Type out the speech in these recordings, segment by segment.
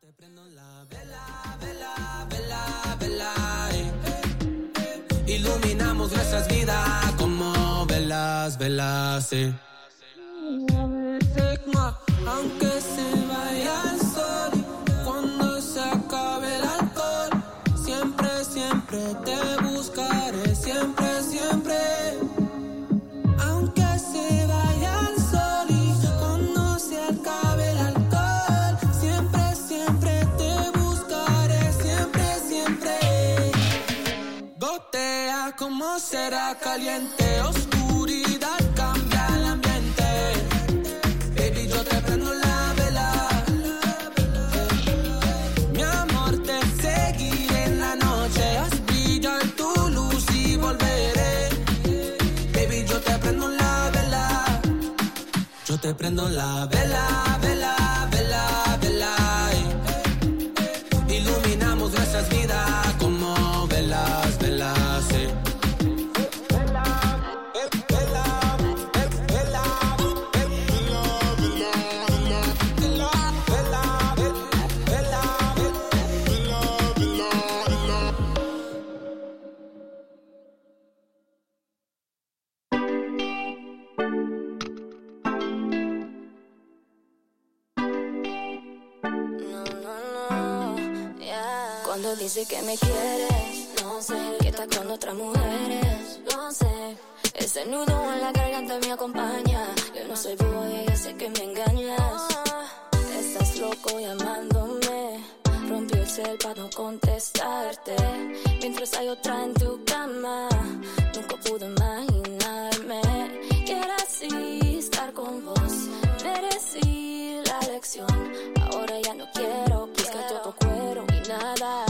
te prendo la vela, vela, vela, vela. eh, eh. Iluminamos nuestras vidas como velas, velas. eh. Aunque se vaya el sol, cuando se acabe el alcohol, siempre, siempre te buscaré, será caliente, oscuridad cambia el ambiente. Baby, yo te prendo la vela. Mi amor, te seguiré en la noche. Haz brillar tu luz y volveré. Baby, yo te prendo la vela. Yo te prendo la vela, vela, que me quieres, no sé, que estás con otras mujeres, no sé. Ese nudo en la garganta me acompaña. Yo no soy boy, yo sé que me engañas. Estás loco llamándome. Rompió el cel para no contestarte. Mientras hay otra en tu cama, nunca pude imaginarme que era así estar con vos. Merecí la lección. Ahora ya no quiero buscar todo cuero y nada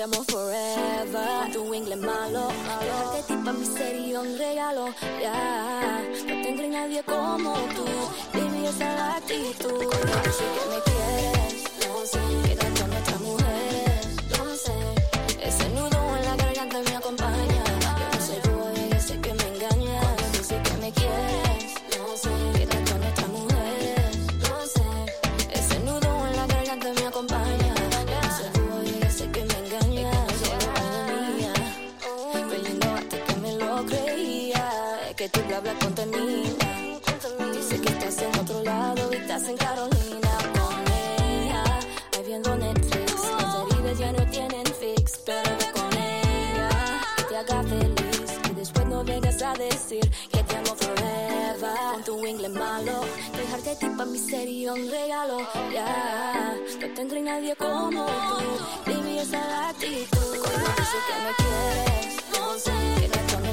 de amo forever. Tu inglés malo, dejarte ti pa' mi sería un regalo. Ya, no tendré nadie como tú. Baby, esa es la actitud. Sé que me quieres, no sé, Dejarte a ti pa' mi sería un regalo. Ya. No tendré nadie como tú. Baby, esa actitud. Cuando dice que me quieres. No sé. Que no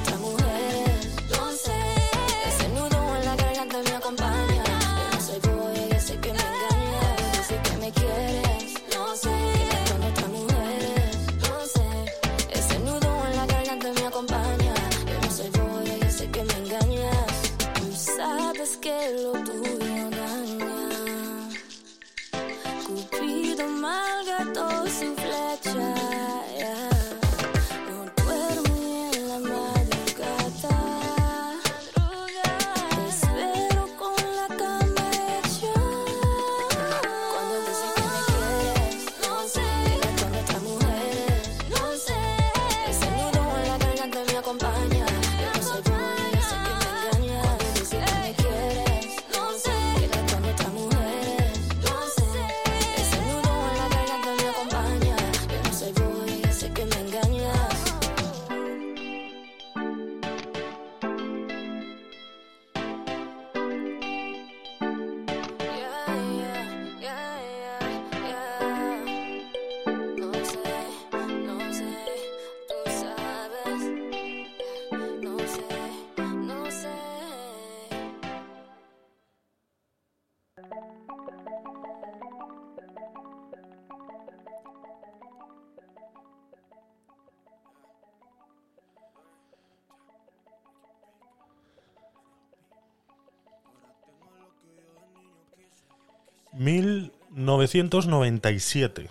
1997.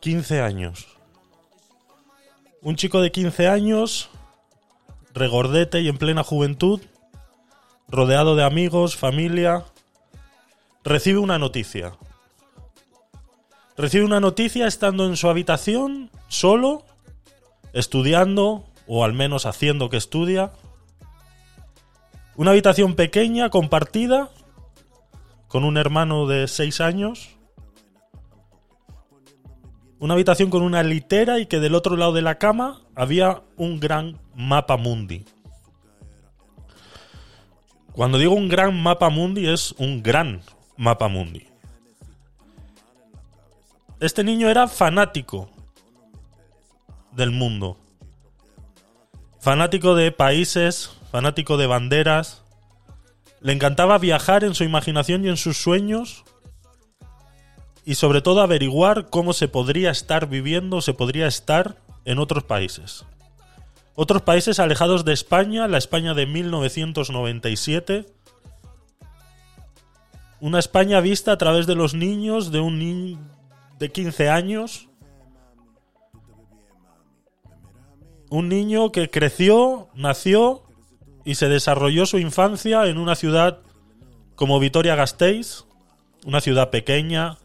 15 años. Un chico de 15 años, regordete y en plena juventud, rodeado de amigos, familia, recibe una noticia. recibe una noticia estando en su habitación, solo, estudiando, o al menos haciendo que estudia. Una habitación pequeña, compartida, con un hermano de 6 años. Una habitación con una litera y que del otro lado de la cama había un gran mapa mundi. Cuando digo un gran mapa mundi es un gran mapa mundi. Este niño era fanático del mundo. Fanático de países, fanático de banderas. Le encantaba viajar en su imaginación y en sus sueños. Y sobre todo averiguar cómo se podría estar viviendo, se podría estar en otros países. Otros países alejados de España, la España de 1997. Una España vista a través de los niños de un niño de 15 años. Un niño que creció, nació y se desarrolló su infancia en una ciudad como Vitoria-Gasteiz, una ciudad pequeña,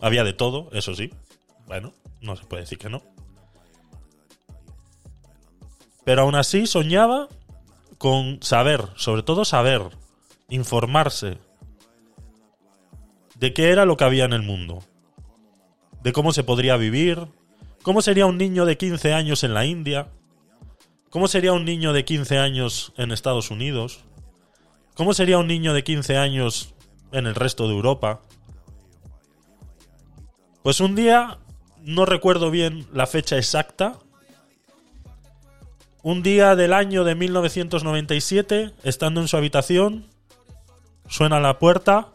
había de todo, eso sí. Bueno, no se puede decir que no. Pero aún así soñaba con saber, sobre todo saber, informarse de qué era lo que había en el mundo, de cómo se podría vivir, cómo sería un niño de 15 años en la India, cómo sería un niño de 15 años en Estados Unidos, cómo sería un niño de 15 años en el resto de Europa. Pues un día, no recuerdo bien la fecha exacta, un día del año de 1997, estando en su habitación, suena la puerta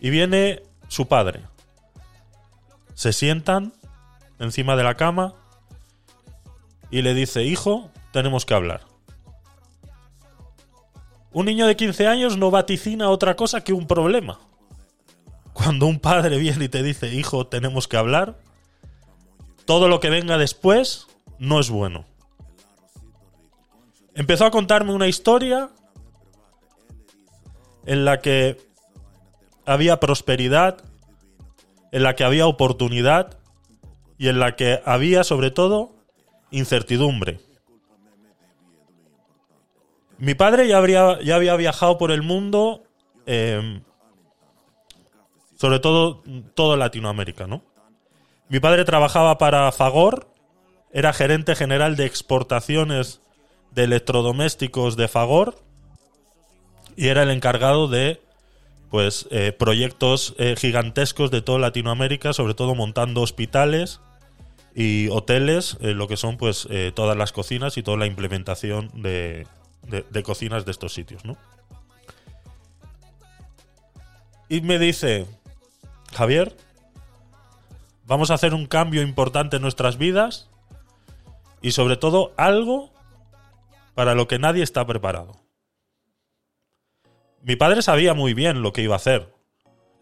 y viene su padre. Se sientan encima de la cama y le dice, hijo, tenemos que hablar. Un niño de 15 años no vaticina otra cosa que un problema. Cuando un padre viene y te dice, hijo, tenemos que hablar, todo lo que venga después no es bueno. Empezó a contarme una historia en la que había prosperidad, en la que había oportunidad y en la que había sobre todo incertidumbre. Mi padre ya, habría, ya había viajado por el mundo, eh, sobre todo toda Latinoamérica, ¿no? Mi padre trabajaba para Fagor, era gerente general de exportaciones de electrodomésticos de Fagor y era el encargado de pues eh, proyectos eh, gigantescos de toda Latinoamérica, sobre todo montando hospitales y hoteles, eh, lo que son pues todas las cocinas y toda la implementación de, de, cocinas de estos sitios, ¿no? Y me dice, Javier, vamos a hacer un cambio importante en nuestras vidas y sobre todo algo para lo que nadie está preparado. Mi padre sabía muy bien lo que iba a hacer,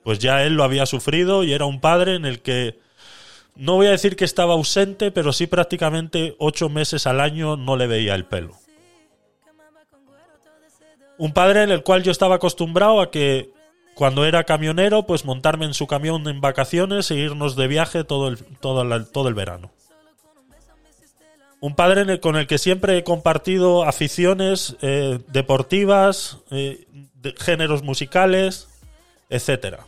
pues ya él lo había sufrido y era un padre en el que no voy a decir que estaba ausente, pero sí prácticamente ocho meses al año no le veía el pelo. Un padre en el cual yo estaba acostumbrado a que cuando era camionero, pues montarme en su camión en vacaciones e irnos de viaje todo el, todo todo el verano. Un padre con el que siempre he compartido aficiones eh, deportivas, eh, géneros musicales, etc.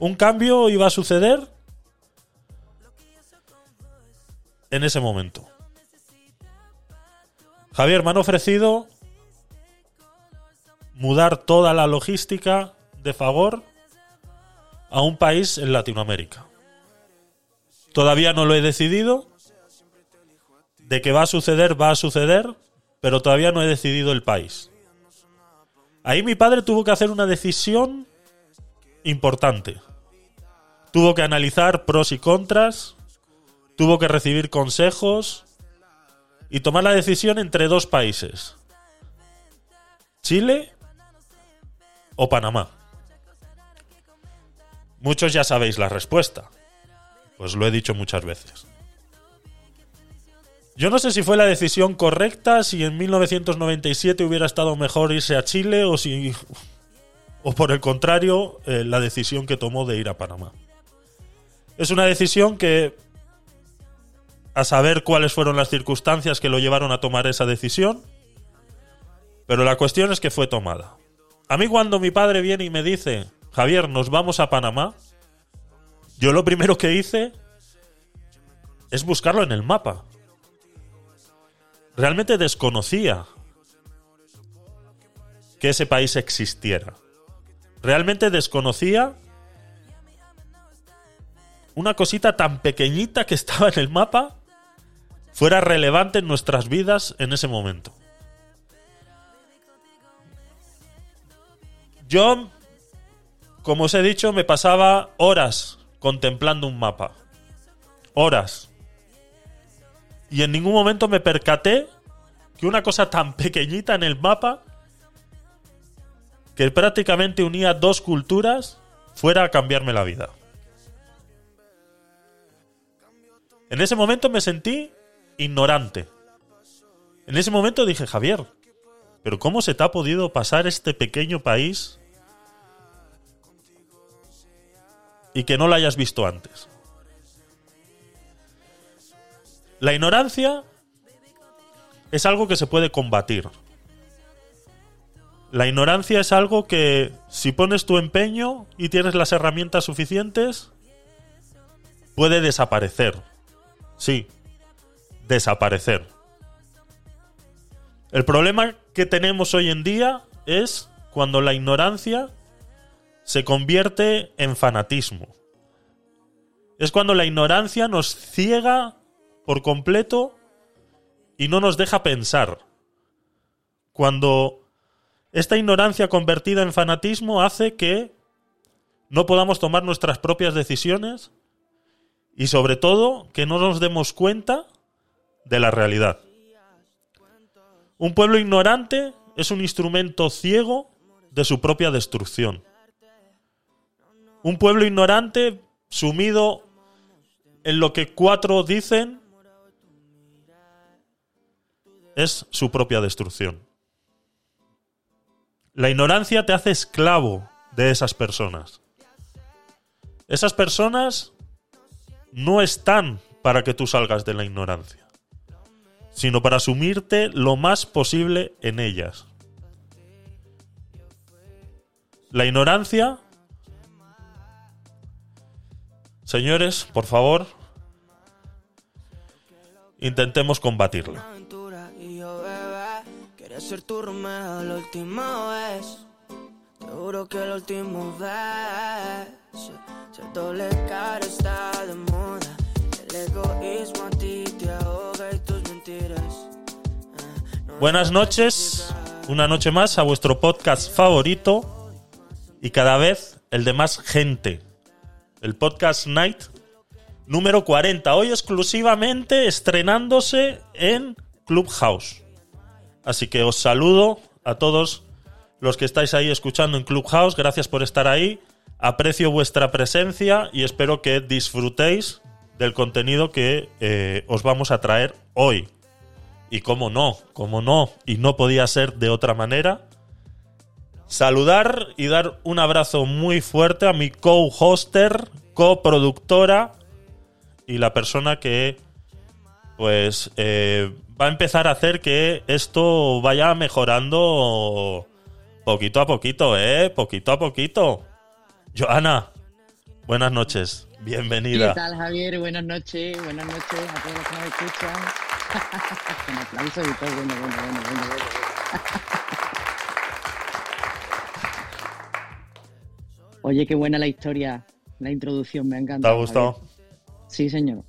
Un cambio iba a suceder en ese momento. Javier, me han ofrecido mudar toda la logística de Fagor a un país en Latinoamérica. Todavía no lo he decidido. De que va a suceder, va a suceder, pero todavía no he decidido el país. Ahí mi padre tuvo que hacer una decisión importante. Tuvo que analizar pros y contras, tuvo que recibir consejos y tomar la decisión entre dos países. Chile o Panamá? Muchos ya sabéis la respuesta. Pues lo he dicho muchas veces. Yo no sé si fue la decisión correcta, si en 1997 hubiera estado mejor irse a Chile o si o por el contrario, eh, la decisión que tomó de ir a Panamá. Es una decisión que, a saber cuáles fueron las circunstancias que lo llevaron a tomar esa decisión, pero la cuestión es que fue tomada. A mí cuando mi padre viene y me dice, Javier, nos vamos a Panamá, yo lo primero que hice es buscarlo en el mapa. Realmente desconocía que ese país existiera. Realmente desconocía una cosita tan pequeñita que estaba en el mapa fuera relevante en nuestras vidas en ese momento. Yo, como os he dicho, me pasaba horas contemplando un mapa. Horas. Y en ningún momento me percaté que una cosa tan pequeñita en el mapa, que prácticamente unía dos culturas, fuera a cambiarme la vida. En ese momento me sentí ignorante. En ese momento dije, Javier, pero ¿cómo se te ha podido pasar este pequeño país y que no lo hayas visto antes? La ignorancia es algo que se puede combatir. La ignorancia es algo que si pones tu empeño y tienes las herramientas suficientes, puede desaparecer. Sí, desaparecer. El problema que tenemos hoy en día es cuando la ignorancia se convierte en fanatismo. Es cuando la ignorancia nos ciega por completo y no nos deja pensar. Cuando esta ignorancia convertida en fanatismo hace que no podamos tomar nuestras propias decisiones y sobre todo que no nos demos cuenta de la realidad. Un pueblo ignorante es un instrumento ciego de su propia destrucción. Un pueblo ignorante sumido en lo que cuatro dicen es su propia destrucción. La ignorancia te hace esclavo de esas personas. Esas personas no están para que tú salgas de la ignorancia, sino para sumirte lo más posible en ellas. La ignorancia... Señores, por favor, intentemos combatirla ser tu Romeo la última vez. Que la última vez. Se doble cara está de moda. El egoísmo a ti te ahoga y tus mentiras. Buenas noches. Una noche más a vuestro podcast favorito. Y cada vez el de más gente. El podcast Night número 40. Hoy exclusivamente estrenándose en Clubhouse. Así que os saludo a todos los que estáis ahí escuchando en Clubhouse. Gracias por estar ahí. Aprecio vuestra presencia y espero que disfrutéis del contenido que eh, os vamos a traer hoy. Y cómo no, cómo no, y no podía ser de otra manera. Saludar y dar un abrazo muy fuerte a mi co-hoster, coproductora y la persona que pues eh, va a empezar a hacer que esto vaya mejorando poquito a poquito, ¿eh? Poquito a poquito. Joana, buenas noches, bienvenida. ¿Qué tal, Javier? Buenas noches, buenas noches a todos los que nos escuchan. Con aplausos y todo, bueno, bueno, bueno, bueno, bueno. Oye, qué buena la historia, la introducción, me ha encantado. ¿Te ha gustado? Sí, señor.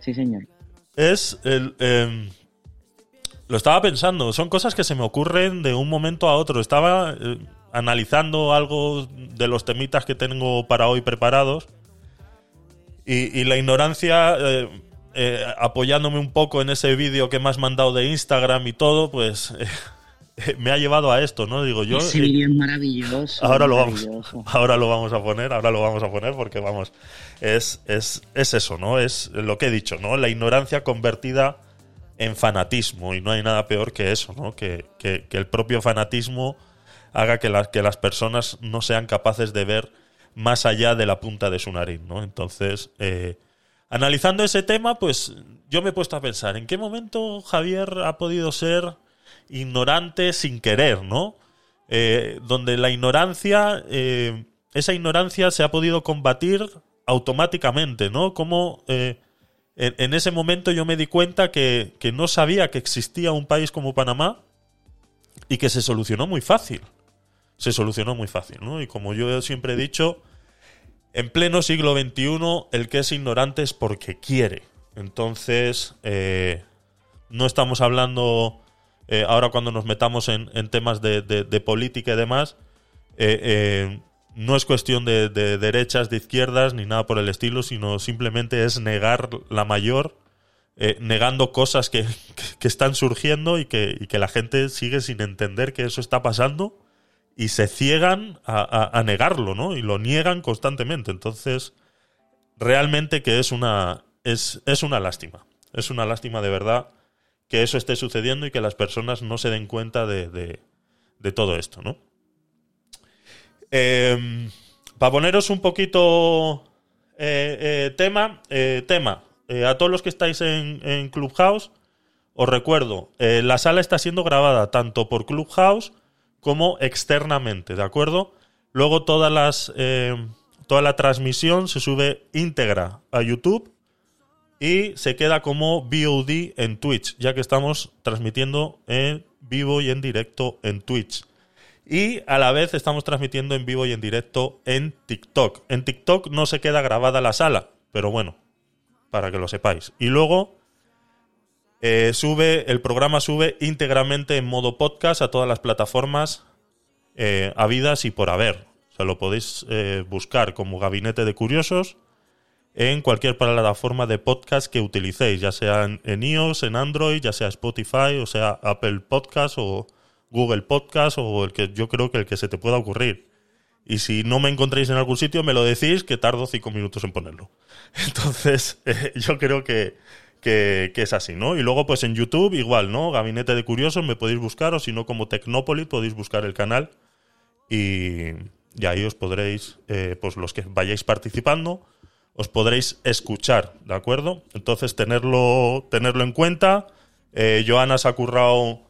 Sí, señor. Es el... Eh, lo estaba pensando, son cosas que se me ocurren de un momento a otro. Estaba eh, analizando algo de los temitas que tengo para hoy preparados y, la ignorancia, eh, eh, apoyándome un poco en ese vídeo que me has mandado de Instagram y todo, pues me ha llevado a esto, ¿no? Digo yo. Ese vídeo es maravilloso. Ahora lo vamos, ahora lo vamos a poner, ahora lo vamos a poner porque vamos, es, es, es eso, ¿no? Es lo que he dicho, ¿no? La ignorancia convertida en fanatismo y no hay nada peor que eso, ¿no? Que, que, el propio fanatismo haga que las, que las personas no sean capaces de ver más allá de la punta de su nariz, ¿no? Entonces, eh, analizando ese tema, pues yo me he puesto a pensar, ¿en qué momento Javier ha podido ser ignorante sin querer, ¿no? Eh, donde la ignorancia, eh, esa ignorancia se ha podido combatir automáticamente, ¿no? Como en, en, ese momento yo me di cuenta que, que no sabía que existía un país como Panamá y que se solucionó muy fácil. Se solucionó muy fácil, ¿no? Y como yo siempre he dicho, en pleno siglo XXI el que es ignorante es porque quiere. Entonces, eh, no estamos hablando eh, ahora cuando nos metamos en, temas de, política y demás. Eh, no es cuestión de, derechas, de izquierdas, ni nada por el estilo, sino simplemente es negar la mayor, negando cosas que, están surgiendo que, y que la gente sigue sin entender que eso está pasando y se ciegan a, negarlo, ¿no? Y lo niegan constantemente. Entonces, realmente que es una, es, es una lástima. Es una lástima de verdad que eso esté sucediendo y que las personas no se den cuenta de, de, todo esto, ¿no? Em, para poneros un poquito eh, eh, tema, eh, tema a todos los que estáis en, en Clubhouse, os recuerdo, la sala está siendo grabada tanto por Clubhouse como externamente, ¿de acuerdo? Luego todas las, eh, toda la transmisión se sube íntegra a YouTube y se queda como VOD en Twitch, ya que estamos transmitiendo en vivo y en directo en Twitch. Y a la vez estamos transmitiendo en vivo y en directo en TikTok. En TikTok no se queda grabada la sala, pero bueno, para que lo sepáis. Y luego eh, sube, el programa sube íntegramente en modo podcast a todas las plataformas eh, habidas y por haber. O sea, lo podéis eh, buscar como Gabinete de Curiosos en cualquier plataforma de podcast que utilicéis, ya sea en, iOS, en Android, ya sea Spotify, o sea Apple Podcast o Google Podcast o el que yo creo que el que se te pueda ocurrir. Y si no me encontréis en algún sitio, me lo decís que tardo cinco minutos en ponerlo. Entonces, yo creo que, que, es así, ¿no? Y luego, pues en YouTube, igual, ¿no? Gabinete de Curiosos, me podéis buscar, o si no, como Tecnópolis, podéis buscar el canal y, ahí os podréis, eh, pues los que vayáis participando, os podréis escuchar, ¿de acuerdo? Entonces, tenerlo, tenerlo en cuenta. Eh, Joana se ha currado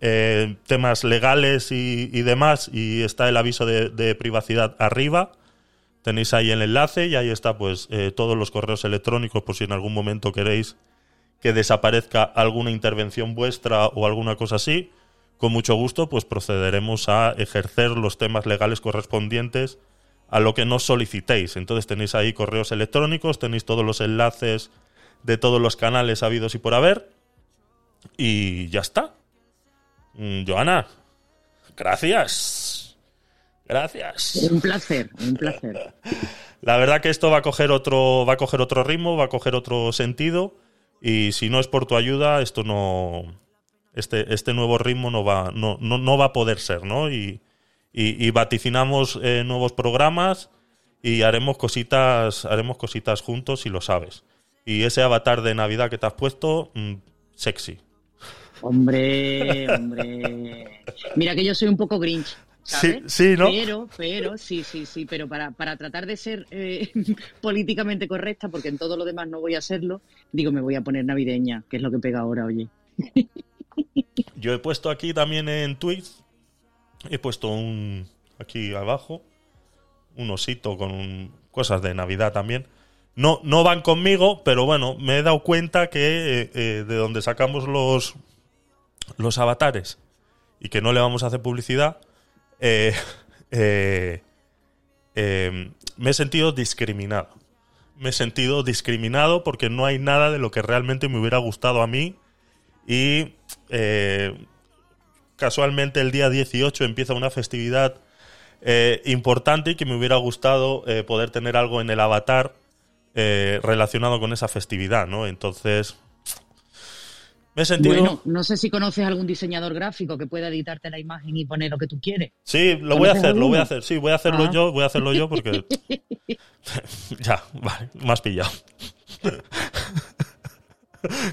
eh, temas legales y, demás, y está el aviso de, de privacidad arriba Tenéis ahí el enlace y ahí está pues eh, todos los correos electrónicos por si en algún momento queréis que desaparezca alguna intervención vuestra o alguna cosa así. Con mucho gusto pues procederemos a ejercer los temas legales correspondientes a lo que nos solicitéis. Entonces tenéis ahí correos electrónicos, tenéis todos los enlaces de todos los canales habidos y por haber. Y ya está. Mm, Joana, gracias. Gracias. Un placer, un placer. La verdad que esto va a coger otro, va a coger otro ritmo, va a coger otro sentido. Y si no es por tu ayuda, esto no. Este, este nuevo ritmo no va, no, no, va a poder ser, ¿no? Y, y, vaticinamos eh, nuevos programas y haremos cositas, haremos cositas juntos y lo sabes. Y ese avatar de Navidad que te has puesto, mm, sexy. Hombre, hombre. Mira que yo soy un poco grinch. Sí, sí, ¿no? Pero, pero, sí, sí, sí, pero para, para tratar de ser eh, políticamente correcta, porque en todo lo demás no voy a serlo, digo, me voy a poner navideña, que es lo que pega ahora, oye. Yo he puesto aquí también en tweets, he puesto un, aquí abajo, un osito con cosas de Navidad también. No, no van conmigo, pero bueno, me he dado cuenta que eh, eh, de donde sacamos los, los avatares y que no le vamos a hacer publicidad, eh, eh, eh, me he sentido discriminado. Me he sentido discriminado porque no hay nada de lo que realmente me hubiera gustado a mí. Y casualmente el día 18 empieza una festividad importante y que me hubiera gustado poder tener algo en el avatar relacionado con esa festividad, ¿no? Entonces, me sentido... Bueno, no sé si conoces algún diseñador gráfico que pueda editarte la imagen y poner lo que tú quieres. Sí, lo voy a hacer, lo voy a hacer. Sí, voy a hacerlo ah. yo, voy a hacerlo yo porque... ya, vale, me has pillado.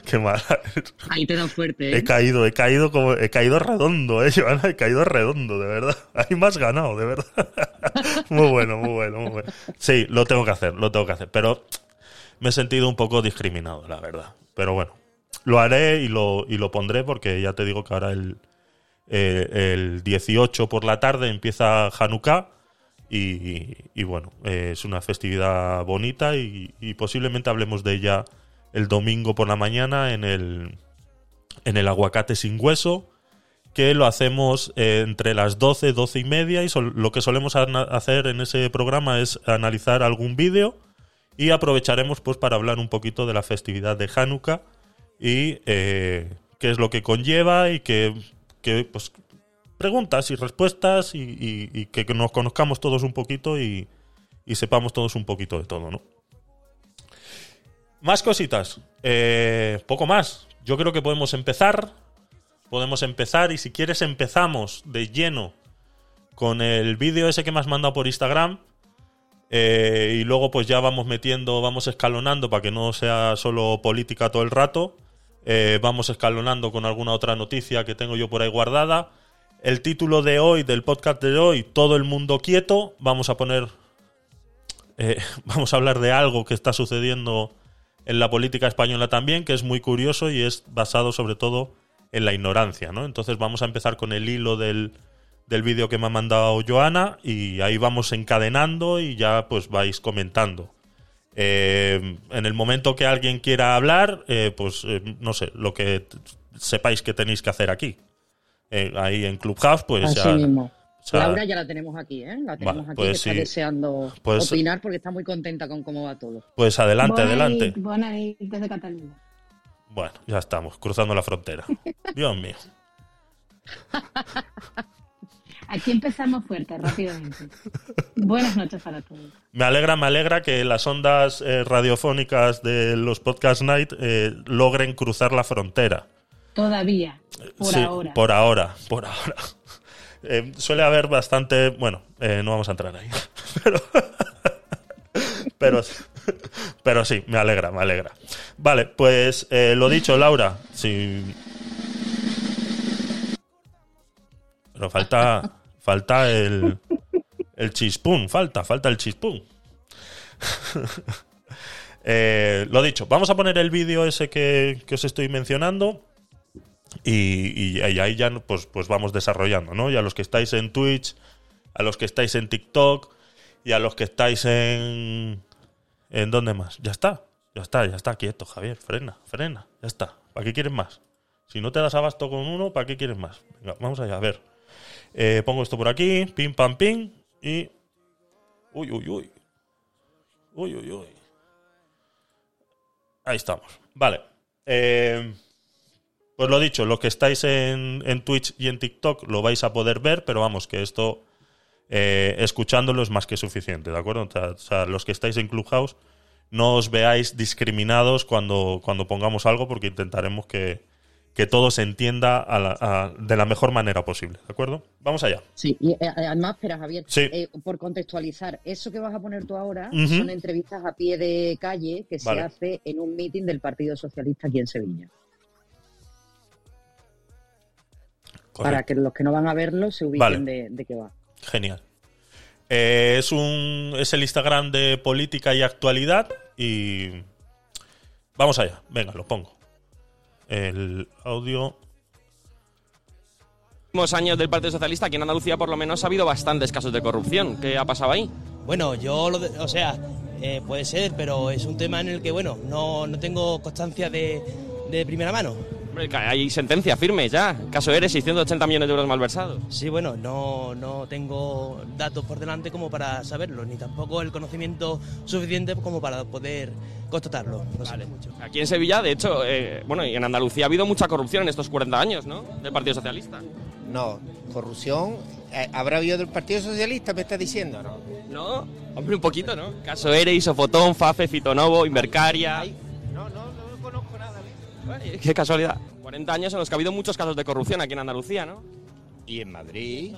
Qué mal. Ahí te dan fuerte, ¿eh? He caído, he caído como, he caído redondo, eh, Joana, he caído redondo, de verdad. Ahí has ganado, de verdad. muy bueno, muy bueno, muy bueno. Sí, lo tengo que hacer, lo tengo que hacer, pero me he sentido un poco discriminado, la verdad. Pero bueno, lo haré y lo, y lo pondré porque ya te digo que ahora el, eh, el 18 por la tarde empieza Hanukkah y, y bueno, eh, es una festividad bonita y, posiblemente hablemos de ella el domingo por la mañana en el, en el aguacate sin hueso, que lo hacemos eh, entre las 12, 12 y media y lo que solemos hacer en ese programa es analizar algún vídeo y aprovecharemos pues para hablar un poquito de la festividad de Hanukkah y eh, qué es lo que conlleva y que, que, pues preguntas y respuestas y, y- que nos conozcamos todos un poquito y, y sepamos todos un poquito de todo, ¿no? Más cositas. Eh, poco más. Yo creo que podemos empezar. Podemos empezar y si quieres empezamos de lleno con el vídeo ese que me has mandado por Instagram. Eh, y luego pues ya vamos metiendo, vamos escalonando para que no sea solo política todo el rato. Eh, vamos escalonando con alguna otra noticia que tengo yo por ahí guardada. El título de hoy, del podcast de hoy, Todo el mundo quieto. Vamos a poner... eh, vamos a hablar de algo que está sucediendo en la política española también, que es muy curioso y es basado sobre todo en la ignorancia, ¿no? Entonces vamos a empezar con el hilo del, del vídeo que me ha mandado Joana y ahí vamos encadenando y ya pues vais comentando. Eh, en el momento que alguien quiera hablar, eh, pues eh, no sé, lo que sepáis que tenéis que hacer aquí. Eh, ahí en Clubhouse, pues Así ya... mismo. o sea, Laura ya la tenemos aquí, ¿eh? La tenemos Vale, aquí, pues que está deseando Pues- opinar porque está muy contenta con cómo va todo. Pues adelante, adelante. desde Cataluña. Bueno, ya estamos, cruzando la frontera. Dios mío. Aquí empezamos fuerte, rápidamente. Buenas noches para todos. Me alegra, me alegra que las ondas eh, radiofónicas de los Podcast Night eh, logren cruzar la frontera. Todavía, por Sí, ahora. Por ahora, por ahora. Eh, suele haber bastante. Bueno, no vamos a entrar ahí. Pero. Pero, pero sí, me alegra, me alegra. Vale, pues eh, lo dicho, Laura. Si... Pero falta. Falta el. El chispún, falta, falta el chispún. Eh, lo dicho, vamos a poner el vídeo ese que, que os estoy mencionando. Y, y- ahí ya pues, pues vamos desarrollando, ¿no? Y a los que estáis en Twitch, a los que estáis en TikTok y a los que estáis en... ¿En dónde más? Ya está, ya está, ya está, quieto, Javier, frena, frena, ya está. ¿Para qué quieres más? Si no te das abasto con uno, ¿para qué quieres más? Vamos allá, a ver. Eh, pongo esto por aquí, pim, pam, pim, y... Uy, uy, uy. Uy, uy, uy. Ahí estamos. Vale. Eh, pues lo dicho, los que estáis en, en Twitch y en TikTok lo vais a poder ver, pero vamos, que esto eh, escuchándolo es más que suficiente, ¿de acuerdo? O sea, los que estáis en Clubhouse, no os veáis discriminados cuando, cuando pongamos algo, porque intentaremos que, que todo se entienda a la- a- de la mejor manera posible, ¿de acuerdo? Vamos allá. Sí, y eh, además, espera, Javier, Sí. eh, por contextualizar, eso que vas a poner tú ahora son entrevistas a pie de calle que Vale. se hace en un meeting del Partido Socialista aquí en Sevilla. Para Correcto. que los que no van a verlo se ubiquen Vale. de, de qué va. Genial. Eh, es un es el Instagram de política y actualidad y vamos allá. Venga, lo pongo. El audio. últimos años del Partido Socialista, aquí en Andalucía por lo menos ha habido bastantes casos de corrupción. ¿Qué ha pasado ahí? Bueno, yo lo de- o sea, eh, puede ser, pero es un tema en el que, bueno, no, no tengo constancia de, de primera mano. Hay sentencia firme ya. Caso Eres, 680 millones de euros malversados. Sí, bueno, no, no tengo datos por delante como para saberlo, ni tampoco el conocimiento suficiente como para poder constatarlo. Lo siento mucho. Aquí en Sevilla, de hecho, eh, bueno, y en Andalucía ha habido mucha corrupción en estos 40 años, ¿no? Del Partido Socialista. No, corrupción. eh, ¿Habrá habido del Partido Socialista, me estás diciendo? No. ¿No? Hombre, un poquito, ¿no? Caso Eres, Isofotón, Fafe, Fitonovo, Invercaria. No, Qué casualidad. 40 años en los que ha habido muchos casos de corrupción aquí en Andalucía, ¿no? ¿Y en Madrid?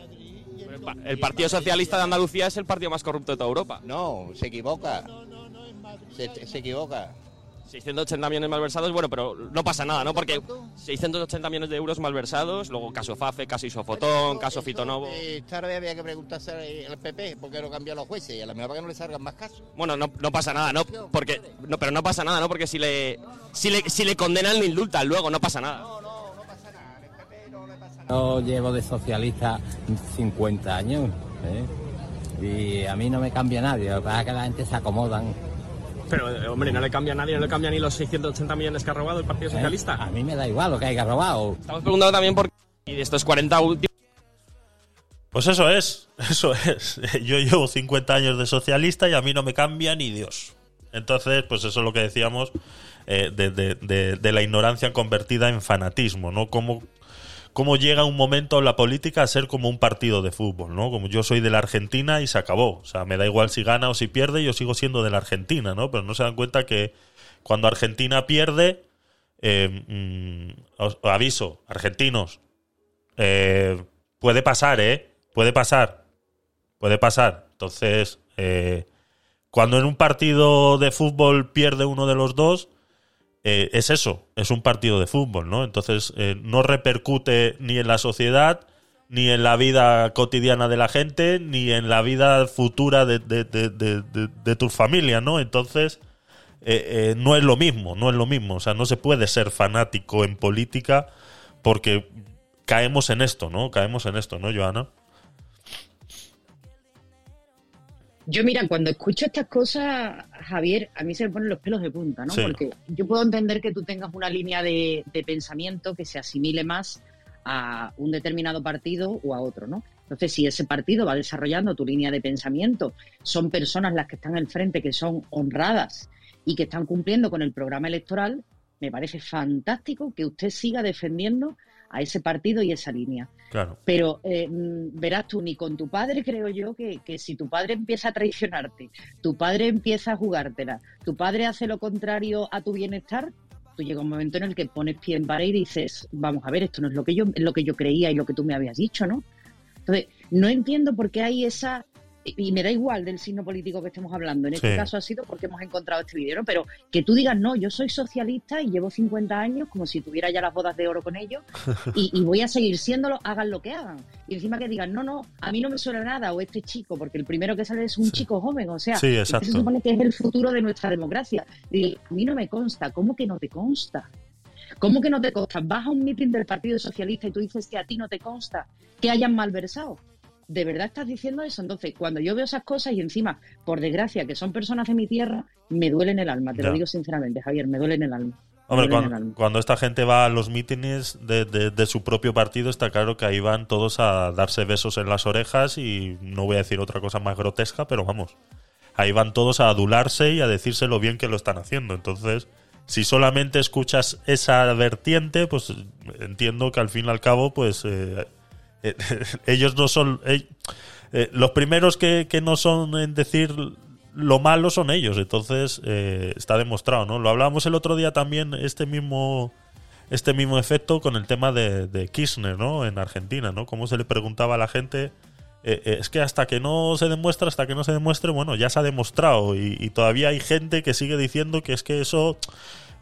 El pa- El Partido Socialista de Andalucía es el partido más corrupto de toda Europa. No, se equivoca. Se, se equivoca. 680 millones malversados, bueno, pero no pasa nada, ¿no? Porque 680 millones de euros malversados, luego caso FAFE, caso Isofotón, caso Fitonovo. Eh, Esta vez había que preguntarse al PP porque lo cambió a los jueces y a lo mejor para que no le salgan más casos. Bueno, no, no pasa nada, ¿no? Porque, no, pero no pasa nada, ¿no? Porque si le, si le, si le condenan, le indultan luego, no pasa nada. Yo llevo de socialista 50 años ¿eh? y a mí no me cambia nadie, lo que pasa es que la gente se acomodan. Pero, eh, hombre, no le cambia a nadie, no le cambia ni los 680 millones que ha robado el Partido ¿eh? Socialista. A mí me da igual lo que haya robado. Estamos preguntando también por... Y de estos 40 últimos... Pues eso es, eso es. Yo llevo 50 años de socialista y a mí no me cambia ni Dios. Entonces, pues eso es lo que decíamos eh, de, de- de- de la ignorancia convertida en fanatismo, ¿no? Cómo, cómo llega un momento en la política a ser como un partido de fútbol, ¿no? Como yo soy de la Argentina y se acabó. O sea, me da igual si gana o si pierde, yo sigo siendo de la Argentina, ¿no? Pero no se dan cuenta que cuando Argentina pierde, eh, mm, os aviso, argentinos, eh, puede pasar, ¿eh? Puede pasar. Puede pasar. Entonces, eh, cuando en un partido de fútbol pierde uno de los dos, eh, es eso, es un partido de fútbol, ¿no? Entonces, eh, no repercute ni en la sociedad, ni en la vida cotidiana de la gente, ni en la vida futura de, de, de, de, ¿no? Entonces, eh, no es lo mismo, no es lo mismo. O sea, no se puede ser fanático en política porque caemos en esto, ¿no? Caemos en esto, ¿no, Joana? Yo, mira, cuando escucho estas cosas, Javier, a mí se me ponen los pelos de punta, ¿no? Sí. Porque yo puedo entender que tú tengas una línea de, de pensamiento que se asimile más a un determinado partido o a otro, ¿no? Entonces, si ese partido va desarrollando tu línea de pensamiento, son personas las que están al frente que son honradas y que están cumpliendo con el programa electoral, me parece fantástico que usted siga defendiendo a ese partido y esa línea. Claro. Pero eh, verás tú, ni con tu padre creo yo que, que si tu padre empieza a traicionarte, tu padre empieza a jugártela, tu padre hace lo contrario a tu bienestar, tú llega un momento en el que pones pie en pared y dices, vamos a ver, esto no es lo que yo, es lo que yo creía y lo que tú me habías dicho, ¿no? Entonces, no entiendo por qué hay esa y me da igual del signo político que estemos hablando. En este Sí. caso ha sido porque hemos encontrado este video, ¿no? Pero que tú digas, no, yo soy socialista y llevo 50 años como si tuviera ya las bodas de oro con ellos y, y voy a seguir siéndolo, hagan lo que hagan. Y encima que digan, no, no, a mí no me suena nada, o este chico, porque el primero que sale es un chico joven, o sea, Sí, se supone que es el futuro de nuestra democracia. Y a mí no me consta, ¿cómo que no te consta? ¿Cómo que no te consta? Vas a un mitin del Partido Socialista y tú dices que a ti no te consta que hayan malversado. ¿De verdad estás diciendo eso? Entonces, cuando yo veo esas cosas y encima, por desgracia, que son personas de mi tierra, me duele en el alma. Te Ya. lo digo sinceramente, Javier, me duele en el alma. Hombre, cuando, esta gente va a los mítines de, de- de su propio partido, está claro que ahí van todos a darse besos en las orejas y no voy a decir otra cosa más grotesca, pero vamos, ahí van todos a adularse y a decirse lo bien que lo están haciendo. Entonces, si solamente escuchas esa vertiente, pues entiendo que al fin y al cabo, pues eh, eh, ellos no son... eh, eh, los primeros que, que no son en decir lo malo son ellos, entonces está demostrado, ¿no? Lo hablábamos el otro día también, este mismo este mismo efecto con el tema de, de Kirchner, ¿no? En Argentina, ¿no? Cómo se le preguntaba a la gente, es que hasta que no se demuestra, hasta que no se demuestre, bueno, ya se ha demostrado y, todavía hay gente que sigue diciendo que es que eso...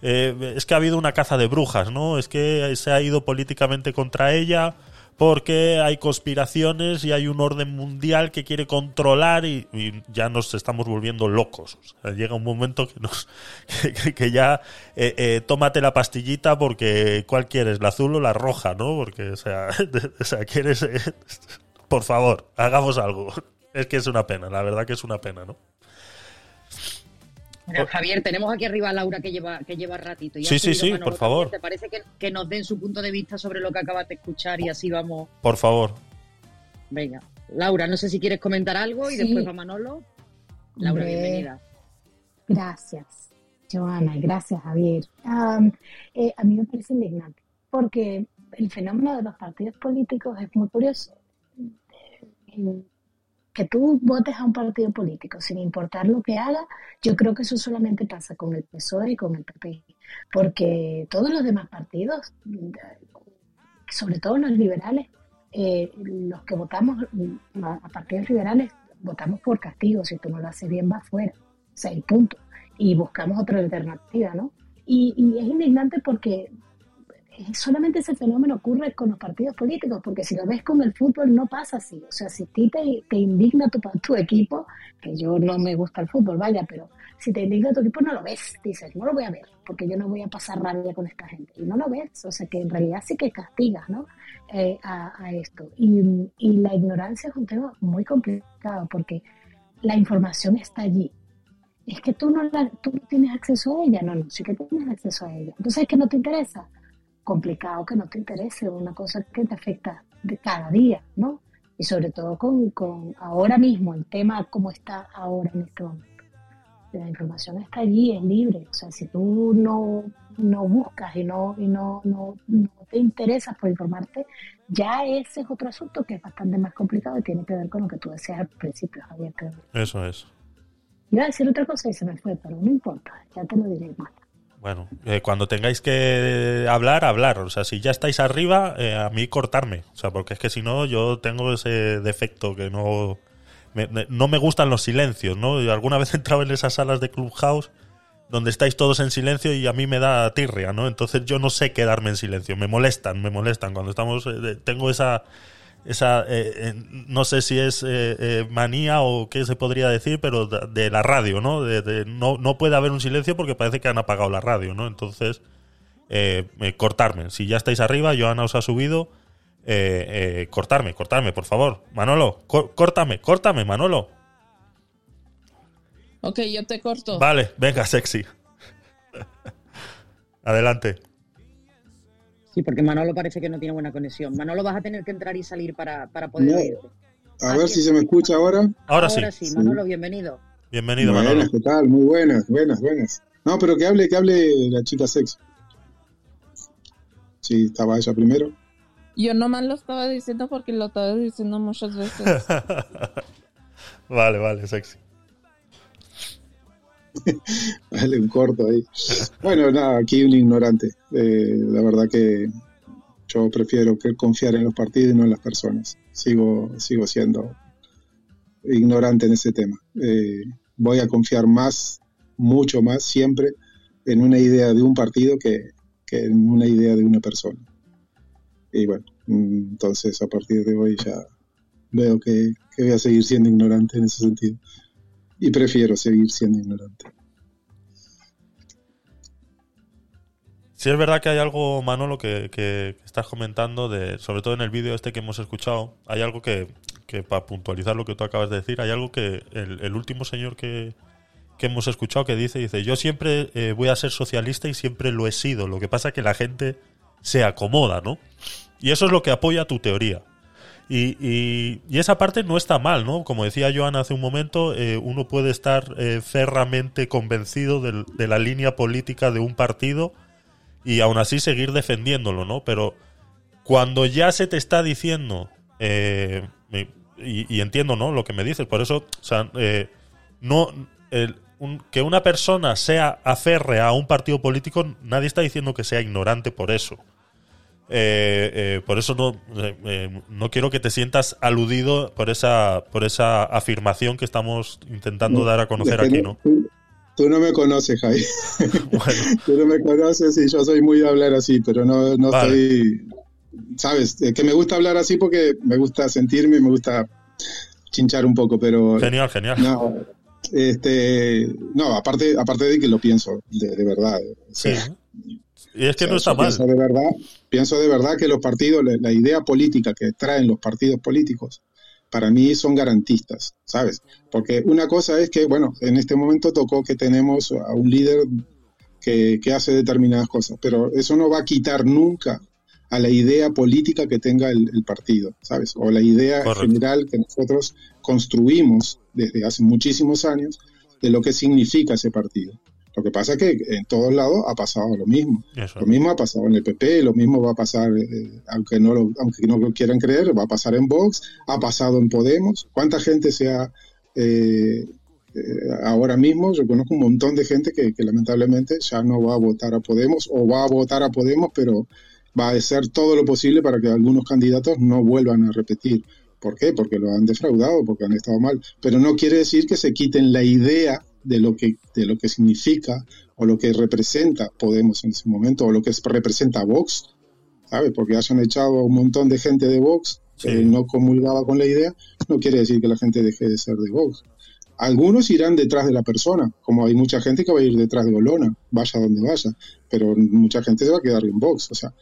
es que ha habido una caza de brujas, ¿no? Es que se ha ido políticamente contra ella porque hay conspiraciones y hay un orden mundial que quiere controlar y, ya nos estamos volviendo locos. O sea, llega un momento que nos que ya eh, eh, tómate la pastillita porque ¿cuál quieres? ¿La azul o la roja? ¿No? Porque, o sea, o sea quieres... eh, por favor, hagamos algo. Es que es una pena, la verdad que es una pena, ¿no? Bueno, Javier, tenemos aquí arriba a Laura que lleva, que lleva ratito. y Sí, sí, sí, Manolo por favor. también. ¿Te parece que, que nos den su punto de vista sobre lo que acabas de escuchar y así vamos? Por favor. Venga. Laura, no sé si quieres comentar algo y Sí. después va Manolo. Laura, bienvenida. Gracias, Joana, y gracias, Javier. Eh, a mí me parece indignante, porque el fenómeno de los partidos políticos es muy curioso. Eh, Que tú votes a un partido político sin importar lo que haga, yo creo que eso solamente pasa con el PSOE y con el PP, porque todos los demás partidos, sobre todo los liberales, eh, los que votamos a, a partidos liberales, votamos por castigo, si tú no lo haces bien, vas fuera. O sea, y punto. y buscamos otra alternativa, ¿no? Y, y es indignante porque solamente ese fenómeno ocurre con los partidos políticos, porque si lo ves con el fútbol no pasa así. O sea, si a ti te, indigna tu, equipo, que yo no me gusta el fútbol, vaya, pero si te indigna tu equipo no lo ves, dices, no lo voy a ver, porque yo no voy a pasar rabia con esta gente. Y no lo ves, o sea que en realidad sí que castigas ¿no? Eh, a, esto. Y, y la ignorancia es un tema muy complicado, porque la información está allí. Es que tú no, la, tú no tienes acceso a ella, no, no, sí que tienes acceso a ella. Entonces es que no te interesa complicado que no te interese, una cosa que te afecta de cada día, ¿no? Y sobre todo con, con ahora mismo, el tema como está ahora en este momento. La información está allí, es libre. O sea, si tú no, no buscas y, no, y no, no, no te interesas por informarte, ya ese es otro asunto que es bastante más complicado y tiene que ver con lo que tú decías al principio, Javier. Eso es. Iba a decir otra cosa y se me fue, pero no importa, ya te lo diré más. Bueno, eh, cuando tengáis que hablar, hablar. O sea, si ya estáis arriba, eh, a mí cortarme. O sea, porque es que si no, yo tengo ese defecto que no me, no me gustan los silencios, ¿no? Alguna vez he entrado en esas salas de Clubhouse donde estáis todos en silencio y a mí me da tirria, ¿no? Entonces yo no sé quedarme en silencio. Me molestan, me molestan. Cuando estamos, eh, tengo esa esa eh, eh, no sé si es eh, manía o qué se podría decir, pero de, la radio, ¿no? De, no, no puede haber un silencio porque parece que han apagado la radio, ¿no? Entonces, cortarme. Si ya estáis arriba, Joana os ha subido, cortarme, cortarme, por favor. Manolo, córtame, córtame, Manolo. Ok, yo te corto. Vale, venga, sexy. Adelante. Sí, porque Manolo parece que no tiene buena conexión. Manolo, vas a tener que entrar y salir para, para poder A ver si se me escucha ahora. Ahora, sí. Manolo, bienvenido. Bienvenido, Manolo. ¿Qué tal? Muy buenas, buenas, buenas. No, pero que hable, que hable la chica sexy. Sí, estaba ella primero. Yo nomás lo estaba diciendo porque lo estaba diciendo muchas veces. vale, vale, sexy. Dale un corto ahí. Bueno, nada, aquí un ignorante. Eh, la verdad que yo prefiero que confiar en los partidos y no en las personas. Sigo, sigo siendo ignorante en ese tema. Eh, voy a confiar más, mucho más, siempre en una idea de un partido que, en una idea de una persona. Y bueno, entonces a partir de hoy ya veo que voy a seguir siendo ignorante en ese sentido y prefiero seguir siendo ignorante. Sí, es verdad que hay algo, Manolo, que, estás comentando, de, sobre todo en el vídeo este que hemos escuchado, hay algo que, que, para puntualizar lo que tú acabas de decir, hay algo que el, último señor que, que, hemos escuchado que dice, dice, yo siempre eh, voy a ser socialista y siempre lo he sido, lo que pasa es que la gente se acomoda, ¿no? Y eso es lo que apoya tu teoría. Y, esa parte no está mal, ¿no? Como decía Joan hace un momento, eh, uno puede estar eh, ferramente convencido de, la línea política de un partido y aún así seguir defendiéndolo, ¿no? Pero cuando ya se te está diciendo, eh, y, entiendo, ¿no? Lo que me dices, por eso, o sea, no, que una persona sea aferre a un partido político, nadie está diciendo que sea ignorante por eso. Eh, eh, por eso no, eh, no quiero que te sientas aludido por esa, por esa afirmación que estamos intentando dar a conocer aquí, ¿no? Tú, no me conoces, Javi. tú no me conoces y yo soy muy de hablar así, pero no, no soy... Sabes, que me gusta hablar así porque me gusta sentirme y me gusta chinchar un poco, pero... Genial, genial. No, este, no aparte, aparte de que lo pienso, de, verdad. sí. Y es que no está mal. Pienso de, verdad, pienso de verdad que los partidos, la, idea política que traen los partidos políticos, para mí son garantistas, ¿sabes? Porque una cosa es que, bueno, en este momento tocó que tenemos a un líder que, hace determinadas cosas, pero eso no va a quitar nunca a la idea política que tenga el, partido, ¿sabes? O la idea general que nosotros construimos desde hace muchísimos años de lo que significa ese partido. Lo que pasa es que en todos lados ha pasado lo mismo. Lo mismo ha pasado en el PP, lo mismo va a pasar, eh, aunque, no lo, aunque no lo quieran creer, va a pasar en Vox, ha pasado en Podemos. ¿Cuánta gente se ha... Eh, eh, ahora mismo yo conozco un montón de gente que, lamentablemente ya no va a votar a Podemos o va a votar a Podemos, pero va a hacer todo lo posible para que algunos candidatos no vuelvan a repetir. ¿Por qué? Porque lo han defraudado, porque han estado mal. Pero no quiere decir que se quiten la idea de lo que, de lo que significa o lo que representa Podemos en ese momento, o lo que representa Vox, ¿sabes? Porque hayan echado a un montón de gente de Vox que no comulgaba con la idea, no quiere decir que la gente deje de ser de Vox. Algunos irán detrás de la persona, como hay mucha gente que va a ir detrás de Olona, vaya donde vaya, pero mucha gente se va a quedar en Vox. O sea,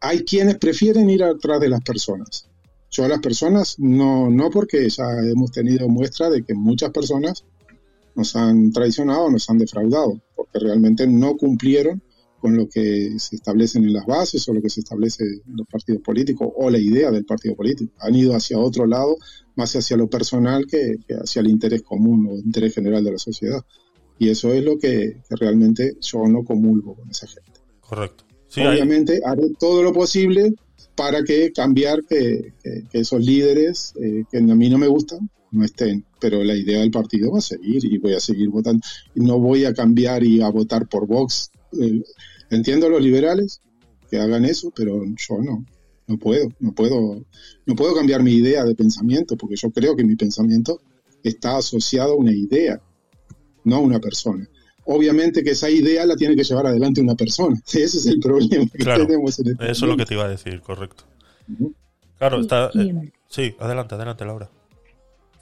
hay quienes prefieren ir atrás de las personas. Yo a las personas no, no porque ya hemos tenido muestra de que muchas personas nos han traicionado, nos han defraudado, porque realmente no cumplieron con lo que se establecen en las bases o lo que se establece en los partidos políticos o la idea del partido político. Han ido hacia otro lado, más hacia lo personal que, hacia el interés común o el interés general de la sociedad. Y eso es lo que, realmente yo no comulgo con esa gente. Correcto. Obviamente haré todo lo posible para que cambiar que, esos líderes eh, que a mí no me gustan no estén, pero la idea del partido va a seguir y voy a seguir votando. Y no voy a cambiar y a votar por Vox. Eh, Entiendo a los liberales que hagan eso, pero yo no. No puedo, no puedo, no puedo cambiar mi idea de pensamiento, porque yo creo que mi pensamiento está asociado a una idea, no a una persona. Obviamente que esa idea la tiene que llevar adelante una persona. Ese es el problema que tenemos en este Eso es lo que te iba a decir, correcto. Claro, está. Eh, sí, adelante, adelante, Laura.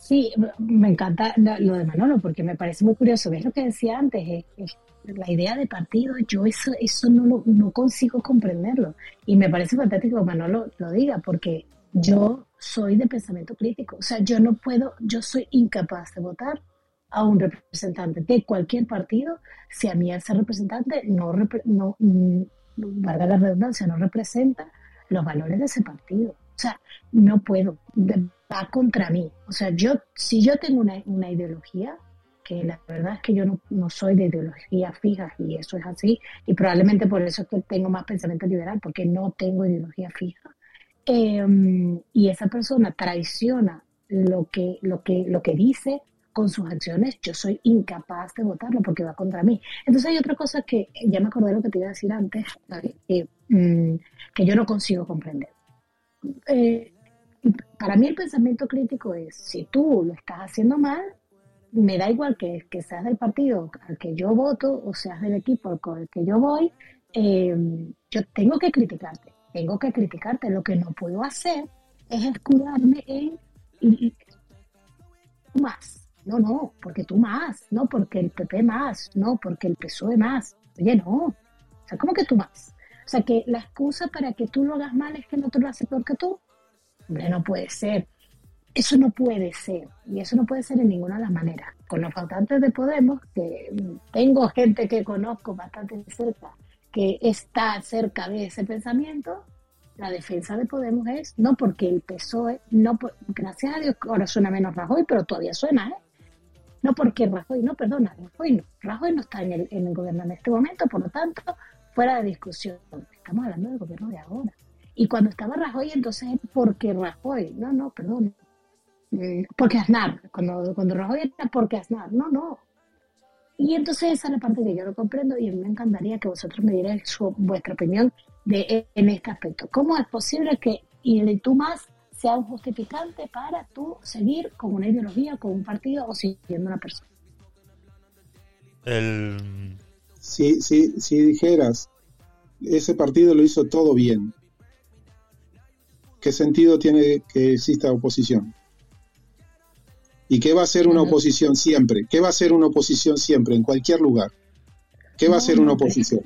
Sí, me encanta lo de Manolo porque me parece muy curioso. ¿Ves lo que decía antes? Es, la idea de partido, yo eso, eso no, no consigo comprenderlo. Y me parece fantástico que Manolo lo diga, porque yo soy de pensamiento crítico. O sea, yo no puedo, yo soy incapaz de votar a un representante de cualquier partido si a mí ese representante no, no mm, valga la redundancia, no representa los valores de ese partido. O sea, no puedo, va contra mí. O sea, yo, si yo tengo una, una ideología, la verdad es que yo no, soy de ideología fija y eso es así, y probablemente por eso es que tengo más pensamiento liberal, porque no tengo ideología fija. Em, y esa persona traiciona lo que, lo, que, lo que dice con sus acciones, yo soy incapaz de votarlo porque va contra mí. Entonces hay otra cosa que ya me acordé de lo que te iba a decir antes, mm, que yo no consigo comprender. Eh, para mí el pensamiento crítico es, si tú lo estás haciendo mal, me da igual que, seas del partido al que yo voto o seas del equipo el que yo voy, eh, yo tengo que criticarte, tengo que criticarte. Lo que no puedo hacer es escudarme en y, tú más. No, no, porque tú más, no porque el PP más, no porque el PSOE más. Oye, no. O sea, ¿cómo que tú más? O sea, que la excusa para que tú lo hagas mal es que el otro lo hace peor que tú. Hombre, no puede ser. Eso no puede ser, y eso no puede ser en ninguna de las maneras. Con los faltantes de Podemos, que tengo gente que conozco bastante cerca, que está cerca de ese pensamiento, la defensa de Podemos es no porque el PSOE, no gracias a Dios ahora suena menos Rajoy, pero todavía suena, ¿eh? No porque Rajoy, no, perdona, Rajoy no. Rajoy no está en el, en el gobierno en este momento, por lo tanto, fuera de discusión. Estamos hablando del gobierno de ahora. Y cuando estaba Rajoy, entonces, porque Rajoy, no, no, perdón, eh, porque Aznar, cuando, cuando Rajoy era porque Aznar, no, no. Y entonces esa es la parte que yo no comprendo y me encantaría que vosotros me dierais su, vuestra opinión de, en este aspecto. ¿Cómo es posible que y tú más sea un justificante para tú seguir con una ideología, con un partido o siguiendo una persona? El... Si, si, si dijeras, ese partido lo hizo todo bien, ¿qué sentido tiene que exista oposición? ¿Y qué va a ser una oposición siempre? ¿Qué va a ser una oposición siempre, en cualquier lugar? ¿Qué va a ser una oposición?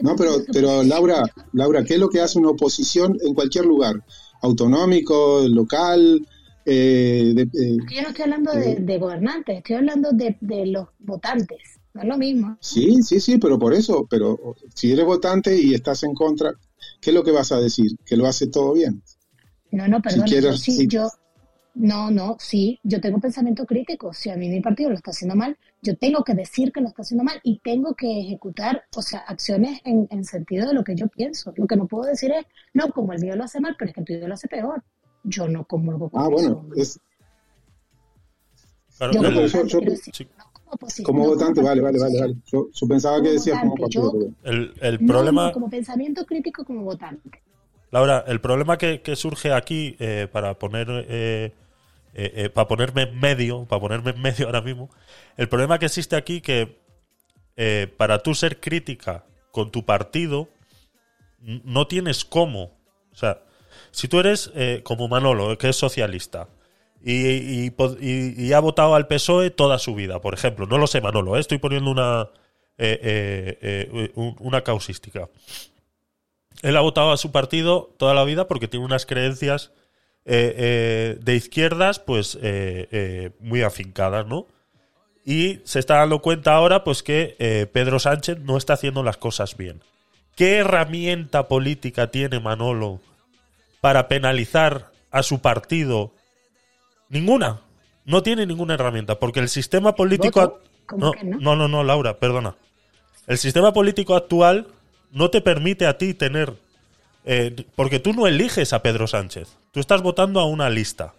no, pero, pero Laura, Laura, ¿qué es lo que hace una oposición en cualquier lugar? Autonómico, local. Eh, eh, yo no estoy hablando de, eh, gobernantes, estoy hablando de, los votantes. No es lo mismo. Sí, sí, sí, pero por eso, pero si eres votante y estás en contra, ¿qué es lo que vas a decir? ¿Que lo hace todo bien? No, no, perdón. Si yo, no, no, sí, yo tengo pensamiento crítico. Si a mí mi partido lo está haciendo mal, yo tengo que decir que lo está haciendo mal y tengo que ejecutar, o sea, acciones en, en sentido de lo que yo pienso. Lo que no puedo decir es, no, como el mío lo hace mal, pero es que el tuyo lo hace peor. Yo no comulgo con ah, bueno, es... Claro, como, votante, vale, vale, vale, vale. Yo, pensaba que decías como partido. el, el problema... como pensamiento crítico como votante. Laura, el problema que, surge aquí, eh, para poner... Eh, eh, para ponerme en medio, para ponerme en medio ahora mismo, el problema que existe aquí que eh, para tú ser crítica con tu partido, no tienes cómo. O sea, si tú eres eh, como Manolo, que es socialista, y, y ha votado al PSOE toda su vida, por ejemplo, no lo sé, Manolo, eh, estoy poniendo una, eh, eh, eh, un- una causística. Él ha votado a su partido toda la vida porque tiene unas creencias de izquierdas, pues muy afincadas, ¿no? Y se está dando cuenta ahora, pues que Pedro Sánchez no está haciendo las cosas bien. ¿Qué herramienta política tiene Manolo para penalizar a su partido? Ninguna. No tiene ninguna herramienta, porque el sistema político... No, no, no, Laura, perdona. El sistema político actual no te permite a ti tener... eh, porque tú no eliges a Pedro Sánchez. Tú estás votando a una lista.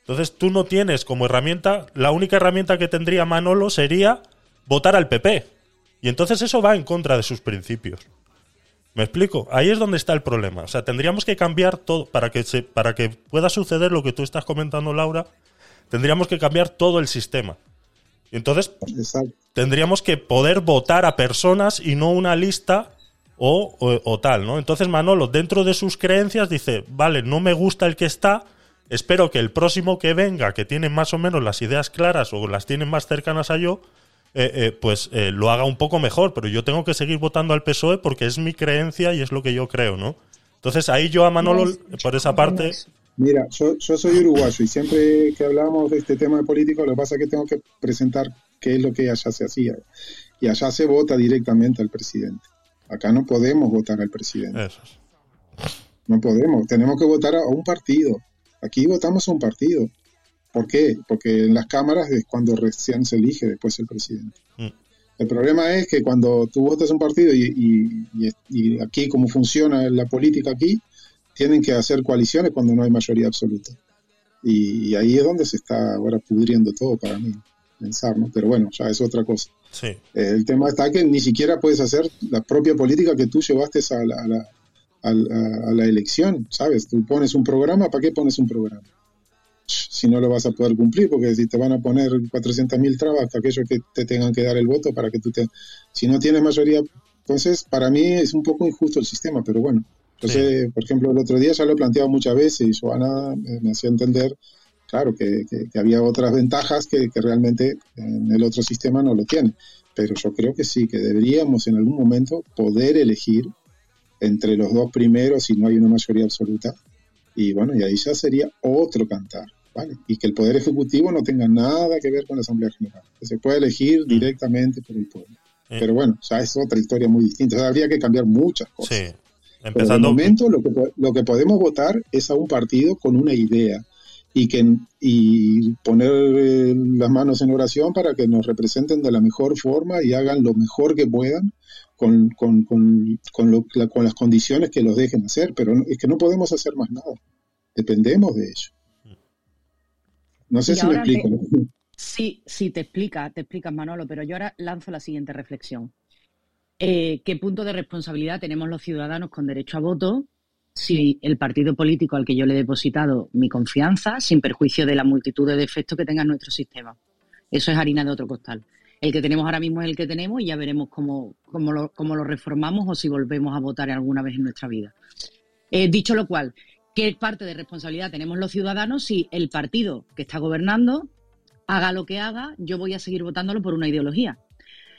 Entonces tú no tienes como herramienta... La única herramienta que tendría Manolo sería votar al PP. Y entonces eso va en contra de sus principios. ¿Me explico? Ahí es donde está el problema. O sea, tendríamos que cambiar todo para que se, para que pueda suceder lo que tú estás comentando, Laura. Tendríamos que cambiar todo el sistema. Y entonces Exacto. tendríamos que poder votar a personas y no una lista o, o- o tal, ¿no? Entonces Manolo, dentro de sus creencias, dice, vale, no me gusta el que está, espero que el próximo que venga, que tiene más o menos las ideas claras o las tiene más cercanas a yo, eh, eh, pues eh, lo haga un poco mejor, pero yo tengo que seguir votando al PSOE porque es mi creencia y es lo que yo creo, ¿no? Entonces ahí yo a Manolo, por esa parte, Mira, yo, yo soy uruguayo y siempre que hablamos de este tema de política, lo que pasa es que tengo que presentar qué es lo que allá se hacía. Y allá se vota directamente al presidente. Acá no podemos votar al presidente. eso. No podemos. Tenemos que votar a un partido. Aquí votamos a un partido. ¿Por qué? Porque en las cámaras es cuando recién se elige después el presidente. Mm. El problema es que cuando tú votas a un partido y, y- aquí como funciona la política aquí, tienen que hacer coaliciones cuando no hay mayoría absoluta. Y, y ahí es donde se está ahora pudriendo todo para mí, pensar, ¿no? Pero bueno, ya es otra cosa. Sí. Eh, el tema está que ni siquiera puedes hacer la propia política que tú llevaste a la, a la, a la- a la elección, ¿sabes? Tú pones un programa, ¿para qué pones un programa? Si no lo vas a poder cumplir, porque si te van a poner 400.000 trabas, aquellos que te tengan que dar el voto para que tú te... Si no tienes mayoría, entonces para mí es un poco injusto el sistema, pero bueno. Sí. sé, por ejemplo, el otro día ya lo he planteado muchas veces y Joana me, me hacía entender, claro, que, que- que había otras ventajas que, que realmente en el otro sistema no lo tiene. Pero yo creo que sí, que deberíamos en algún momento poder elegir entre los dos primeros si no hay una mayoría absoluta. Y bueno, y ahí ya sería otro cantar, ¿vale? Y que el Poder Ejecutivo no tenga nada que ver con la Asamblea General, que se pueda elegir directamente por el pueblo. Eh. Pero bueno, ya es otra historia muy distinta. O sea, habría que cambiar muchas cosas. Sí. Pero de Empezando. momento lo que, lo que podemos votar es a un partido con una idea y que y poner eh, las manos en oración para que nos representen de la mejor forma y hagan lo mejor que puedan con, con, con, con, lo- la- con las condiciones que los dejen hacer. Pero es que no podemos hacer más nada. Dependemos de ello. No sé Y si me te- explico. Sí, sí, te explica, te explicas, Manolo, pero yo ahora lanzo la siguiente reflexión. Eh, ¿Qué punto de responsabilidad tenemos los ciudadanos con derecho a voto si el partido político al que yo le he depositado mi confianza, sin perjuicio de la multitud de defectos que tenga nuestro sistema? Eso es harina de otro costal. El que tenemos ahora mismo es el que tenemos y ya veremos cómo, cómo, lo, cómo lo reformamos o si volvemos a votar alguna vez en nuestra vida. Eh, dicho lo cual, ¿qué parte de responsabilidad tenemos los ciudadanos si el partido que está gobernando haga lo que haga, yo voy a seguir votándolo por una ideología.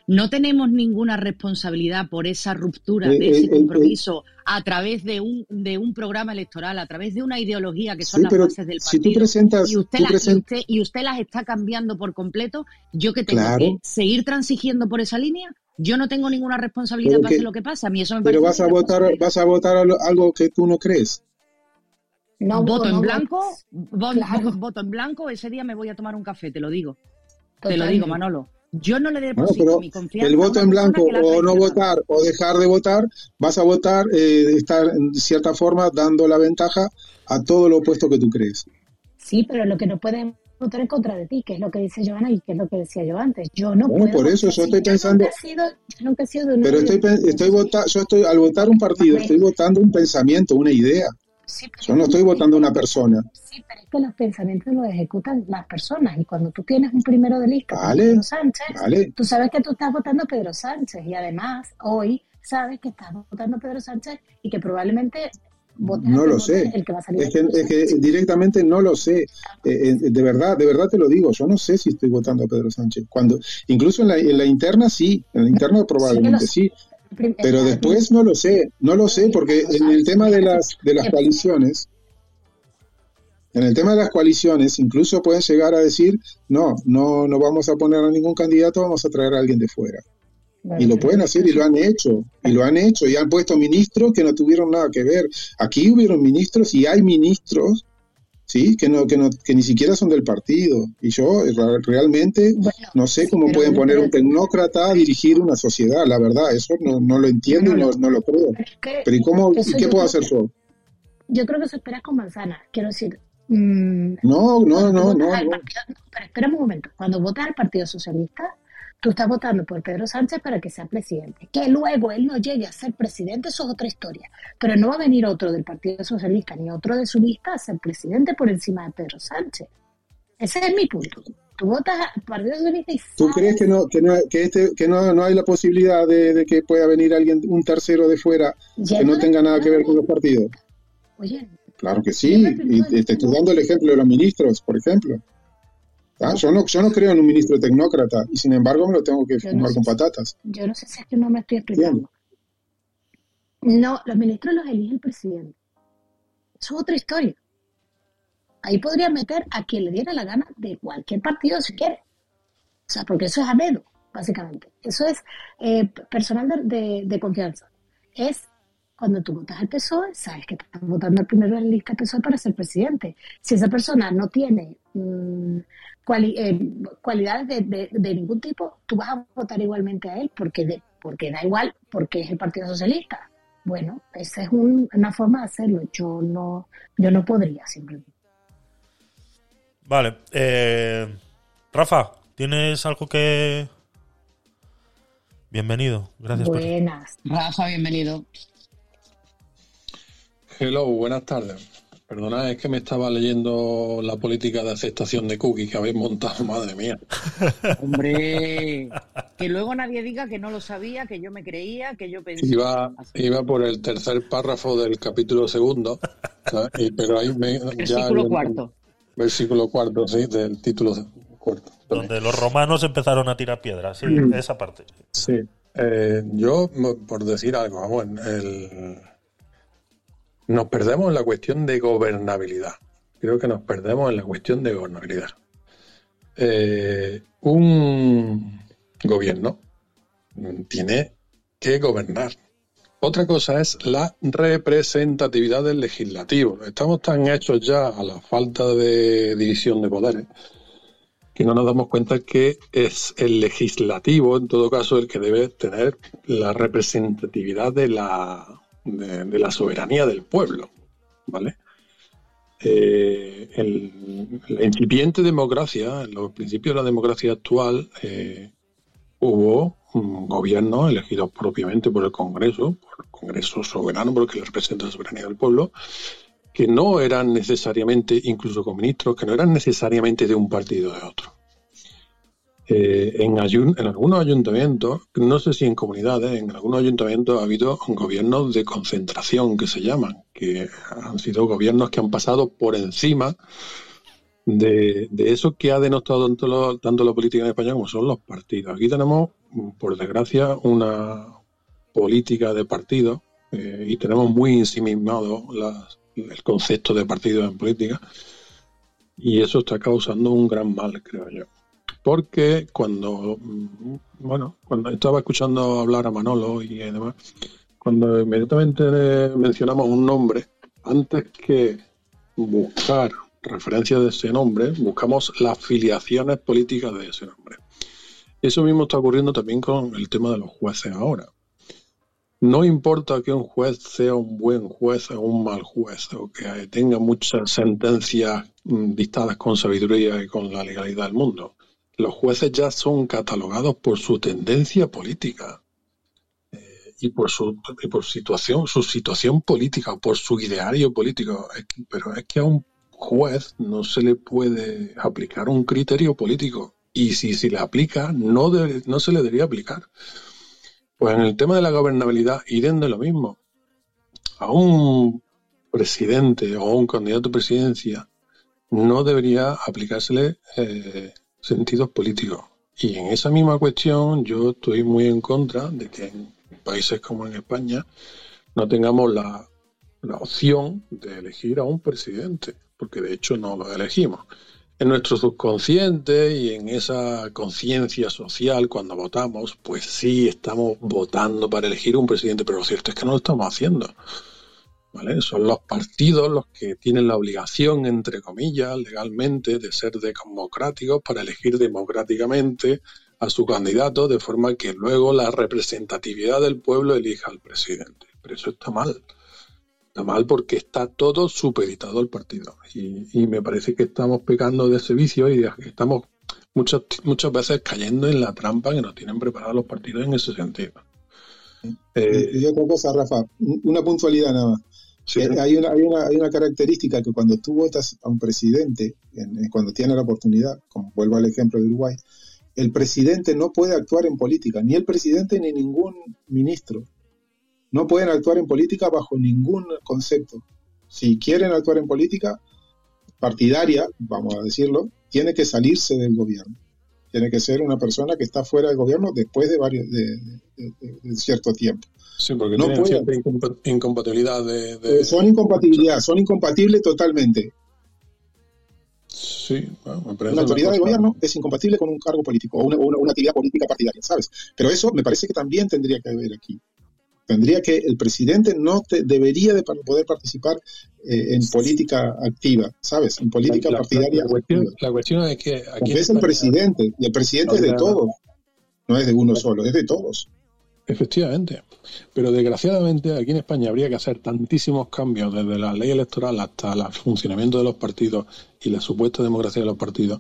No tenemos ninguna responsabilidad por esa ruptura Eh, de eh, ese eh, compromiso a través de un, de un programa electoral, a través de una ideología que son Sí, las bases del si tú partido. presentas- y, usted tú las- y presen- usted- y usted las está cambiando por completo. ¿Yo que tengo Claro. que seguir transigiendo por esa línea? Yo no tengo ninguna responsabilidad, pase lo que pase. A mí eso me parece Pero vas a votar, vas a votar algo que tú no crees. No, voto en blanco, votes. vo- Claro. voto en blanco, ese día me voy a tomar un café, te lo digo. Te lo digo, Manolo. Yo no le Bueno, deposito pero mi confianza. el voto en blanco o no votar o dejar de votar, vas a votar, eh, estar en cierta forma dando la ventaja a todo lo opuesto que tú crees. Sí, pero lo que no pueden votar en contra de ti, que es lo que dice Joana y que es lo que decía yo antes. Yo no Bueno, puedo por eso votar. yo estoy pensando- Nunca he sido, yo nunca he sido de una Pero estoy, estoy vota- yo estoy, al votar un partido, estoy votando un pensamiento, una idea. Sí, pero Yo no estoy votando una persona. Sí, pero es que los pensamientos los ejecutan las personas y cuando tú tienes un primero de lista, Vale, Pedro Sánchez, vale. tú sabes que tú estás votando a Pedro Sánchez y además hoy sabes que estás votando a Pedro Sánchez y que probablemente No lo sé. el que va a salir Es que, es que directamente no lo sé. Eh, eh, de verdad, de verdad te lo digo. Yo no sé si estoy votando a Pedro Sánchez. Cuando, incluso en la, en la interna sí, en la interna probablemente sí. Pero después no lo sé, no lo sé, porque en el tema de las, de las coaliciones, en el tema de las coaliciones, incluso pueden llegar a decir, no, no, no vamos a poner a ningún candidato, vamos a traer a alguien de fuera. Y lo pueden hacer y lo han hecho, y lo han hecho, y han puesto ministros que no tuvieron nada que ver. Aquí hubieron ministros y hay ministros, sí, que no, que no, que ni siquiera son del partido. Y yo ra- realmente no sé cómo pueden poner un tecnócrata a dirigir una sociedad, la verdad, eso no, no lo entiendo y no, no lo creo. que Pero ¿y cómo, qué puedo hacer yo? Yo creo que eso esperas con manzanas. Quiero decir, mm, No, no, no, no, no. partido- no, pero espera un momento. Cuando votas al Partido Socialista, tú estás votando por Pedro Sánchez para que sea presidente. Que luego él no llegue a ser presidente, eso es otra historia. Pero no va a venir otro del Partido Socialista ni otro de su lista a ser presidente por encima de Pedro Sánchez. Ese es mi punto. Tú votas al Partido Socialista y ¿Tú crees que no que no que este que no, no hay la posibilidad de, de que pueda venir alguien un tercero de fuera Ya que no no tenga nada que ver con los partidos? Oye, Claro que sí, y te estoy dando el ejemplo de los ministros, por ejemplo. Ah, Yo no, yo no creo en un ministro tecnócrata y sin embargo me lo tengo que Yo no fumar sé con patatas. yo no sé si es que no me estoy explicando. No, los ministros los elige el presidente. Eso es otra historia. Ahí podría meter a quien le diera la gana de cualquier partido si quiere. O sea, porque eso es a dedo, básicamente. Eso es eh, personal de, de- de confianza. Es cuando tú votas al PSOE, sabes que estás votando al primero de la lista PSOE para ser presidente. Si esa persona no tiene mm, cuali- eh, cualidades de, de- de ningún tipo, tú vas a votar igualmente a él porque, de- porque da igual, porque es el Partido Socialista. Bueno, esa es un- una forma de hacerlo. Yo no, yo no podría simplemente. Vale. eh, Rafa, ¿tienes algo que...? Bienvenido. Gracias por... Buenas. Rafa, bienvenido. Hello, buenas tardes. Perdona, es que me estaba leyendo la política de aceptación de cookies que habéis montado, madre mía. Hombre, que luego nadie diga que no lo sabía, que yo me creía, que yo pensé. Iba, iba por el tercer párrafo del capítulo segundo, pero ahí me... ya- Versículo cuarto. Versículo cuarto, sí, del título cuarto. Donde los romanos empezaron a tirar piedras. Sí, Mm. esa parte. Sí, eh, yo, por decir algo, vamos, el- nos perdemos en la cuestión de gobernabilidad. Creo que nos perdemos en la cuestión de gobernabilidad. Eh, un gobierno tiene que gobernar. Otra cosa es la representatividad del legislativo. Estamos tan hechos ya a la falta de división de poderes que no nos damos cuenta que es el legislativo, en todo caso, el que debe tener la representatividad de la, de, la soberanía del pueblo, ¿vale? Eh, el- la incipiente democracia, en los principios de la democracia actual, eh, hubo mm, gobiernos elegidos propiamente por el Congreso, por el Congreso soberano, porque representa la soberanía del pueblo, que no eran necesariamente, incluso con ministros, que no eran necesariamente de un partido o de otro. Eh, en, algunos ayuntamientos, no sé si en comunidades, en algunos ayuntamientos ha habido gobiernos de concentración que se llaman, que han sido gobiernos que han pasado por encima de, eso que ha denostado tanto, tanto la política en España como son los partidos. Aquí tenemos, por desgracia, una política de partidos eh, y tenemos muy ensimismado el concepto de partido en política y eso está causando un gran mal, creo yo. Porque cuando, mm, bueno, cuando estaba escuchando hablar a Manolo y demás, cuando inmediatamente mencionamos un nombre, antes que buscar referencias de ese nombre, buscamos las filiaciones políticas de ese nombre. Eso mismo está ocurriendo también con el tema de los jueces ahora. No importa que un juez sea un buen juez o un mal juez, o que tenga muchas sentencias mm, dictadas con sabiduría y con la legalidad del mundo. Los jueces ya son catalogados por su tendencia política eh, y por su y por situación, su situación política, por su ideario político. Pero es que a un juez no se le puede aplicar un criterio político. Y si se le aplica, no, debe- no se le debería aplicar. Pues en el tema de la gobernabilidad, irán de lo mismo. A un presidente o a un candidato a presidencia no debería aplicársele eh, sentidos políticos. Y en esa misma cuestión yo estoy muy en contra de que en países como en España no tengamos la, la opción de elegir a un presidente, porque de hecho no lo elegimos. En nuestro subconsciente y en esa conciencia social cuando votamos, pues sí estamos votando para elegir un presidente, pero lo cierto es que no lo estamos haciendo. ¿Vale? Son los partidos los que tienen la obligación, entre comillas, legalmente, de ser democráticos para elegir democráticamente a su candidato, de forma que luego la representatividad del pueblo elija al presidente. Pero eso está mal. Está mal porque está todo supeditado al partido. Y, y me parece que estamos pecando de ese vicio y estamos muchas, muchas veces cayendo en la trampa que nos tienen preparados los partidos en ese sentido. Eh, Y, otra cosa, Rafa, un- una puntualidad nada más. Eh, hay, una, hay, una, hay una característica que cuando tú votas a un presidente, en- en- cuando tiene la oportunidad, como vuelvo al ejemplo de Uruguay, el presidente no puede actuar en política, ni el presidente ni ningún ministro. No pueden actuar en política bajo ningún concepto. Si quieren actuar en política partidaria, vamos a decirlo, tiene que salirse del gobierno. Tiene que ser una persona que está fuera del gobierno después de varios de, de- de- de cierto tiempo. Sí, porque No tienen cierta incompa- incompatibilidad de, Eh, son incompatibilidad, son incompatibles totalmente. Sí, bueno, me parece Una autoridad cosa- de gobierno es incompatible con un cargo político o una, una- una actividad política partidaria, ¿sabes? Pero eso me parece que también tendría que haber aquí. Tendría que el presidente no te- debería de poder participar eh, en política activa, ¿sabes? En política La- partidaria. La, cuestión, activa. la cuestión es que aquí es el presidente y el presidente es de todos, no es de uno solo, es de todos. Efectivamente. Pero desgraciadamente aquí en España habría que hacer tantísimos cambios desde la ley electoral hasta el funcionamiento de los partidos y la supuesta democracia de los partidos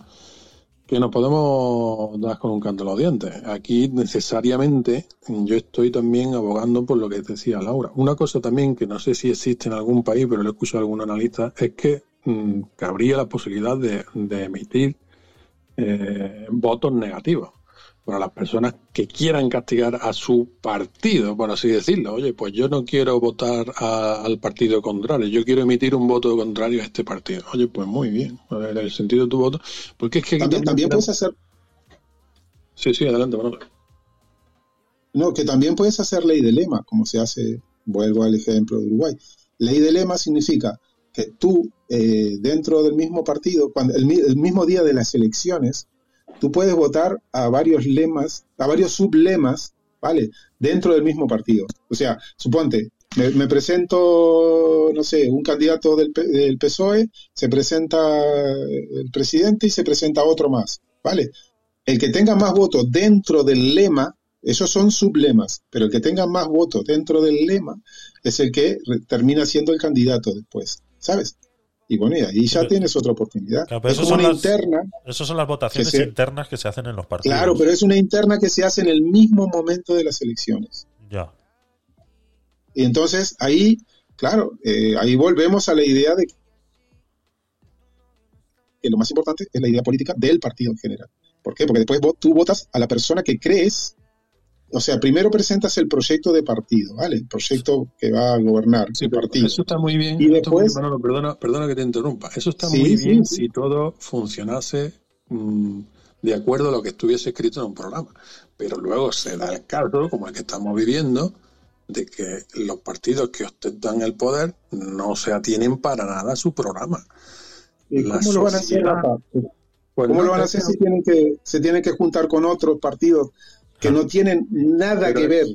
que nos podemos dar con un canto a los dientes. Aquí necesariamente yo estoy también abogando por lo que decía Laura. Una cosa también que no sé si existe en algún país, pero lo he escuchado a algún analista, es que mm, cabría la posibilidad de, de emitir eh, votos negativos para las personas que quieran castigar a su partido, por así decirlo. Oye, pues yo no quiero votar a- al partido contrario, yo quiero emitir un voto contrario a este partido. Oye, pues muy bien, en el sentido de tu voto, porque es que También, puedes hacer, Sí, sí, adelante, Manolo. no, que también puedes hacer ley de lema, como se hace, vuelvo al ejemplo de Uruguay. Ley de lema significa que tú, eh, dentro del mismo partido, cuando el, el mismo día de las elecciones, tú puedes votar a varios lemas, a varios sublemas, ¿vale? Dentro del mismo partido. O sea, suponte, me, presento, no sé, un candidato del, del PSOE, se presenta el presidente y se presenta otro más, ¿vale? El que tenga más votos dentro del lema, esos son sublemas, pero el que tenga más votos dentro del lema es el que termina siendo el candidato después, ¿sabes? Y bueno, y ahí ya tienes otra oportunidad. Claro, pero es como una las, interna, eso son las votaciones se- internas que se hacen en los partidos. claro, pero es una interna que se hace en el mismo momento de las elecciones. Ya. Y entonces ahí, claro, eh, ahí volvemos a la idea de que lo más importante es la idea política del partido en general. ¿Por qué? Porque después vos- tú votas a la persona que crees, o sea, primero presentas el proyecto de partido, ¿vale? El proyecto que va a gobernar el partido. Eso está muy bien. Y muy después- Manolo, perdona, perdona que te interrumpa. Eso está Sí, muy sí, bien sí. si todo funcionase mm, de acuerdo a lo que estuviese escrito en un programa. Pero luego se da el caso, como el que estamos viviendo, de que los partidos que ostentan el poder no se atienen para nada a su programa. ¿Y La ¿Cómo lo van a hacer? Pues ¿Cómo no, lo van a hacer si tienen que, se tienen que juntar con otros partidos que no tienen nada Pero- que ver?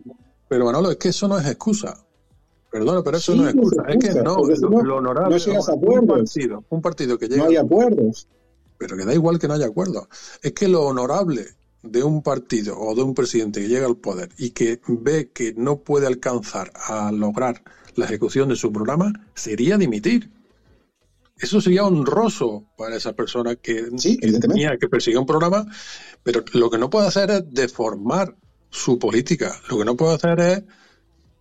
Pero Manolo, es que eso no es excusa. Perdona, pero eso Sí, no es excusa. Es que no, lo, no, lo honorable no llegas a un acuerdos. partido, un partido que llega No hay acuerdos. pero que da igual que no haya acuerdo. Es que lo honorable de un partido o de un presidente que llega al poder y que ve que no puede alcanzar a lograr la ejecución de su programa sería dimitir. Eso sería honroso para esa persona que, que tenía que persigue un programa, pero lo que no puede hacer es deformar su política. Lo que no puede hacer es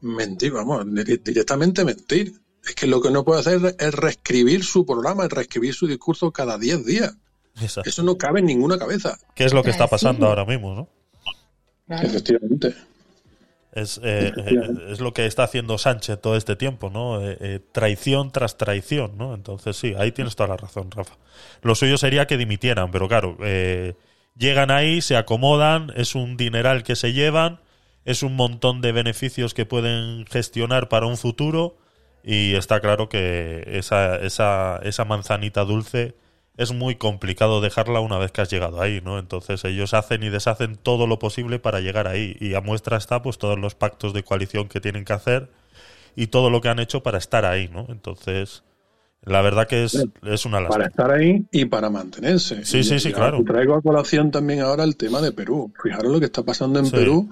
mentir, vamos, di- directamente mentir. Es que lo que no puede hacer es reescribir su programa, es reescribir su discurso cada 10 días. Exacto. Eso no cabe en ninguna cabeza. ¿Qué es lo que está pasando sí. ahora mismo, no? Claro. Efectivamente. Es, eh, eh, es lo que está haciendo Sánchez todo este tiempo, ¿no? Eh, eh, traición tras traición, ¿no? Entonces sí, ahí tienes toda la razón, Rafa. Lo suyo sería que dimitieran, pero claro, eh, llegan ahí, se acomodan, es un dineral que se llevan, es un montón de beneficios que pueden gestionar para un futuro y está claro que esa, esa, esa manzanita dulce es muy complicado dejarla una vez que has llegado ahí, ¿no? Entonces ellos hacen y deshacen todo lo posible para llegar ahí y a muestra está pues todos los pactos de coalición que tienen que hacer y todo lo que han hecho para estar ahí, ¿no? Entonces la verdad que es, es una Para lástima. estar ahí y para mantenerse. Sí, Y- sí, sí, y claro. Traigo a colación también ahora el tema de Perú. Fijaros lo que está pasando en Sí. Perú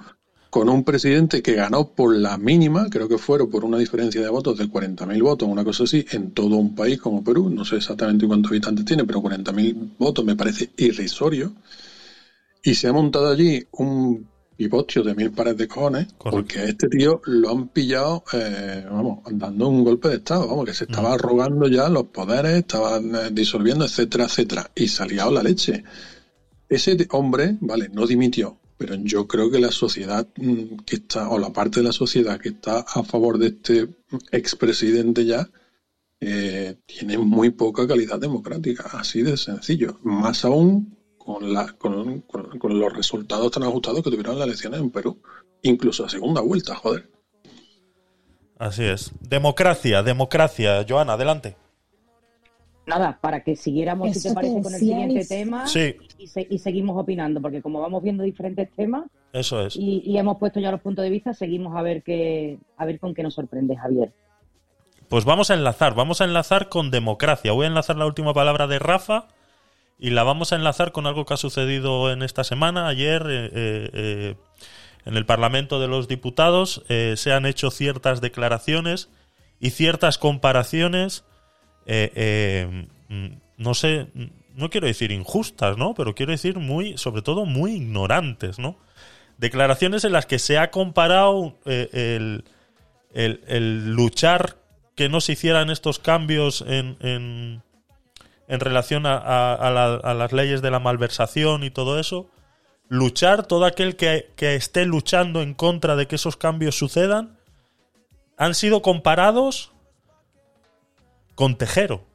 con un presidente que ganó por la mínima, creo que fueron por una diferencia de votos de 40.000 votos, una cosa así, en todo un país como Perú. No sé exactamente cuántos habitantes tiene, pero 40.000 votos me parece irrisorio. Y se ha montado allí un pivotio de mil pares de cojones, porque a este tío lo han pillado, eh, vamos, dando un golpe de Estado, vamos, que se estaba arrogando ya los poderes, estaban eh, disolviendo, etcétera, etcétera, y salía la leche. Ese hombre, vale, no dimitió, pero yo creo que la sociedad mm, que está, o la parte de la sociedad que está a favor de este expresidente ya, eh, tiene muy poca calidad democrática, así de sencillo. Más aún con, la, con, con- con los resultados tan ajustados que tuvieron las elecciones en Perú, incluso a segunda vuelta, joder. Así es. Democracia, democracia. Joana, adelante. Nada, para que siguiéramos, si Eso te parece, te con el siguiente tema Sí, y, se- y seguimos opinando, porque como vamos viendo diferentes temas eso es. y, y hemos puesto ya los puntos de vista, seguimos a ver qué, a ver con qué nos sorprende, Javier. Pues vamos a enlazar, vamos a enlazar con democracia. Voy a enlazar la última palabra de Rafa y la vamos a enlazar con algo que ha sucedido en esta semana. Ayer eh, eh, eh, en el Parlamento de los Diputados eh, se han hecho ciertas declaraciones y ciertas comparaciones, eh, eh, mm, no sé, no quiero decir injustas, ¿no? Pero quiero decir muy, sobre todo muy ignorantes, ¿no? Declaraciones en las que se ha comparado eh, el, el, luchar que no se hicieran estos cambios en, en, relación a, a- a la- a las leyes de la malversación y todo eso, luchar, todo aquel que, que esté luchando en contra de que esos cambios sucedan, han sido comparados con Tejero.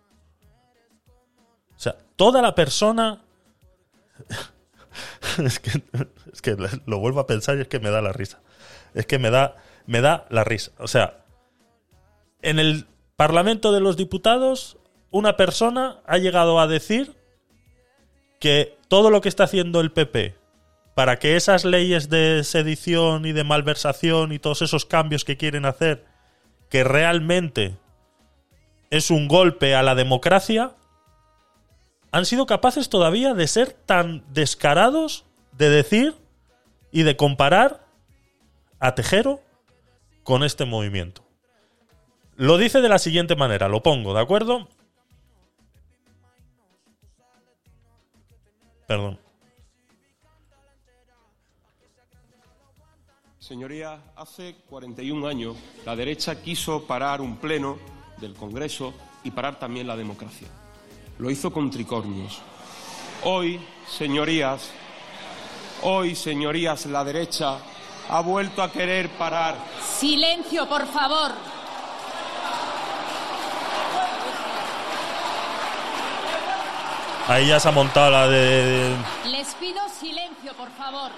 O sea, toda la persona... es, que, es que lo vuelvo a pensar y es que me da la risa. Es que me da, me da la risa. O sea, en el Parlamento de los Diputados, una persona ha llegado a decir que todo lo que está haciendo el PP para que esas leyes de sedición y de malversación y todos esos cambios que quieren hacer, que realmente es un golpe a la democracia, han sido capaces todavía de ser tan descarados de decir y de comparar a Tejero con este movimiento. Lo dice de la siguiente manera, lo pongo, ¿de acuerdo? Perdón. Señoría, hace 41 años la derecha quiso parar un pleno del Congreso y parar también la democracia. Lo hizo con tricornios. Hoy, señorías, hoy, señorías, la derecha ha vuelto a querer parar Silencio, por favor. Ahí ya se ha montado la de... Les pido silencio, por favor.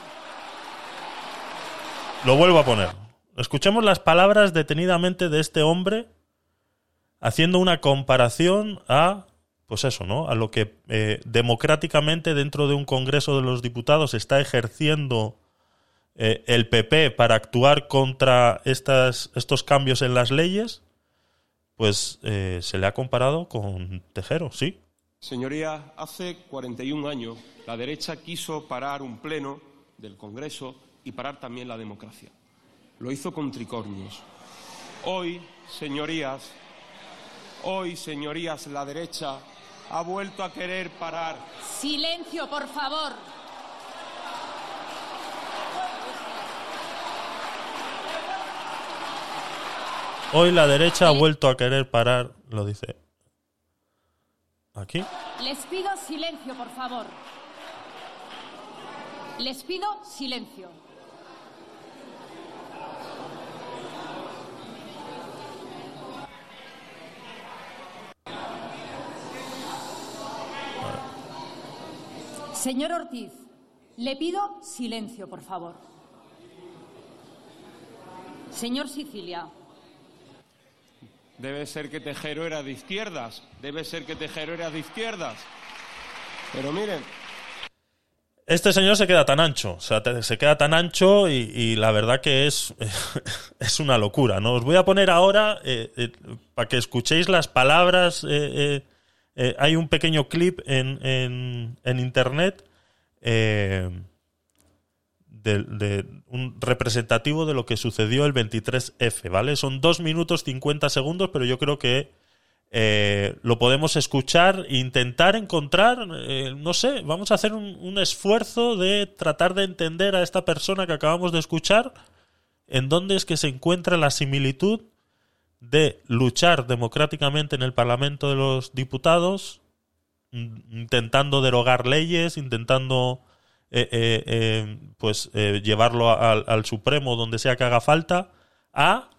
Lo vuelvo a poner. Escuchemos las palabras detenidamente de este hombre haciendo una comparación a, pues eso, ¿no? A lo que eh, democráticamente dentro de un Congreso de los Diputados está ejerciendo eh, el PP para actuar contra estas, estos cambios en las leyes, pues eh, se le ha comparado con Tejero, sí. Señoría, hace 41 años la derecha quiso parar un pleno del Congreso y parar también la democracia. Lo hizo con tricornios. Hoy, señorías, hoy, señorías, la derecha ha vuelto a querer parar Silencio, por favor. Hoy la derecha ha vuelto a querer parar, lo dice aquí. Les pido silencio, por favor. Les pido silencio. Señor Ortiz, le pido silencio, por favor. Señor Sicilia, Debe ser que Tejero era de izquierdas. Debe ser que Tejero era de izquierdas. Pero miren, Este señor se queda tan ancho, o sea, te- se queda tan ancho y, y la verdad que es, es una locura, ¿no? Os voy a poner ahora, eh, eh, para que escuchéis las palabras, eh, eh, hay un pequeño clip en, en, internet eh, de, un representativo de lo que sucedió el 23F, ¿vale? Son dos minutos 50 segundos, pero yo creo que eh, lo podemos escuchar e intentar encontrar, no sé, vamos a hacer un esfuerzo de tratar de entender a esta persona que acabamos de escuchar, en dónde es que se encuentra la similitud de luchar democráticamente en el Parlamento de los Diputados, in- intentando derogar leyes, intentando eh, eh, eh, pues eh, llevarlo al, al Supremo donde sea que haga falta, a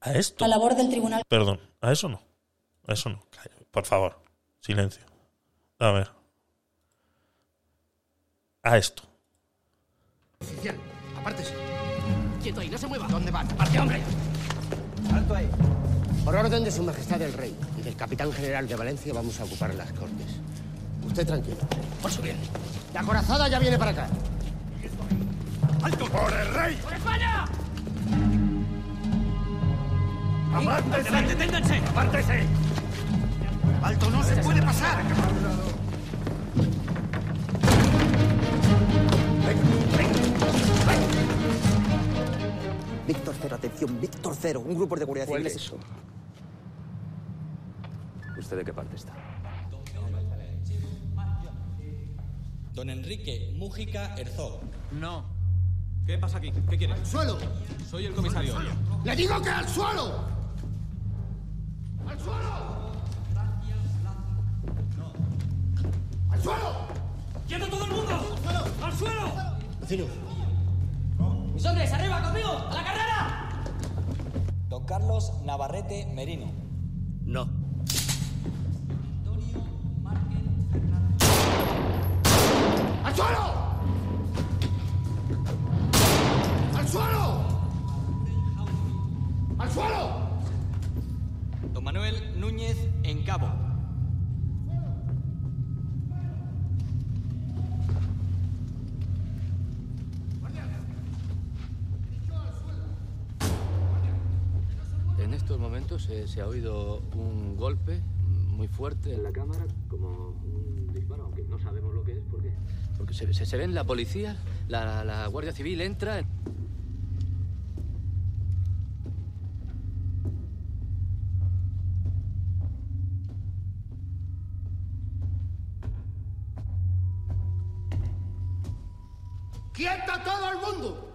a esto. La labor del tribunal. Perdón, a eso no. A eso no. Por favor, silencio. A ver. A esto. Oficial, apártese. Quieto ahí, no se mueva. ¿Dónde van? ¡Aparte, hombre! ¡Alto ahí! Por orden de su majestad el rey y del capitán general de Valencia vamos a ocupar las cortes. Usted tranquilo. Por su bien. La corazada ya viene para acá. ¡Alto! ¡Por el rey! ¡Por España! ¡Apártese! ¡Deténganse! ¡Apártese! ¡Alto, no se puede pasar! Víctor Cero, atención, Víctor Cero, un grupo de guardia ¿Cuál civiles. es eso? ¿Usted de qué parte está? Don Enrique Mújica Herzog. No. ¿Qué pasa aquí? ¿Qué quiere? ¡Al suelo! Soy el comisario. ¡Le digo que al suelo! ¡Al suelo! ¡Al suelo! ¡Quieto todo el mundo! ¡Al suelo! ¡Al suelo! Vecino. Mis hombres, arriba conmigo, a la carrera. Don Carlos Navarrete Merino. No. ¡Al suelo! ¡Al suelo! ¡Al suelo! Don Manuel Núñez en Cabo. En estos momentos se, ha oído un golpe muy fuerte en la cámara, como un disparo, aunque no sabemos lo que es, porque, porque se ven la policía, la, la Guardia Civil entra. ¡Quieta todo el mundo!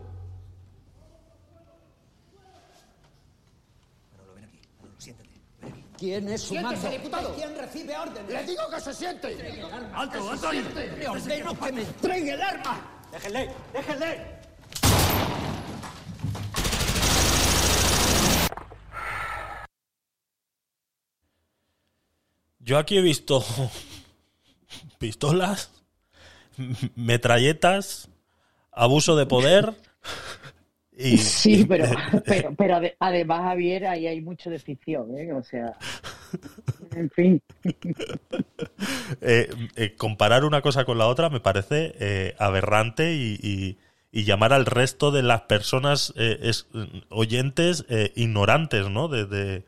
¿Quién es su Siéntese, mando? diputado. ¿Quién recibe órdenes? ¡Le digo que se siente! ¡Alto, ¡Que alto! Le ordeno que me entregue el arma. ¡Déjenle! ¡Déjenle! Yo aquí he visto pistolas, metralletas, abuso de poder y... Sí, pero, pero, pero ade- además, Javier, ahí hay mucho de ficción, ¿eh? O sea, en fin. eh, eh, comparar una cosa con la otra me parece eh, aberrante y, y- y llamar al resto de las personas es- oyentes ignorantes, ¿no? De, de-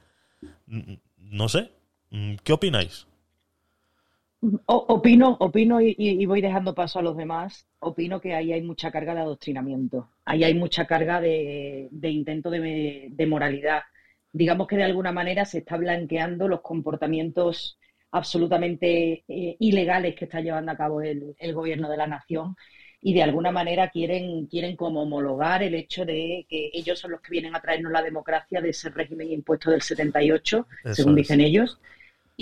mm, no sé. Mm, ¿Qué opináis? O- opino, opino y, y- y voy dejando paso a los demás. Opino que ahí hay mucha carga de adoctrinamiento. Ahí hay mucha carga de, de intento de, de moralidad. Digamos que de alguna manera se está blanqueando los comportamientos absolutamente eh, ilegales que está llevando a cabo el, el gobierno de la nación. y de alguna manera quieren, quieren como homologar el hecho de que ellos son los que vienen a traernos la democracia de ese régimen impuesto del 78, Eso según es. dicen ellos.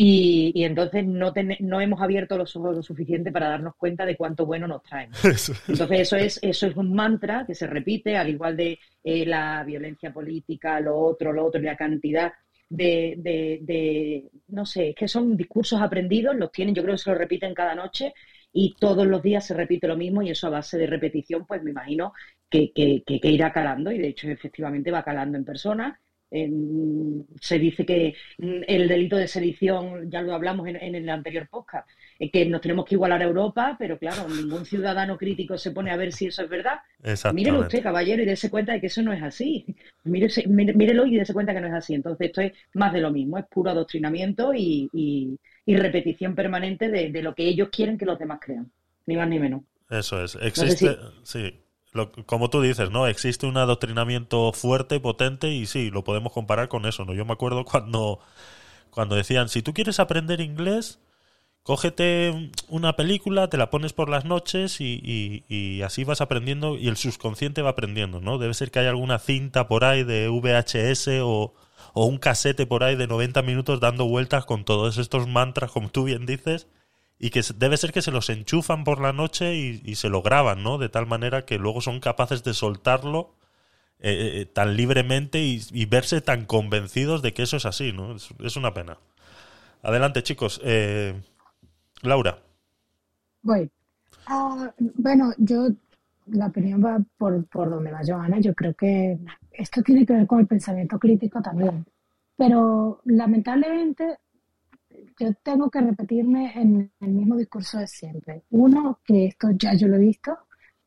Y, y entonces no, ten- no hemos abierto los ojos lo suficiente para darnos cuenta de cuánto bueno nos traen. Entonces eso es, eso es un mantra que se repite, al igual de eh, la violencia política, lo otro, lo otro, y la cantidad de, de, de- no sé, es que son discursos aprendidos, los tienen, yo creo que se los repiten cada noche y todos los días se repite lo mismo y eso a base de repetición, pues me imagino que, que, que- que irá calando y de hecho efectivamente va calando en personas. Se dice que mm, el delito de sedición, ya lo hablamos en, en el anterior podcast, eh, que nos tenemos que igualar a Europa, pero claro, ningún ciudadano crítico se pone a ver si eso es verdad. Mírelo usted, caballero, y dése cuenta de que eso no es así. Mírese- mire- mírelo y dése cuenta que no es así. Entonces, esto es más de lo mismo, es puro adoctrinamiento y, y- y repetición permanente de, de lo que ellos quieren que los demás crean, ni más ni menos. Eso es. sé Existe, sí. Lo- como tú dices, ¿no? Existe un adoctrinamiento fuerte, potente y sí, lo podemos comparar con eso, ¿no? Yo me acuerdo cuando, cuando decían, si tú quieres aprender inglés, cógete una película, te la pones por las noches y, y- y así vas aprendiendo y el subconsciente va aprendiendo, ¿no? Debe ser que hay alguna cinta por ahí de VHS o, o un casete por ahí de 90 minutos dando vueltas con todos estos mantras, como tú bien dices, y que debe ser que se los enchufan por la noche y, se lo graban, ¿no? De tal manera que luego son capaces de soltarlo eh, eh, tan libremente y, verse tan convencidos de que eso es así, ¿no? Es, es una pena. Adelante, chicos. Eh, Laura. Voy. Ah, bueno, yo, la opinión va por, por donde va Joana. Yo creo que esto tiene que ver con el pensamiento crítico también. Pero lamentablemente yo tengo que repetirme en el mismo discurso de siempre. Uno, que esto ya yo lo he visto,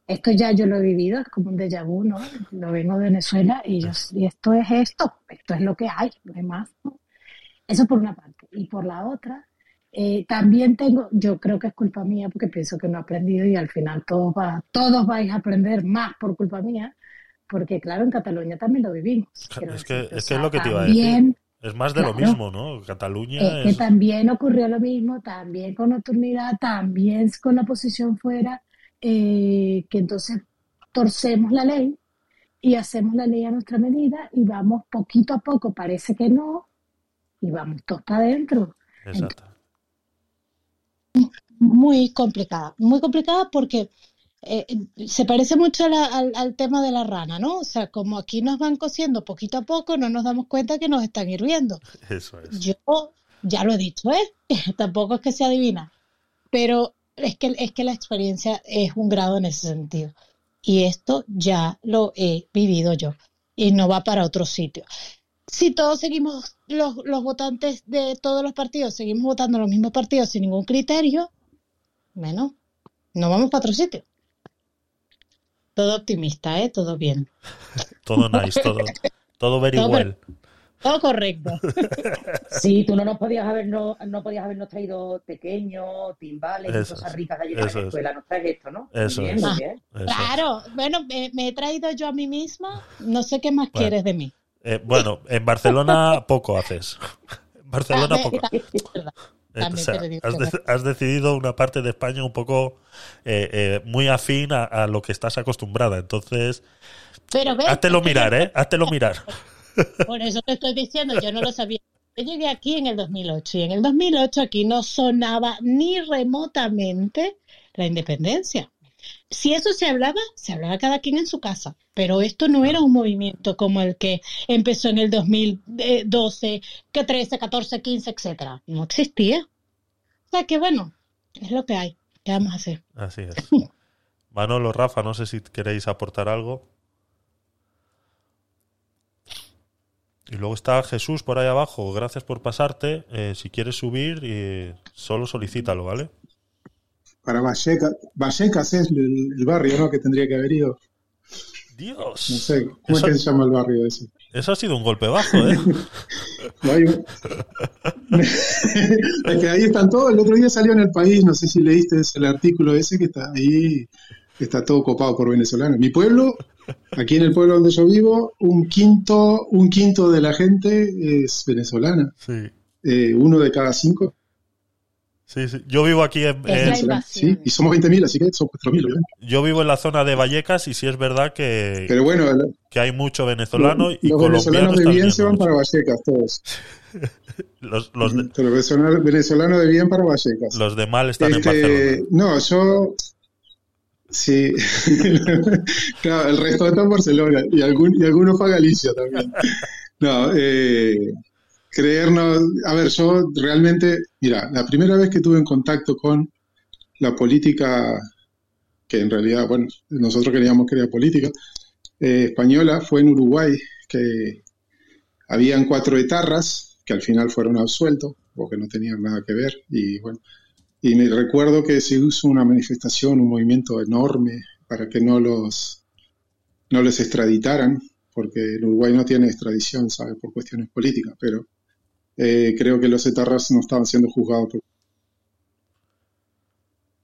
esto ya yo lo he vivido, es como un déjà vu, ¿no? Lo vengo de Venezuela y, yo, y esto es esto, esto es lo que hay, no hay más. ¿no? Eso por una parte. Y por la otra, eh, también tengo, yo creo que es culpa mía porque pienso que no he aprendido y al final todos, va, todos vais a aprender más por culpa mía, porque claro, en Cataluña también lo vivimos. Es que, es que es lo que te iba a decir. Es más de lo mismo, ¿no? Cataluña es que también ocurrió lo mismo, también con nocturnidad, también con la posición fuera, eh, que entonces torcemos la ley y hacemos la ley a nuestra medida y vamos poquito a poco, parece que no, y vamos todos para adentro. Exacto. muy complicada, muy complicada porque eh, se parece mucho la- al, al tema de la rana, ¿no? O sea, como aquí nos van cociendo poquito a poco, no nos damos cuenta que nos están hirviendo. Eso es. Yo ya lo he dicho, ¿eh? Tampoco es que se adivina, pero es que, es que la experiencia es un grado en ese sentido. Y esto ya lo he vivido yo y no va para otro sitio. Si todos seguimos, los, los votantes de todos los partidos, seguimos votando los mismos partidos sin ningún criterio, bueno, no vamos para otro sitio. Todo optimista, ¿eh? Todo bien. Todo nice, todo, todo very Todo well. Todo correcto. Sí, tú no nos podías haber, no, no podías habernos traído pequeños, timbales y Eso cosas es, ricas de allí de eso es. Nos traes esto, ¿no? Eso bien, es. muy bien. Eso. Claro, bueno, me, me he traído yo a mí misma, no sé qué más Bueno. quieres de mí. Eh, bueno, en Barcelona poco haces. En Barcelona Ah, poco. O sea, has, de- has decidido una parte de España un poco eh, eh, muy afín a, a lo que estás acostumbrada. Entonces, Pero ves, háztelo mirar, ¿eh? Háztelo mirar. Por eso te estoy diciendo, yo no lo sabía. Yo llegué aquí en el 2008 y en el 2008 aquí no sonaba ni remotamente la independencia. Si eso se hablaba, se hablaba cada quien en su casa, pero esto no era un movimiento como el que empezó en el 2012, que 13, 14, 15, etcétera. No existía. O sea que bueno, es lo que hay. ¿Qué vamos a hacer? Así es. Manolo, Rafa, no sé si queréis aportar algo. Y luego está Jesús por ahí abajo. Gracias por pasarte. Eh, si quieres subir, eh, solo solicítalo, ¿vale? Para Vallecas, Vallecas es el, el barrio, ¿no? Que tendría que haber ido. Dios. No sé, ¿cómo Eso- es que se llama el barrio ese? Eso ha sido un golpe bajo, ¿eh? Es que ahí están todos. El otro día salió en el país, no sé si leíste ese- el artículo ese que está ahí, que está todo copado por venezolanos. Mi pueblo, aquí en el pueblo donde yo vivo, un quinto, un quinto de la gente es venezolana. Sí. Eh, uno de cada cinco. Sí, sí. Yo vivo aquí en, en- Sí, y somos 20.000, así que son 4.000. obviamente. yo vivo en la zona de Vallecas y sí es verdad que, Pero bueno, que hay mucho venezolano y los venezolanos de bien se van para Vallecas, todos. Los, los, de, Los venezolanos de bien para Vallecas. los de mal están en Este, Barcelona. no, yo. Sí. claro, el resto está en Barcelona y, algún, y algunos fue a Galicia también. No, eh, creernos. A ver, yo realmente. Mira, la primera vez que tuve en contacto con la política, que en realidad, bueno, nosotros queríamos que política, eh, española, fue en Uruguay, que habían cuatro etarras que al final fueron absueltos, porque no tenían nada que ver, y bueno. Y me recuerdo que se hizo una manifestación, un movimiento enorme para que no los no les extraditaran, porque Uruguay no tiene extradición, ¿sabes? Por cuestiones políticas, pero eh, creo que los etarras no estaban siendo juzgados por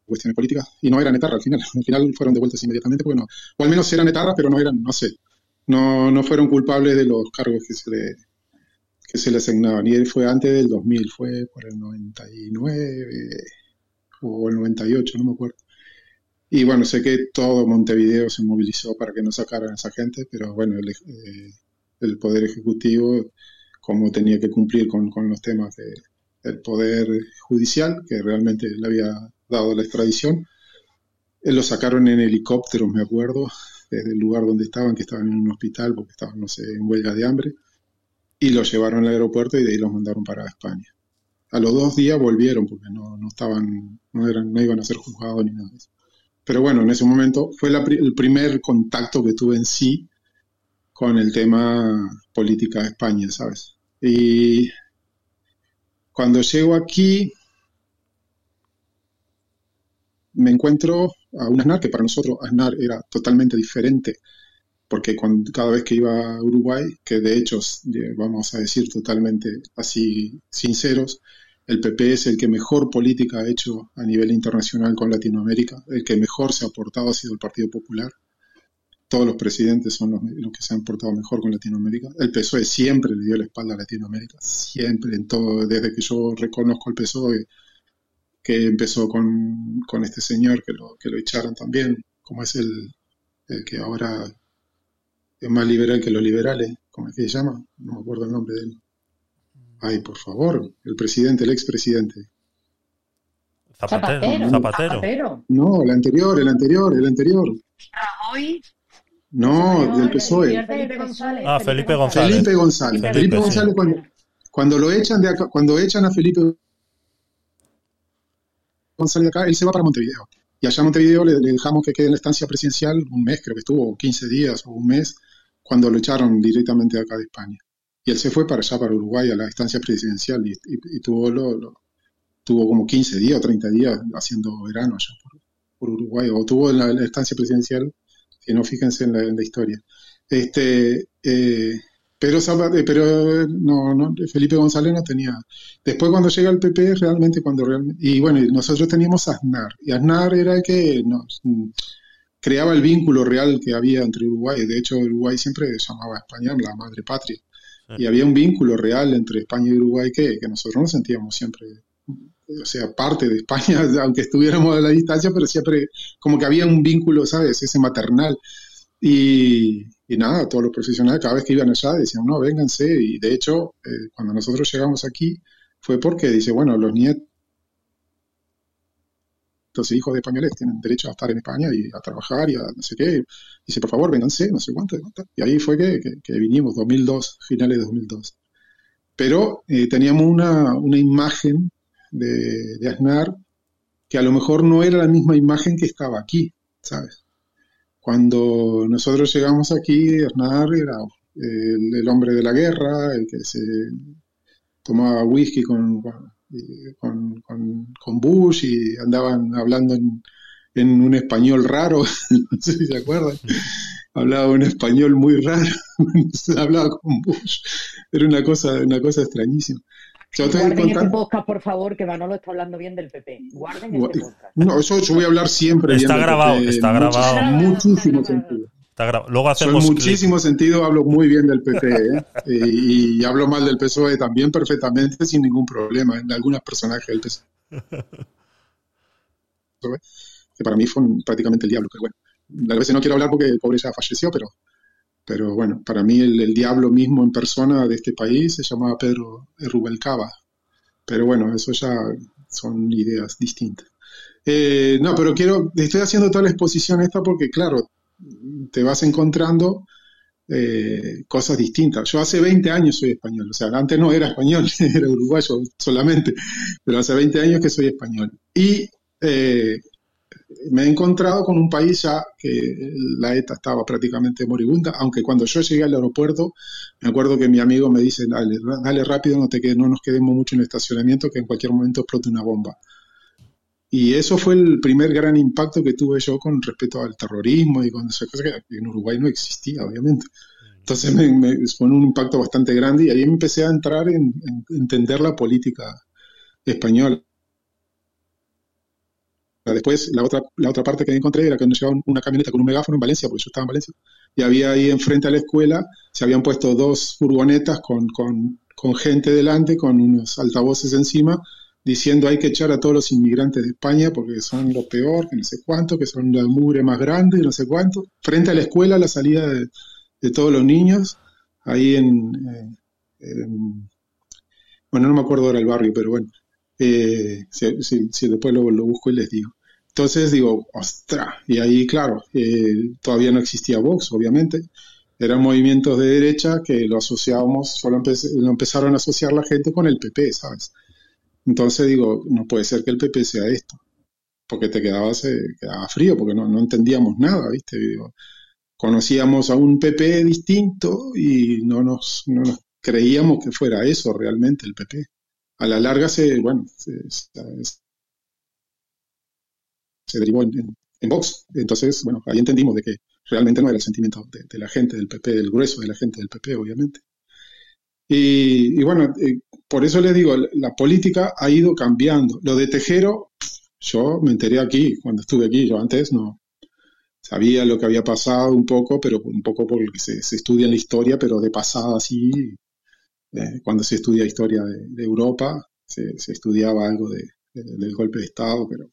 cuestiones políticas y no eran etarras al final. Al final fueron devueltos inmediatamente, porque o al menos eran etarras, pero no eran, no sé, no, no fueron culpables de los cargos que se le que se le asignaban. Y fue antes del 2000, fue por el 99 o el 98, no me acuerdo. Y bueno, sé que todo Montevideo se movilizó para que no sacaran a esa gente, pero bueno, el, eh, el Poder Ejecutivo, como tenía que cumplir con, con los temas de- del Poder Judicial, que realmente le había dado la extradición, eh, lo sacaron en helicóptero, me acuerdo, desde el lugar donde estaban, que estaban en un hospital porque estaban, no sé, en huelga de hambre, y lo llevaron al aeropuerto y de ahí los mandaron para España. A los dos días volvieron porque no, no estaban, no eran, no iban a ser juzgados ni nada de eso. Pero bueno, en ese momento fue la el primer contacto que tuve en sí con el tema política de España, ¿sabes? Y cuando llego aquí, me encuentro a un Aznar que para nosotros Aznar era totalmente diferente, porque cuando, cada vez que iba a Uruguay, que de hecho, eh, vamos a decir totalmente así sinceros, el PP es el que mejor política ha hecho a nivel internacional con Latinoamérica, el que mejor se ha portado ha sido el Partido Popular. Todos los presidentes son los, los que se han portado mejor con Latinoamérica. El PSOE siempre le dio la espalda a Latinoamérica, siempre, en todo, desde que yo reconozco el PSOE, que empezó con, con este señor que lo, que lo echaron también, como es el, el que ahora es más liberal que los liberales, ¿cómo es que se llama? No me acuerdo el nombre de él. Ay, por favor, el presidente, el expresidente. Zapatero. Zapatero. No, el anterior, el anterior, el anterior. Rajoy. No, del PSOE. Felipe González. Ah, Felipe González. Felipe González. Felipe, Felipe sí. González cuando, cuando lo echan de acá, cuando echan a Felipe González de acá, él se va para Montevideo. Y allá en Montevideo le, le dejamos que quede en la estancia presidencial un mes, creo que estuvo, o 15 días o un mes, cuando lo echaron directamente de acá de España. Y él se fue para allá, para Uruguay, a la estancia presidencial, y, y- y tuvo, lo, lo- tuvo como 15 días o 30 días haciendo verano allá por, por Uruguay, o tuvo en la, la estancia presidencial, no, fíjense en la, en la historia. Este, eh, pero, eh, pero no, no, Felipe González no tenía. Después cuando llega el PP, realmente cuando realmente, y bueno, nosotros teníamos a Aznar, y Aznar era el que nos mm, creaba el vínculo real que había entre Uruguay. De hecho, Uruguay siempre llamaba a España la madre patria. Y había un vínculo real entre España y Uruguay que, que nosotros nos sentíamos siempre, o sea, parte de España, aunque estuviéramos a la distancia, pero siempre como que había un vínculo, ¿sabes? Ese maternal. Y, y nada, todos los profesionales cada vez que iban allá decían, no, vénganse. Y de hecho, eh, cuando nosotros llegamos aquí fue porque dice, bueno, los nietos e hijos de españoles tienen derecho a estar en España y a trabajar y a no sé qué. Dice, por favor, vénganse, no sé cuánto. Y ahí fue que, que- que vinimos, 2002, finales de 2002. Pero eh, teníamos una, una imagen de, Aznar que a lo mejor no era la misma imagen que estaba aquí, ¿sabes? Cuando nosotros llegamos aquí, Aznar era el, el hombre de la guerra, el que se tomaba whisky con, con, y- con- con- con Bush y andaban hablando en, en un español raro, no sé si se acuerdan. Hablaba un español muy raro, hablaba con Bush. Era una cosa, una cosa extrañísima. Yo Guarden este contar- podcast, por favor, que Manolo está hablando bien del PP. Guarden este podcast. No, eso yo voy a hablar siempre. Está bien del grabado, PP, está mucho- grabado. Muchísimo sentido. Está gra- Luego hacemos en clip. muchísimo sentido hablo muy bien del PP ¿eh? y, y hablo mal del PSOE también perfectamente sin ningún problema en algunos personajes del PSOE. que para mí fue un- prácticamente el diablo. Pero bueno, a veces no quiero hablar porque el pobre ya falleció, pero, pero bueno, para mí el, diablo mismo en persona de este país se llamaba Pedro Rubalcaba. Pero bueno, eso ya son ideas distintas. Eh, no, pero quiero, estoy haciendo toda la exposición esta porque, claro, te vas encontrando eh, cosas distintas. Yo hace 20 años soy español, o sea, antes no era español, era uruguayo solamente, pero hace 20 años que soy español. Y eh, me he encontrado con un país ya que la ETA estaba prácticamente moribunda, aunque cuando yo llegué al aeropuerto, me acuerdo que mi amigo me dice, dale, dale rápido, no, te quedes, no nos quedemos mucho en el estacionamiento, que en cualquier momento explote una bomba. Y eso fue el primer gran impacto que tuve yo con respecto al terrorismo y con esas cosas que en Uruguay no existía, obviamente. Entonces me, me- fue un impacto bastante grande y ahí empecé a entrar en, en entender la política española. Después, la otra, la otra parte que encontré era que nos llevaban una camioneta con un megáfono en Valencia, porque yo estaba en Valencia, y había ahí enfrente a la escuela, se habían puesto dos furgonetas con, con, gente delante, con unos altavoces encima, diciendo hay que echar a todos los inmigrantes de España porque son lo peor, que no sé cuánto, que son la mugre más grande, no sé cuánto. Frente a la escuela, la salida de, de todos los niños, ahí en, eh, en- bueno, no me acuerdo ahora el barrio, pero bueno, eh, si, si- si después lo busco y les digo. Entonces digo, ostras, y ahí, claro, eh, todavía no existía Vox, obviamente. Eran movimientos de derecha que lo asociábamos, solo empe- lo empezaron a asociar la gente con el PP, ¿sabes? Entonces digo, no puede ser que el PP sea esto, porque te quedabas, eh, quedaba frío, porque no, no entendíamos nada, ¿viste? Digo, conocíamos a un PP distinto y no nos, no nos creíamos que fuera eso realmente el PP. A la larga se, bueno, se, se- se derivó en, en- en Vox. Entonces, bueno, ahí entendimos de que realmente no era el sentimiento de, de la gente del PP, del grueso de la gente del PP, obviamente. Y, y bueno, eh, por eso les digo, la, política ha ido cambiando. Lo de Tejero, yo me enteré aquí, cuando estuve aquí, yo antes no sabía lo que había pasado un poco, pero un poco porque se, se estudia en la historia, pero de pasada así, eh, cuando se estudia historia de, de Europa, se, se estudiaba algo de, de- del golpe de Estado, pero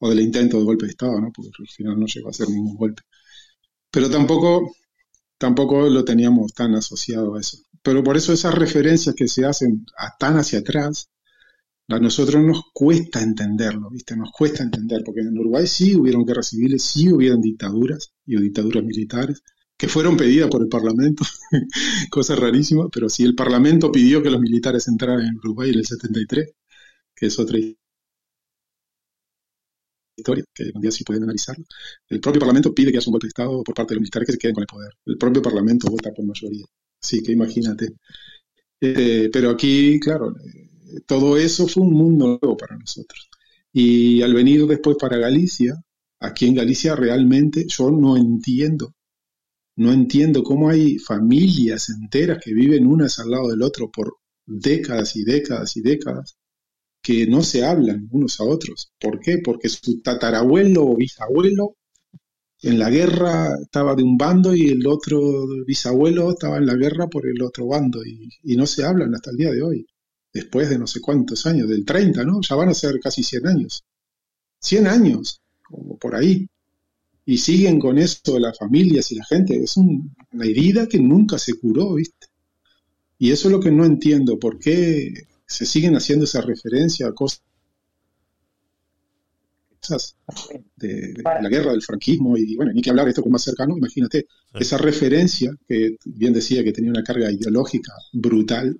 o del intento de golpe de Estado, ¿no? Porque al final no llegó a ser ningún golpe. Pero tampoco, tampoco lo teníamos tan asociado a eso. Pero por eso esas referencias que se hacen tan hacia atrás, a nosotros nos cuesta entenderlo, ¿viste? Nos cuesta entender, porque en Uruguay sí hubieron guerras civiles, sí hubieron dictaduras y dictaduras militares, que fueron pedidas por el Parlamento, cosa rarísima, pero si el Parlamento pidió que los militares entraran en Uruguay en el 73, que es otra historia, que un día sí pueden analizarlo. El propio Parlamento pide que haya un golpe de Estado por parte de los militares que se queden con el poder. El propio Parlamento vota por mayoría. Así que imagínate. Eh, pero aquí, claro, eh, todo eso fue un mundo nuevo para nosotros. Y al venir después para Galicia, aquí en Galicia realmente yo no entiendo, no entiendo cómo hay familias enteras que viven unas al lado del otro por décadas y décadas y décadas que no se hablan unos a otros. ¿Por qué? Porque su tatarabuelo o bisabuelo en la guerra estaba de un bando y el otro bisabuelo estaba en la guerra por el otro bando y, no se hablan hasta el día de hoy, después de no sé cuántos años, del 30, ¿no? Ya van a ser casi 100 años. 100 años, como por ahí. Y siguen con eso las familias y la gente. Es un- una herida que nunca se curó, ¿viste? Y eso es lo que no entiendo. ¿Por qué se siguen haciendo esa referencia a cosas de, de la guerra del franquismo? Y bueno, ni que hablar de esto con más cercano, imagínate, esa referencia que bien decía que tenía una carga ideológica brutal.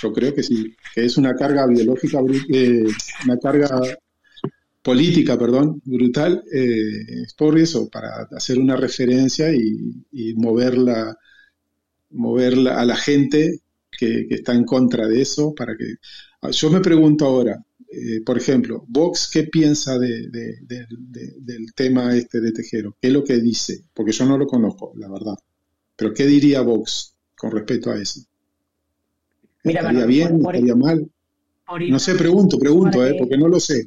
Yo creo que sí, que es una carga biológica, bru- eh, una carga política, perdón, brutal, eh, es por eso, para hacer una referencia y, y moverla, moverla a la gente que, que está en contra de eso, para que... Yo me pregunto ahora, eh, por ejemplo, Vox, ¿qué piensa de, de- de- de- del tema este de Tejero? ¿Qué es lo que dice? Porque yo no lo conozco, la verdad. Pero ¿qué diría Vox con respecto a eso? Mira, ¿Estaría Manolo, bien? por- por- ¿Estaría mal? por No sé, pregunto, pregunto, eh, que- porque no lo sé.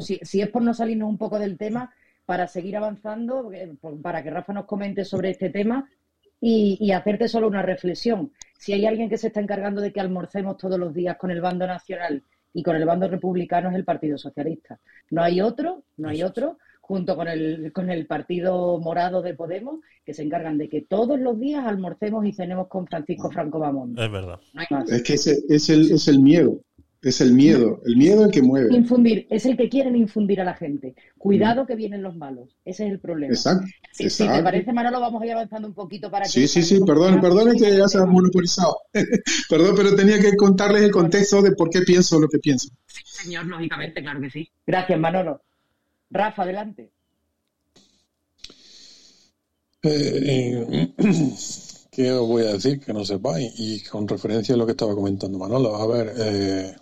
Si, si es por no salirnos un poco del tema, para seguir avanzando, eh, para que Rafa nos comente sobre este tema y, y hacerte solo una reflexión. Si hay alguien que se está encargando de que almorcemos todos los días con el bando nacional y con el bando republicano es el Partido Socialista. No hay otro, no hay otro, junto con el, con el Partido Morado de Podemos, que se encargan de que todos los días almorcemos y cenemos con Francisco Franco Bamonde. Es verdad. No hay más. Es que ese es el, es el miedo. Es el miedo. El miedo el que mueve. Infundir, es el que quieren infundir a la gente. Cuidado que vienen los malos. Ese es el problema. Exacto. Si, si te exacto. parece, Manolo, vamos a ir avanzando un poquito para que... Sí, sí, sí, perdón, perdón que ya se ha monopolizado. perdón, pero tenía que contarles el contexto de por qué pienso lo que pienso. Señor, lógicamente, claro que sí. Gracias, Manolo. Rafa, adelante. Eh, ¿Qué os voy a decir que no sepáis? Y con referencia a lo que estaba comentando Manolo, a ver, eh,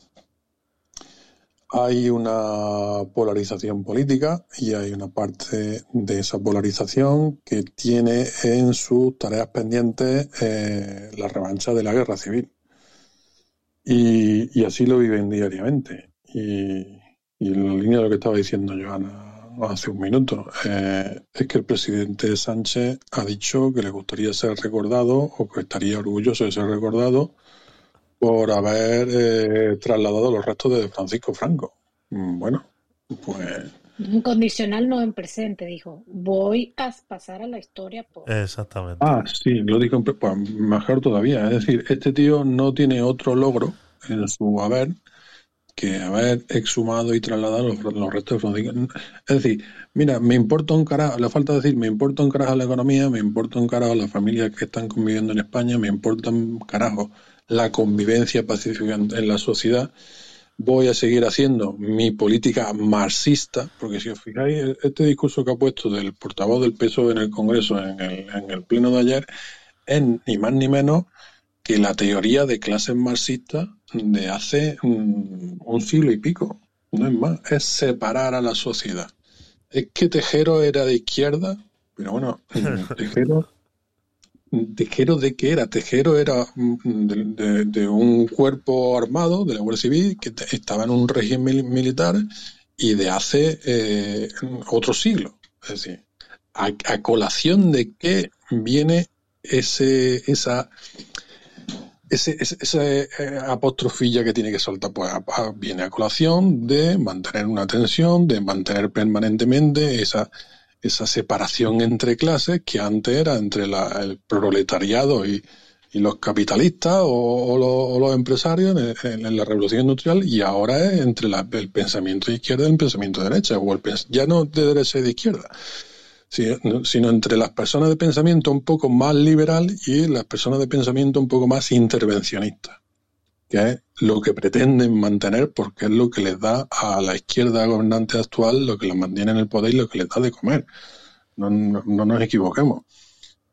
hay una polarización política y hay una parte de esa polarización que tiene en sus tareas pendientes eh, la revancha de la guerra civil. Y, y así lo viven diariamente. Y, en la línea de lo que estaba diciendo Joana hace un minuto, eh, es que el presidente Sánchez ha dicho que le gustaría ser recordado o que estaría orgulloso de ser recordado por haber eh, trasladado los restos de Francisco Franco. Mm, Bueno, pues Un condicional no en presente, dijo. Voy a pasar a la historia por... Exactamente. Ah, sí, lo en pre- pues mejor todavía. Es decir, este tío no tiene otro logro en su haber que haber exhumado y trasladado los, los restos de Francisco. Es decir, mira, me importa un carajo, le falta decir, me importa un carajo la economía, me importa un carajo las familias que están conviviendo en España, me importa un carajo la convivencia pacífica en, en la sociedad. Voy a seguir haciendo mi política marxista, porque si os fijáis, este discurso que ha puesto del portavoz del PSOE en el Congreso en el, en el pleno de ayer es ni más ni menos que la teoría de clases marxistas de hace un, un siglo y pico. No es más, es separar a la sociedad. Es que Tejero era de izquierda, pero bueno, Tejero, Tejero de qué era? Tejero era mm, de, un cuerpo armado de la Guardia Civil que estaba en un régimen mil- militar y de hace eh, otro siglo. Es decir, a, colación de qué viene ese, esa ese, esa eh, apostrofilla que tiene que soltar, pues a- viene a colación de mantener una tensión, de mantener permanentemente esa, esa separación entre clases que antes era entre la- el proletariado y, los capitalistas o, los, empresarios en, la revolución industrial y ahora es entre el pensamiento de izquierda y el pensamiento de derecha, o el ya no de derecha y de izquierda sino, sino entre las personas de pensamiento un poco más liberal y las personas de pensamiento un poco más intervencionista, que es lo que pretenden mantener porque es lo que les da a la izquierda gobernante actual, lo que les mantiene en el poder y lo que les da de comer. No, no- no nos equivoquemos.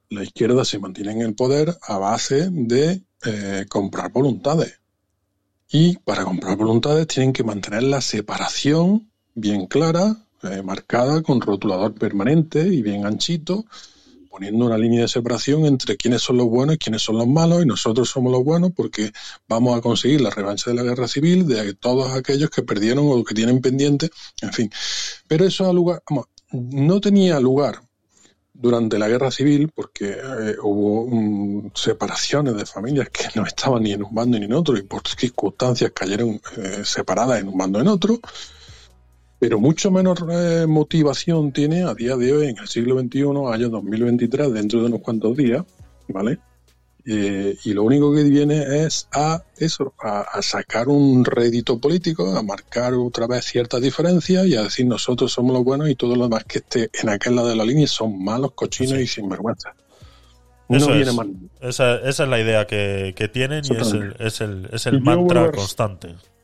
La izquierda se mantiene en el poder a base de eh, comprar voluntades. Y para comprar voluntades tienen que mantener la separación bien clara, eh, marcada con rotulador permanente y bien anchito, poniendo una línea de separación entre quiénes son los buenos y quiénes son los malos, y nosotros somos los buenos porque vamos a conseguir la revancha de la guerra civil de todos aquellos que perdieron o que tienen pendiente, en fin. Pero eso lugar, no tenía lugar durante la guerra civil porque eh, hubo mm, separaciones de familias que no estaban ni en un bando ni en otro y por circunstancias cayeron eh, separadas en un bando en otro pero mucho menos eh, motivación tiene a día de hoy, en el siglo XXI, año 2023, dentro de unos cuantos días, ¿vale? Eh, y lo único que viene es a eso, a, a sacar un rédito político, a marcar otra vez ciertas diferencias y a decir nosotros somos los buenos y todo lo demás que esté en aquel lado de la línea son malos, cochinos y sinvergüenza. No Eso viene es. mal. Esa, esa es la idea que, que tienen y es el, es el, es el mantra vuelvo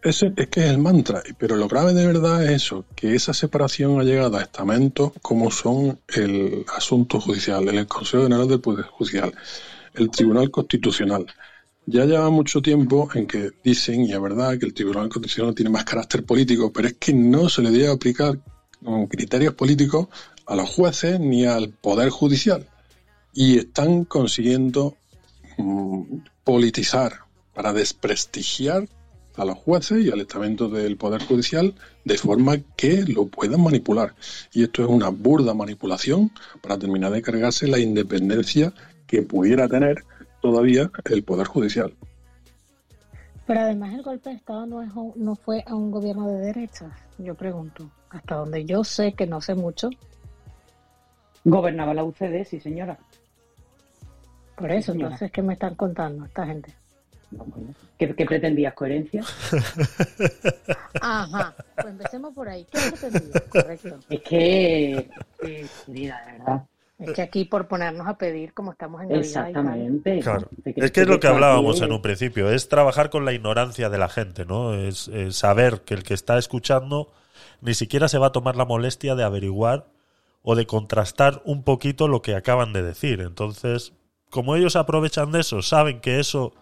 Ese, es que es el mantra, pero lo grave de verdad es eso, que esa separación ha llegado a estamentos como son el asunto judicial, el Consejo General del Poder Judicial, el Tribunal Constitucional. Ya lleva mucho tiempo en que dicen, y es verdad, que el Tribunal Constitucional tiene más carácter político, pero es que no se le debe aplicar mm, criterios políticos a los jueces ni al Poder Judicial. Y están consiguiendo mm, politizar para desprestigiar a los jueces y al estamento del Poder Judicial de forma que lo puedan manipular. Y esto es una burda manipulación para terminar de cargarse la independencia que pudiera tener todavía el Poder Judicial. Pero además el golpe de Estado no, es, un- no fue a un gobierno de derechas, yo pregunto. Hasta donde yo sé, que no sé mucho, Gobernaba la UCD, sí, señora. por eso, señora. entonces, ¿qué me están contando esta gente? ¿Qué, qué pretendías? ¿Coherencia? Ajá, pues empecemos por ahí. ¿Qué pretendía? Correcto. Es que, eh, querida, de verdad. Es que aquí por ponernos a pedir como estamos en Navidad y tal. Exactamente. Claro. ¿Te crees Es que es lo que hablábamos en un principio, es trabajar con la ignorancia de la gente, ¿no? Es, es saber que el que está escuchando ni siquiera se va a tomar la molestia de averiguar o de contrastar un poquito lo que acaban de decir. Entonces, como ellos aprovechan de eso, saben que eso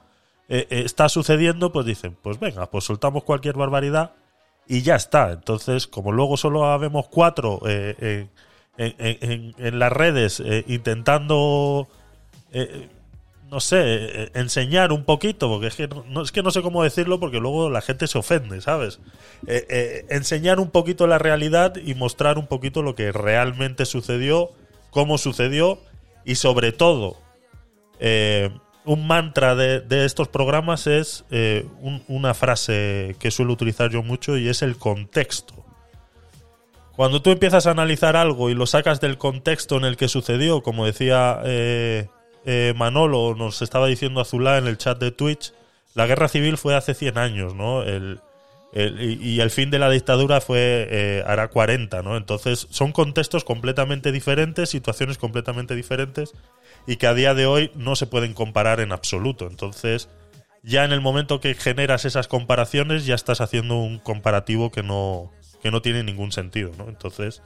eh, eh, está sucediendo, pues dicen, pues venga, pues soltamos cualquier barbaridad y ya está. Entonces, como luego solo habemos cuatro eh, en, en- las redes intentando, no sé, enseñar un poquito, porque es que no, es que no sé cómo decirlo, porque luego la gente se ofende, ¿sabes? Enseñar un poquito la realidad y mostrar un poquito lo que realmente sucedió, cómo sucedió y sobre todo eh, un mantra de, de estos programas es eh, un- una frase que suelo utilizar yo mucho y es el contexto. Cuando tú empiezas a analizar algo y lo sacas del contexto en el que sucedió, como decía eh, eh, Manolo, nos estaba diciendo Azulá en el chat de Twitch, la guerra civil fue hace 100 años, ¿no? El, el- y, el fin de la dictadura fue hará 40, ¿no? Entonces son contextos completamente diferentes, situaciones completamente diferentes y que a día de hoy no se pueden comparar en absoluto. Entonces, ya en el momento que generas esas comparaciones, ya estás haciendo un comparativo que no, que no tiene ningún sentido, ¿no? Entonces,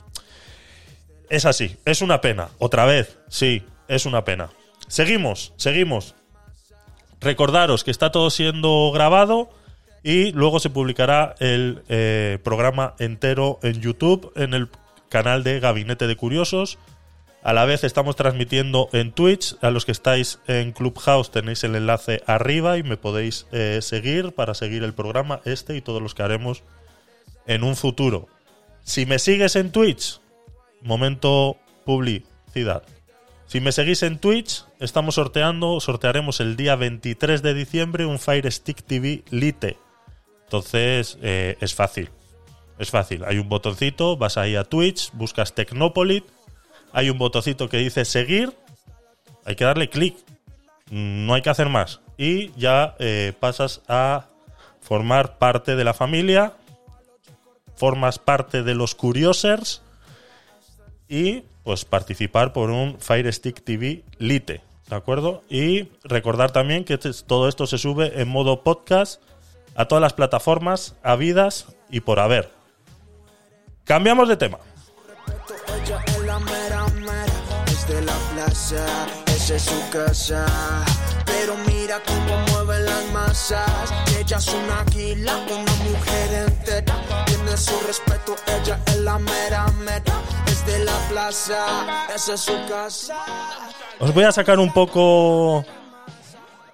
es así, es una pena. Otra vez, sí, es una pena. Seguimos, seguimos. Recordaros que está todo siendo grabado y luego se publicará el eh, programa entero en YouTube, en el canal de Gabinete de Curiosos. A la vez estamos transmitiendo en Twitch. A los que estáis en Clubhouse tenéis el enlace arriba y me podéis eh, seguir para seguir el programa este y todos los que haremos en un futuro. Si me sigues en Twitch, momento publicidad. Si me seguís en Twitch, estamos sorteando, sortearemos el día 23 de diciembre un Fire Stick TV Lite. Entonces, eh, es fácil. Es fácil. Hay un botoncito, vas ahí a Twitch, buscas Tecnopolit, hay un botoncito que dice seguir, hay que darle clic. No hay que hacer más. Y ya eh, pasas a formar parte de la familia, formas parte de los Curiosers y pues participar por un Fire Stick TV Lite, ¿de acuerdo? Y recordar también que este- todo esto se sube en modo podcast a todas las plataformas habidas y por haber. Cambiamos de tema. Plaza, esa es su casa. Pero mira cómo mueve las masas. Ella es una águila, una mujer entera. Tiene su respeto, ella es la mera mera, es de la plaza, esa es su casa. Os voy a sacar un poco.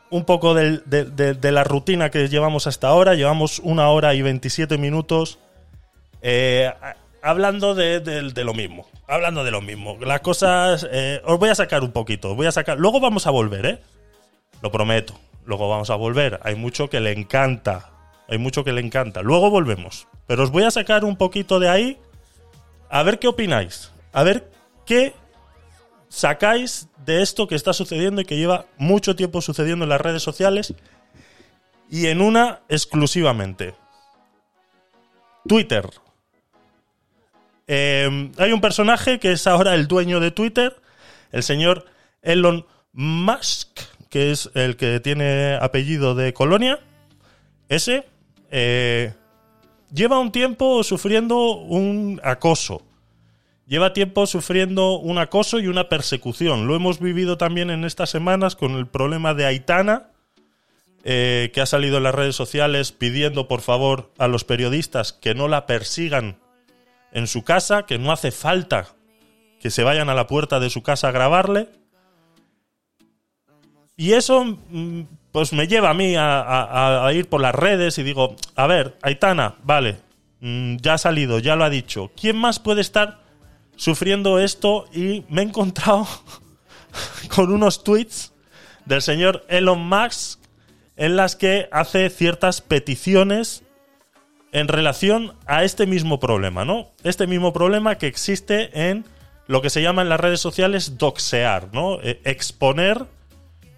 Un poco del- de, de- de la rutina que llevamos hasta ahora. Llevamos una hora y 27 minutos eh, hablando de, lo mismo. Hablando de lo mismo. Las cosas. eh, os voy a sacar un poquito. Voy a sacar. Luego vamos a volver, ¿eh? Lo prometo. Luego vamos a volver. Hay mucho que le encanta. Hay mucho que le encanta. Luego volvemos. Pero os voy a sacar un poquito de ahí. A ver qué opináis. A ver qué sacáis de esto que está sucediendo y que lleva mucho tiempo sucediendo en las redes sociales y en una exclusivamente. Twitter. Eh, hay un personaje que es ahora el dueño de Twitter, el señor Elon Musk, que es el que tiene apellido de Colonia. Ese eh, lleva un tiempo sufriendo un acoso lleva tiempo sufriendo un acoso y una persecución. Lo hemos vivido también en estas semanas con el problema de Aitana, eh, que ha salido en las redes sociales pidiendo por favor a los periodistas que no la persigan en su casa, que no hace falta que se vayan a la puerta de su casa a grabarle. Y eso mm, pues me lleva a mí a, ir por las redes y digo, a ver, Aitana, vale, mm, ya ha salido, ya lo ha dicho. ¿Quién más puede estar sufriendo esto? Y me he encontrado con unos tweets del señor Elon Musk en las que hace ciertas peticiones en relación a este mismo problema, ¿no? Este mismo problema que existe en lo que se llama en las redes sociales doxear, ¿no? Eh, exponer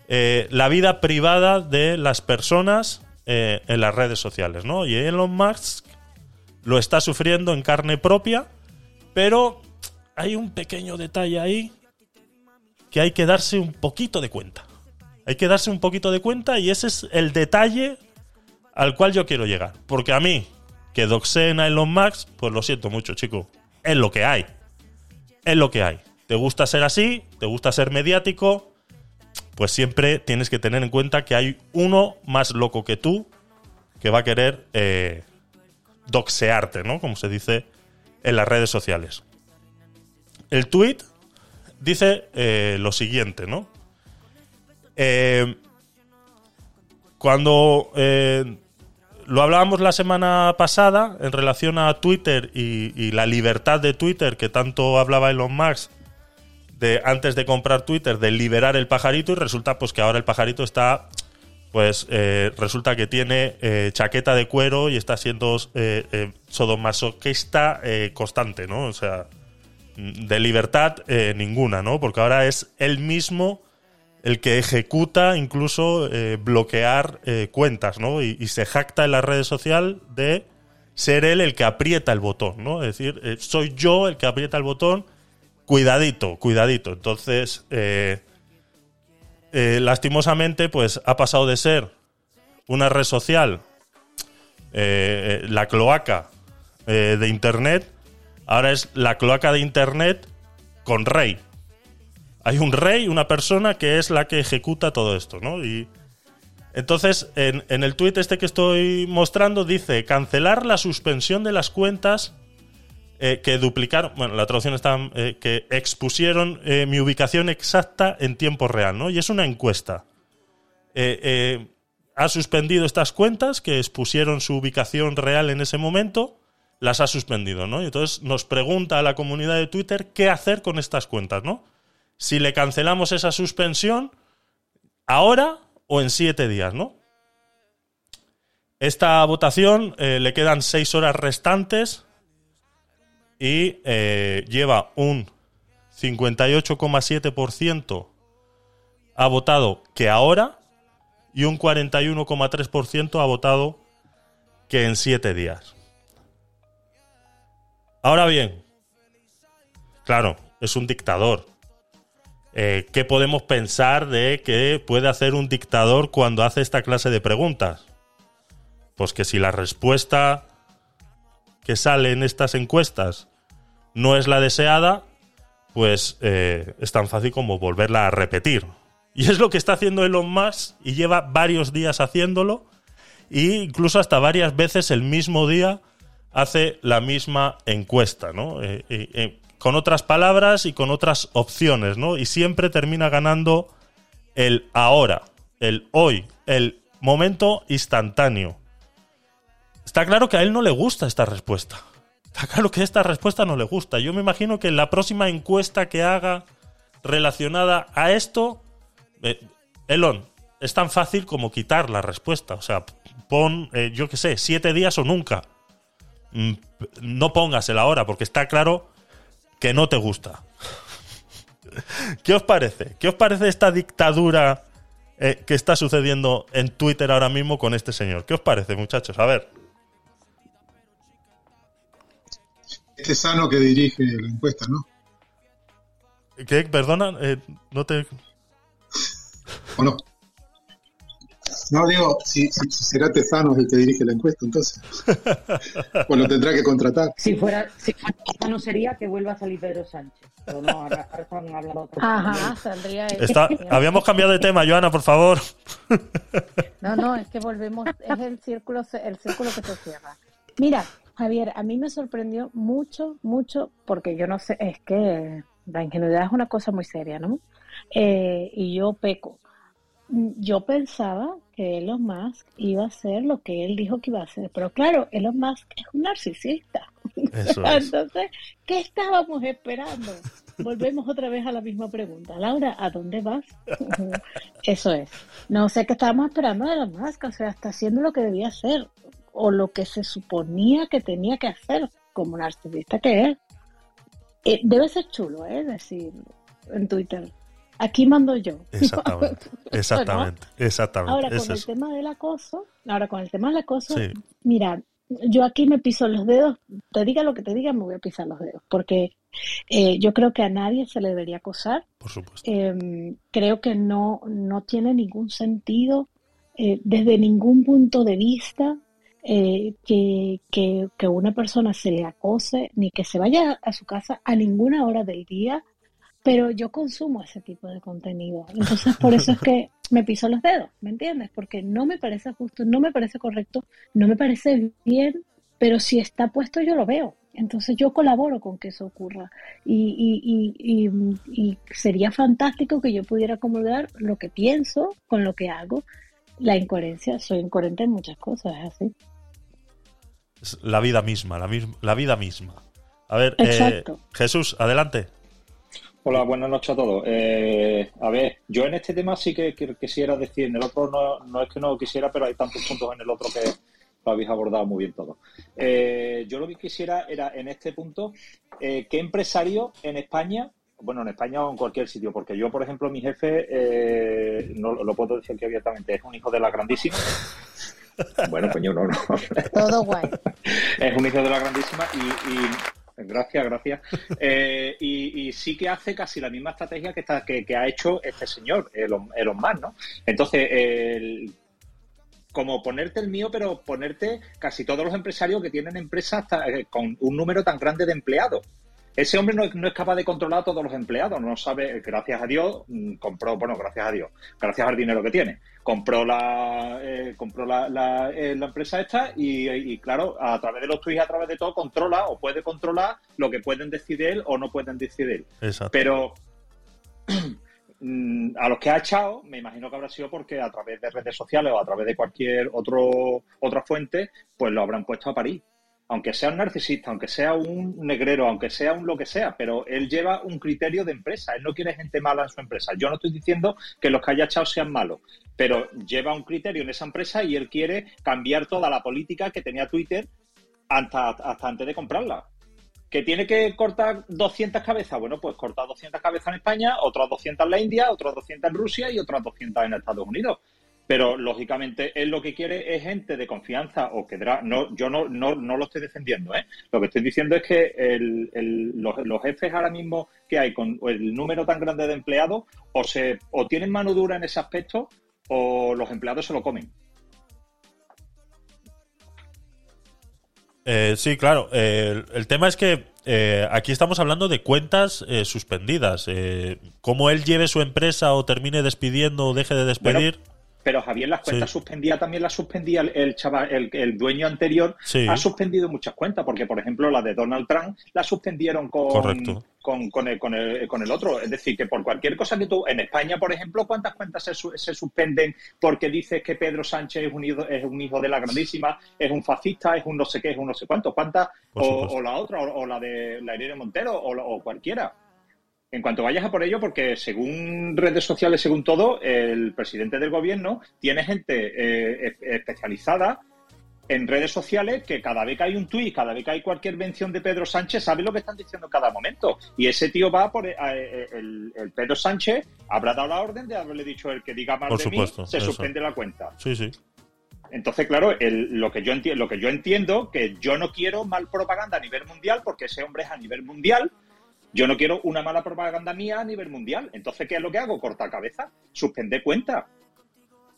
eh, la vida privada de las personas eh, en las redes sociales, ¿no? Y Elon Musk lo está sufriendo en carne propia, pero hay un pequeño detalle ahí que hay que darse un poquito de cuenta. Hay que darse un poquito de cuenta y ese es el detalle al cual yo quiero llegar. Porque a mí, que doxeen a Elon Musk, pues lo siento mucho, chico. Es lo que hay. Es lo que hay. ¿Te gusta ser así? ¿Te gusta ser mediático? Pues siempre tienes que tener en cuenta que hay uno más loco que tú que va a querer eh, doxearte, ¿no? Como se dice en las redes sociales. El tweet dice eh, lo siguiente, ¿no? Eh, cuando eh, lo hablábamos la semana pasada en relación a Twitter y, la libertad de Twitter que tanto hablaba Elon Musk de antes de comprar Twitter de liberar el pajarito y resulta pues que ahora el pajarito está pues eh, resulta que tiene eh, chaqueta de cuero y está siendo eh, eh, sodomasoquista constante, ¿no? O sea, de libertad ninguna, ¿no? Porque ahora es él mismo el que ejecuta incluso eh, bloquear eh, cuentas, ¿no? Y, se jacta en la red social de ser él el que aprieta el botón, ¿no? Es decir, eh, soy yo el que aprieta el botón, cuidadito, cuidadito. Entonces, lastimosamente, pues ha pasado de ser una red social, la cloaca de Internet, ahora es la cloaca de Internet con rey. Hay un rey, una persona que es la que ejecuta todo esto, ¿no? Y entonces, en, el tuit este que estoy mostrando, dice cancelar la suspensión de las cuentas eh, que duplicaron, bueno, la traducción está, eh, que expusieron eh, mi ubicación exacta en tiempo real, ¿no? Y es una encuesta. Ha suspendido estas cuentas que expusieron su ubicación real en ese momento, las ha suspendido, ¿no? Y entonces nos pregunta a la comunidad de Twitter qué hacer con estas cuentas, ¿no? Si le cancelamos esa suspensión ahora o en siete días, ¿no? Esta votación eh, le quedan seis horas restantes y eh, lleva un 58,7% ha votado que ahora y un 41,3% ha votado que en siete días. Ahora bien, claro, es un dictador. Eh, ¿Qué podemos pensar de que puede hacer un dictador cuando hace esta clase de preguntas? Pues que si la respuesta que sale en estas encuestas no es la deseada, pues eh, es tan fácil como volverla a repetir. Y es lo que está haciendo Elon Musk y lleva varios días haciéndolo e incluso hasta varias veces el mismo día hace la misma encuesta, ¿no? Eh, con otras palabras y con otras opciones, ¿no? Y siempre termina ganando el ahora, el hoy, el momento instantáneo. Está claro que a él no le gusta esta respuesta. Está claro que esta respuesta no le gusta. Yo me imagino que en la próxima encuesta que haga relacionada a esto, eh, Elon, es tan fácil como quitar la respuesta. O sea, pon, eh, yo qué sé, siete días o nunca. Mm, No pongas el ahora, porque está claro que no te gusta. ¿Qué os parece? ¿Qué os parece esta dictadura eh, que está sucediendo en Twitter ahora mismo con este señor? ¿Qué os parece, muchachos? A ver. Este sano que dirige la encuesta, ¿no? ¿Qué? Perdona, eh, no te. ¿O no? No, digo, si, si- si será Tesano el que dirige la encuesta, entonces. Pues lo tendrá que contratar. Si fuera, si fuera no sería que vuelva a salir Pedro Sánchez. Pero no, ahora, ahora hablando Ajá, saldría. Está- habíamos cambiado de tema, Joana, por favor. No, no, es que volvemos, es el círculo, el círculo que se cierra. Mira, Javier, a mí me sorprendió mucho, mucho, porque yo no sé, es que la ingenuidad es una cosa muy seria, ¿no? Eh, y yo peco. Yo pensaba que Elon Musk iba a hacer lo que él dijo que iba a hacer, pero claro, Elon Musk es un narcisista. Eso es. Entonces, ¿qué estábamos esperando? Volvemos otra vez a la misma pregunta. Laura, ¿a dónde vas? Eso es. No sé qué estábamos esperando de la Musk, o sea, está haciendo lo que debía hacer o lo que se suponía que tenía que hacer como narcisista que es. Eh, debe ser chulo, ¿eh? Decir en Twitter, aquí mando yo. Exactamente, exactamente, exactamente. Ahora, es con el tema del acoso, ahora con el tema del acoso, Sí. mira, yo aquí me piso los dedos, te diga lo que te diga, me voy a pisar los dedos, porque eh, yo creo que a nadie se le debería acosar. Por supuesto. Eh, creo que no, no tiene ningún sentido eh, desde ningún punto de vista eh, que, que, que una persona se le acose ni que se vaya a su casa a ninguna hora del día, pero yo consumo ese tipo de contenido. Entonces, por eso es que me piso los dedos, ¿me entiendes? Porque no me parece justo, no me parece correcto, no me parece bien, pero si está puesto yo lo veo. Entonces yo colaboro con que eso ocurra y, y, y, y, y sería fantástico que yo pudiera comulgar lo que pienso con lo que hago. La incoherencia, soy incoherente en muchas cosas, es así. Es la vida misma, la, mis- la vida misma. A ver, eh. Jesús, adelante. Hola, buenas noches a todos. Eh, a ver, yo en este tema sí que, que- quisiera decir, en el otro no, no es que no quisiera, pero hay tantos puntos en el otro que lo habéis abordado muy bien todo. Eh, yo lo que quisiera era, en este punto, eh, ¿qué empresario en España, bueno, en España o en cualquier sitio, porque yo, por ejemplo, mi jefe, eh, no lo puedo decir aquí abiertamente, es un hijo de la grandísima. Bueno, coño, no, no. Todo guay. es un hijo de la grandísima y, y- gracias, gracias. Eh, y, y sí que hace casi la misma estrategia que, está, que, que ha hecho este señor, Elon, Elon Musk, ¿no? Entonces, el- como ponerte el mío, pero ponerte casi todos los empresarios que tienen empresas eh, con un número tan grande de empleados. Ese hombre no es, no es capaz de controlar a todos los empleados, no sabe, gracias a Dios, mm, compró, bueno, gracias a Dios, gracias al dinero que tiene, compró la, eh, compró la, la, eh, la empresa esta y, y, claro, a través de los tweets, a través de todo, controla o puede controlar lo que pueden decidir él o no pueden decidir. Exacto. Pero mm, a los que ha echado, me imagino que habrá sido porque a través de redes sociales o a través de cualquier otro otra fuente, pues lo habrán puesto a París. Aunque sea un narcisista, aunque sea un negrero, aunque sea un lo que sea, pero él lleva un criterio de empresa. Él no quiere gente mala en su empresa. Yo no estoy diciendo que los que haya echado sean malos, pero lleva un criterio en esa empresa y él quiere cambiar toda la política que tenía Twitter hasta, antes de comprarla. ¿Que tiene que cortar 200 cabezas? Bueno, pues corta 200 cabezas en España, otras 200 en la India, otras 200 en Rusia y otras 200 en Estados Unidos. Pero, lógicamente, él lo que quiere es gente de confianza o que... No, yo no, no, no lo estoy defendiendo, ¿eh? Lo que estoy diciendo es que el- el- los, los jefes ahora mismo que hay con el número tan grande de empleados o, se, o tienen mano dura en ese aspecto o los empleados se lo comen. Eh, sí, claro. eh, el, el tema es que eh, aquí estamos hablando de cuentas eh, suspendidas. Cómo él lleve su empresa o termine despidiendo o deje de despedir. Pero Javier, las cuentas Sí. suspendía también las suspendía el, el chaval, el, el dueño anterior Sí. ha suspendido muchas cuentas, porque por ejemplo la de Donald Trump la suspendieron con, con, con, el, con, el, con el otro. Es decir, que por cualquier cosa que tú, en España, por ejemplo, ¿cuántas cuentas se, se suspenden porque dices que Pedro Sánchez es un, hijo, es un hijo de la grandísima, es un fascista, es un no sé qué, es un no sé cuánto? ¿Cuántas? O, o la otra, o, o la de la Irene Montero, o, o cualquiera. En cuanto vayas a por ello, porque según redes sociales, según todo, el presidente del gobierno tiene gente eh, especializada en redes sociales que cada vez que hay un tuit, cada vez que hay cualquier mención de Pedro Sánchez, sabe lo que están diciendo en cada momento. Y ese tío va por eh, el, el Pedro Sánchez habrá dado la orden de haberle dicho el que diga más Por de supuesto, mí, se eso. suspende la cuenta. Sí, sí. Entonces, claro, el- lo, que yo enti- lo que yo entiendo que yo no quiero mal propaganda a nivel mundial porque ese hombre es a nivel mundial. Yo no quiero una mala propaganda mía a nivel mundial. Entonces, ¿qué es lo que hago? Cortar cabeza, suspender cuenta.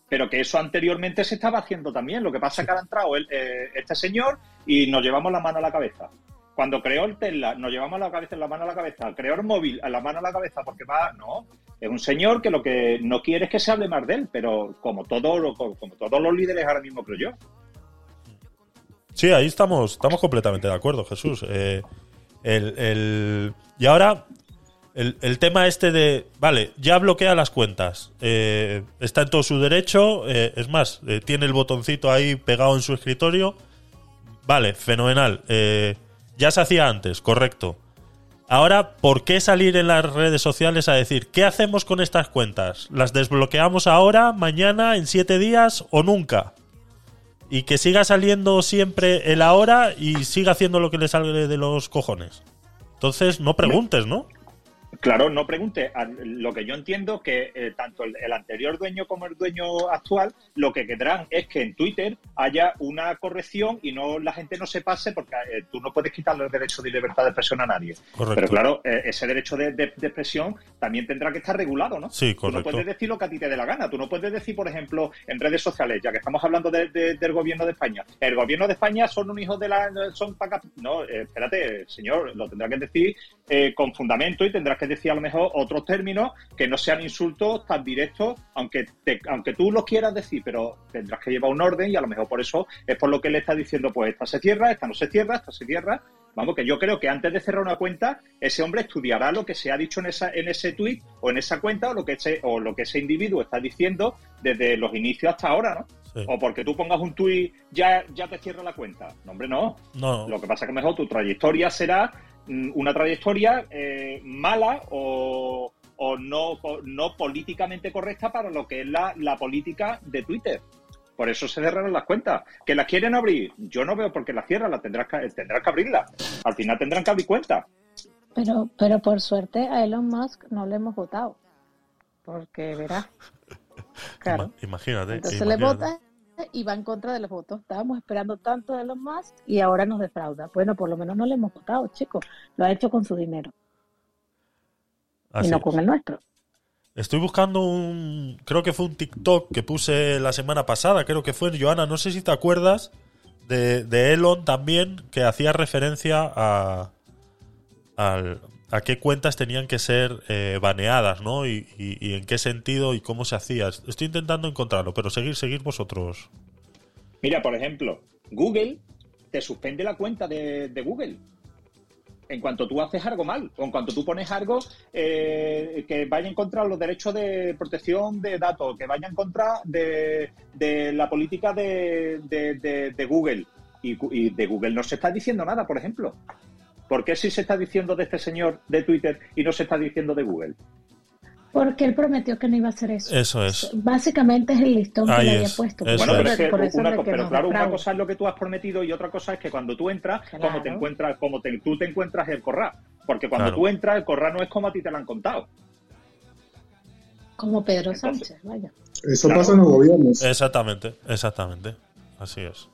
Pero que eso anteriormente se estaba haciendo también. Lo que pasa es que ha entrado el- eh, este señor y nos llevamos la mano a la cabeza. Cuando creó el Tesla, nos llevamos la cabeza la mano a la cabeza. Creó el móvil, a la mano a la cabeza, porque va, no. Es un señor que lo que no quiere es que se hable más de él, pero como, todo, como todos los líderes ahora mismo, creo yo. Sí, ahí estamos, estamos completamente de acuerdo, Jesús. Eh, el, el- y ahora, el, el tema este de, vale, ya bloquea las cuentas. eh, está en todo su derecho. eh, es más, eh, tiene el botoncito ahí pegado en su escritorio. Vale, fenomenal. eh, Ya se hacía antes, correcto. Ahora, ¿por qué salir en las redes sociales a decir qué hacemos con estas cuentas? ¿Las desbloqueamos ahora, mañana, en siete días o nunca? Y que siga saliendo siempre el ahora y siga haciendo lo que le sale de los cojones. Entonces, no preguntes, ¿no? Claro, no pregunte. A- Lo que yo entiendo que eh, tanto el, el anterior dueño como el dueño actual, lo que querrán es que en Twitter haya una corrección y no la gente no se pase, porque eh, tú no puedes quitarle el derecho de libertad de expresión a nadie. Correcto. Pero claro, eh, ese derecho de, de- de expresión también tendrá que estar regulado, ¿no? Sí, Tú no correcto. puedes decir lo que a ti te dé la gana. Tú no puedes decir, por ejemplo, en redes sociales, ya que estamos hablando de- de- del gobierno de España, el gobierno de España son un hijo de la. son No, eh, espérate, señor, lo tendrás que decir eh, con fundamento y tendrás que decir a lo mejor otros términos que no sean insultos tan directos, aunque, te- aunque tú los quieras decir, pero tendrás que llevar un orden y a lo mejor por eso es por lo que le está diciendo, pues esta se cierra, esta no se cierra, esta se cierra. Vamos, que yo creo que antes de cerrar una cuenta, ese hombre estudiará lo que se ha dicho en esa en ese tweet o en esa cuenta o lo que ese, o lo que ese individuo está diciendo desde los inicios hasta ahora, ¿no? Sí. O porque tú pongas un tuit ya ya te cierra la cuenta. No, hombre, no. No. Lo que pasa es que mejor tu trayectoria será una trayectoria eh, mala o, o no, no políticamente correcta para lo que es la, la política de Twitter. Por eso se cerraron las cuentas. ¿Que las quieren abrir? Yo no veo por qué las cierran, las tendrás que, tendrás que abrirlas. Al final tendrán que abrir cuentas. Pero, pero por suerte a Elon Musk no le hemos votado. Porque verá. Claro. Imagínate. Entonces le imagínate. Y va en contra de los votos. Estábamos esperando tanto de Elon Musk y ahora nos defrauda. Bueno, por lo menos no le hemos votado, chicos. Lo ha hecho con su dinero Así y no es. con el nuestro. Estoy buscando un. Creo que fue un TikTok que puse la semana pasada. Creo que fue Joana. No sé si te acuerdas. De, de Elon también. Que hacía referencia a. al- a qué cuentas tenían que ser eh, baneadas, ¿no? Y, y- y en qué sentido y cómo se hacía. Estoy intentando encontrarlo, pero seguir, seguir vosotros. Mira, por ejemplo, Google te suspende la cuenta de, Google. En cuanto tú haces algo mal, o en cuanto tú pones algo eh, que vaya en contra de los derechos de protección de datos, que vaya en contra de, la política de, Google. Y de Google no se está diciendo nada, por ejemplo. ¿Por qué sí se está diciendo de este señor de Twitter y no se está diciendo de Google? Porque él prometió que no iba a hacer eso. Eso es. Básicamente es el listón que le había es, puesto. eso Bueno, pero, es. que por eso una es co- que pero nos claro, una cosa es lo que tú has prometido y otra cosa es que cuando tú entras, cómo te Claro. encuentras, cómo te- tú te encuentras el corral. Porque cuando Claro. tú entras, el corral no es como a ti te lo han contado. Como Pedro Sánchez, vaya. Eso Claro. pasa en los gobiernos. Exactamente, exactamente. Así es.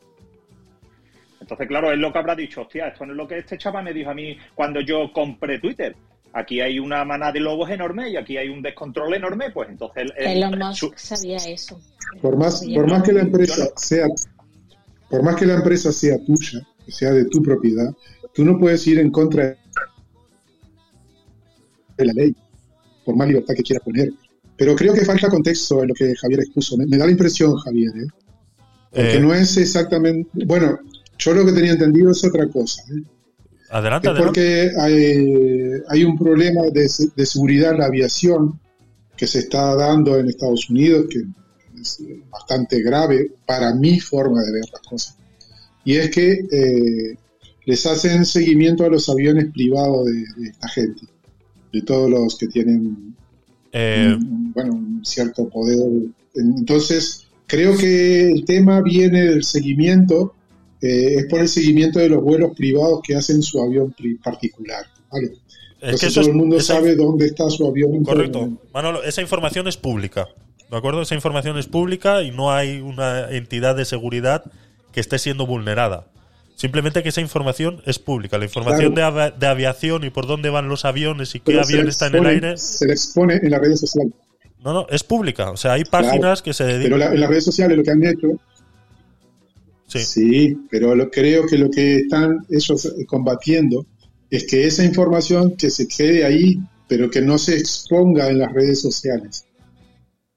Entonces, claro, es lo que habrá dicho, hostia, esto no es lo que este chaval me dijo a mí cuando yo compré Twitter. Aquí hay una manada de lobos enorme y aquí hay un descontrol enorme, pues entonces... el- el- Elon Musk su- sabía eso. Por más, Sabía por que- más que la empresa no. sea, por más que la empresa sea tuya, que sea de tu propiedad, tú no puedes ir en contra de la ley, por más libertad que quieras poner. Pero creo que falta contexto en lo que Javier expuso. Me, me da la impresión, Javier, ¿eh? Porque Eh, no es exactamente. Bueno, yo lo que tenía entendido es otra cosa. ¿eh? Adelante, Es porque hay, hay un problema de, se- de seguridad en la aviación que se está dando en Estados Unidos, que es eh, bastante grave para mi forma de ver las cosas. Y es que eh, les hacen seguimiento a los aviones privados de, de esta gente, de todos los que tienen Eh, un- bueno, un cierto poder. Entonces, creo que el tema viene del seguimiento, eh, es por el seguimiento de los vuelos privados que hacen su avión particular. ¿vale? es Entonces que eso todo el mundo sabe dónde está su avión. Correcto. Manolo, esa información es pública. ¿De acuerdo? Esa información es pública y no hay una entidad de seguridad que esté siendo vulnerada. Simplemente que esa información es pública. La información Claro. de, de aviación y por dónde van los aviones y qué Pero avión está en el aire. Se le expone en las redes sociales. No, no, es pública. O sea, hay páginas Claro. que se Pero dedican. la- en las redes sociales lo que han hecho. Sí. pero lo, creo que lo que están ellos combatiendo es que esa información que se quede ahí, pero que no se exponga en las redes sociales.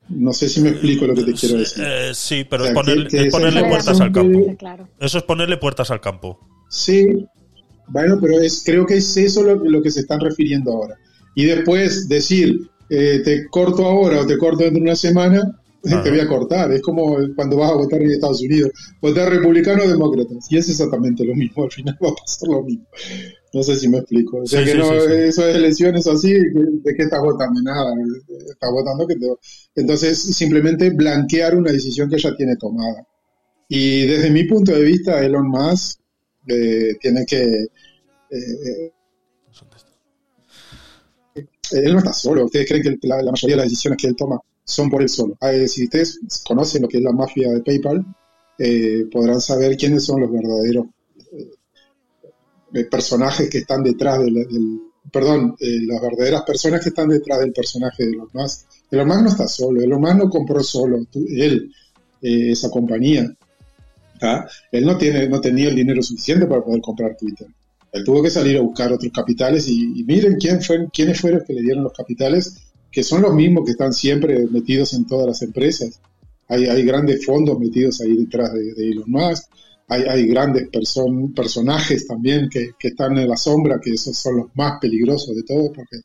No sé si me explico lo que te quiero decir. Eh, sí, pero O sea, es ponerle, que- que es esa ponerle puertas al campo. Claro. Eso es ponerle puertas al campo. Sí, bueno, pero es, creo que es eso lo, lo que se están refiriendo ahora. Y después decir, eh, te corto ahora o te corto dentro de una semana, te voy a cortar. Es como cuando vas a votar en Estados Unidos, votar republicano o demócrata. Y es exactamente lo mismo, al final va a pasar lo mismo. No sé si me explico. O sea Sí, que sí, no, sí, sí. eso es elecciones así, ¿de qué estás votando? Nada, estás votando que te... Entonces, simplemente blanquear una decisión que ya tiene tomada. Y desde mi punto de vista, Elon Musk eh, tiene que... eh, él no está solo. ¿Ustedes creen que la, la mayoría de las decisiones que él toma son por él solo? Eh, si ustedes conocen lo que es la mafia de PayPal, eh, podrán saber quiénes son los verdaderos eh, personajes que están detrás del, perdón, eh, las verdaderas personas que están detrás del personaje de Elon Musk. Elon Musk no está solo, Elon Musk no compró solo, él, eh, esa compañía. Él no tiene, no tenía el dinero suficiente para poder comprar Twitter. Él tuvo que salir a buscar otros capitales y, y miren quién fue, quiénes fueron los que le dieron los capitales, que son los mismos que están siempre metidos en todas las empresas. Hay, grandes fondos metidos ahí detrás de, Elon Musk, hay, grandes person- personajes también que, que están en la sombra, que esos son los más peligrosos de todos, porque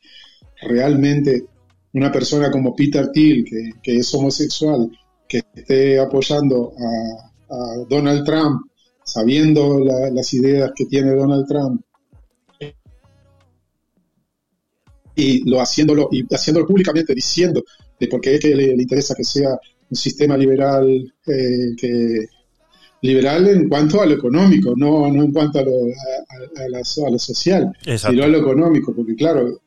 realmente una persona como Peter Thiel, que, es homosexual, que esté apoyando a, Donald Trump, sabiendo la- las ideas que tiene Donald Trump, y lo haciéndolo y haciéndolo públicamente diciendo de por qué es que le, le interesa que sea un sistema liberal eh, que liberal en cuanto a lo económico no, no en cuanto a lo, a, a- a la- a lo social Exacto. sino a lo económico porque claro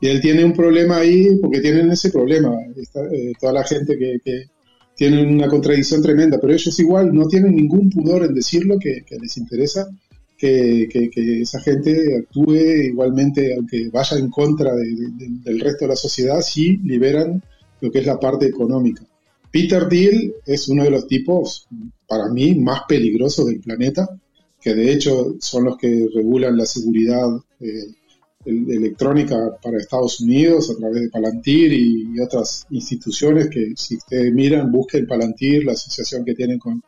y él tiene un problema ahí porque tienen ese problema Está, eh, toda la gente que, que tiene una contradicción tremenda pero ellos igual no tienen ningún pudor en decirlo que, que les interesa que, que- que esa gente actúe igualmente, aunque vaya en contra de- de- del resto de la sociedad, sí liberan lo que es la parte económica. Peter Thiel es uno de los tipos, para mí, más peligrosos del planeta, que de hecho son los que regulan la seguridad eh, el- electrónica para Estados Unidos a través de Palantir y, y otras instituciones que si ustedes miran, busquen Palantir, la asociación que tienen con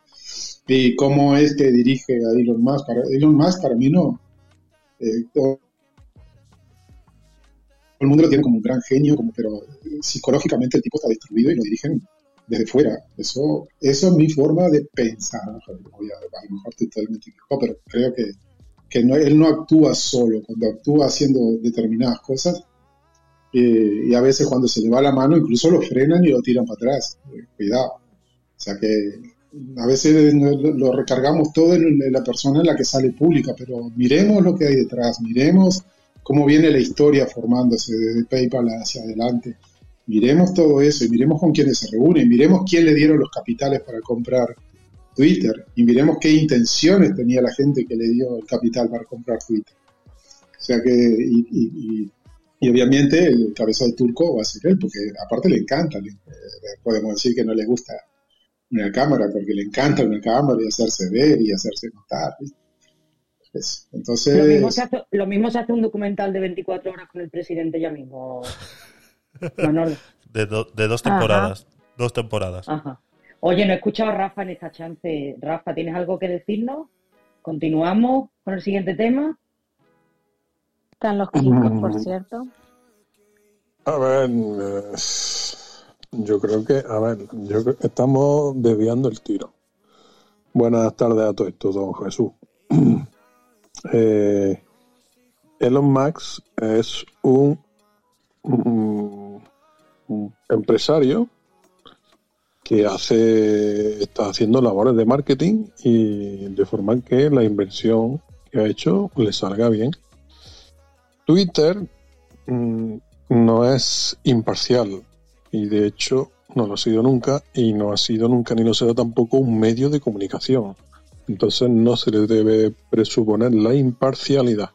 y cómo es que dirige a Elon Musk. Para, Elon Musk para mí no. eh, todo el mundo lo tiene como un gran genio, como, pero psicológicamente el tipo está destruido y lo dirigen desde fuera. Eso, eso es mi forma de pensar. a, lo mejor totalmente equivocado, pero creo que, que no, él no actúa solo. Cuando actúa haciendo determinadas cosas, eh, y a veces cuando se le va la mano, incluso lo frenan y lo tiran para atrás. Eh, cuidado. O sea que a veces lo, lo recargamos todo en, la persona en la que sale pública, pero miremos lo que hay detrás, miremos cómo viene la historia formándose desde PayPal hacia adelante. Miremos todo eso y miremos con quiénes se reúnen, miremos quién le dieron los capitales para comprar Twitter y miremos qué intenciones tenía la gente que le dio el capital para comprar Twitter. O sea que, y, y- y- y obviamente el cabeza de turco va a ser él, porque aparte le encanta, le- eh, podemos decir que no le gusta una cámara, porque le encanta una cámara y hacerse ver y hacerse notar. Pues, entonces, Lo mismo, se hace, lo mismo se hace un documental de 24 horas con el presidente ya mismo. Manolo. De, do- de dos Ajá. temporadas. Dos temporadas. Ajá. Oye, no he escuchado a Rafa en esta chance. Rafa, ¿tienes algo que decirnos? ¿Continuamos con el siguiente tema? Están los quicos, por cierto. A ver, yo creo que, a ver, yo creo estamos desviando el tiro. Buenas tardes a todo esto, don Jesús. Eh, Elon Musk es un empresario que hace, está haciendo labores de marketing y de forma que la inversión que ha hecho le salga bien. Twitter mm, no es imparcial y de hecho no lo ha sido nunca y no ha sido nunca ni lo será tampoco un medio de comunicación. Entonces no se le debe presuponer la imparcialidad.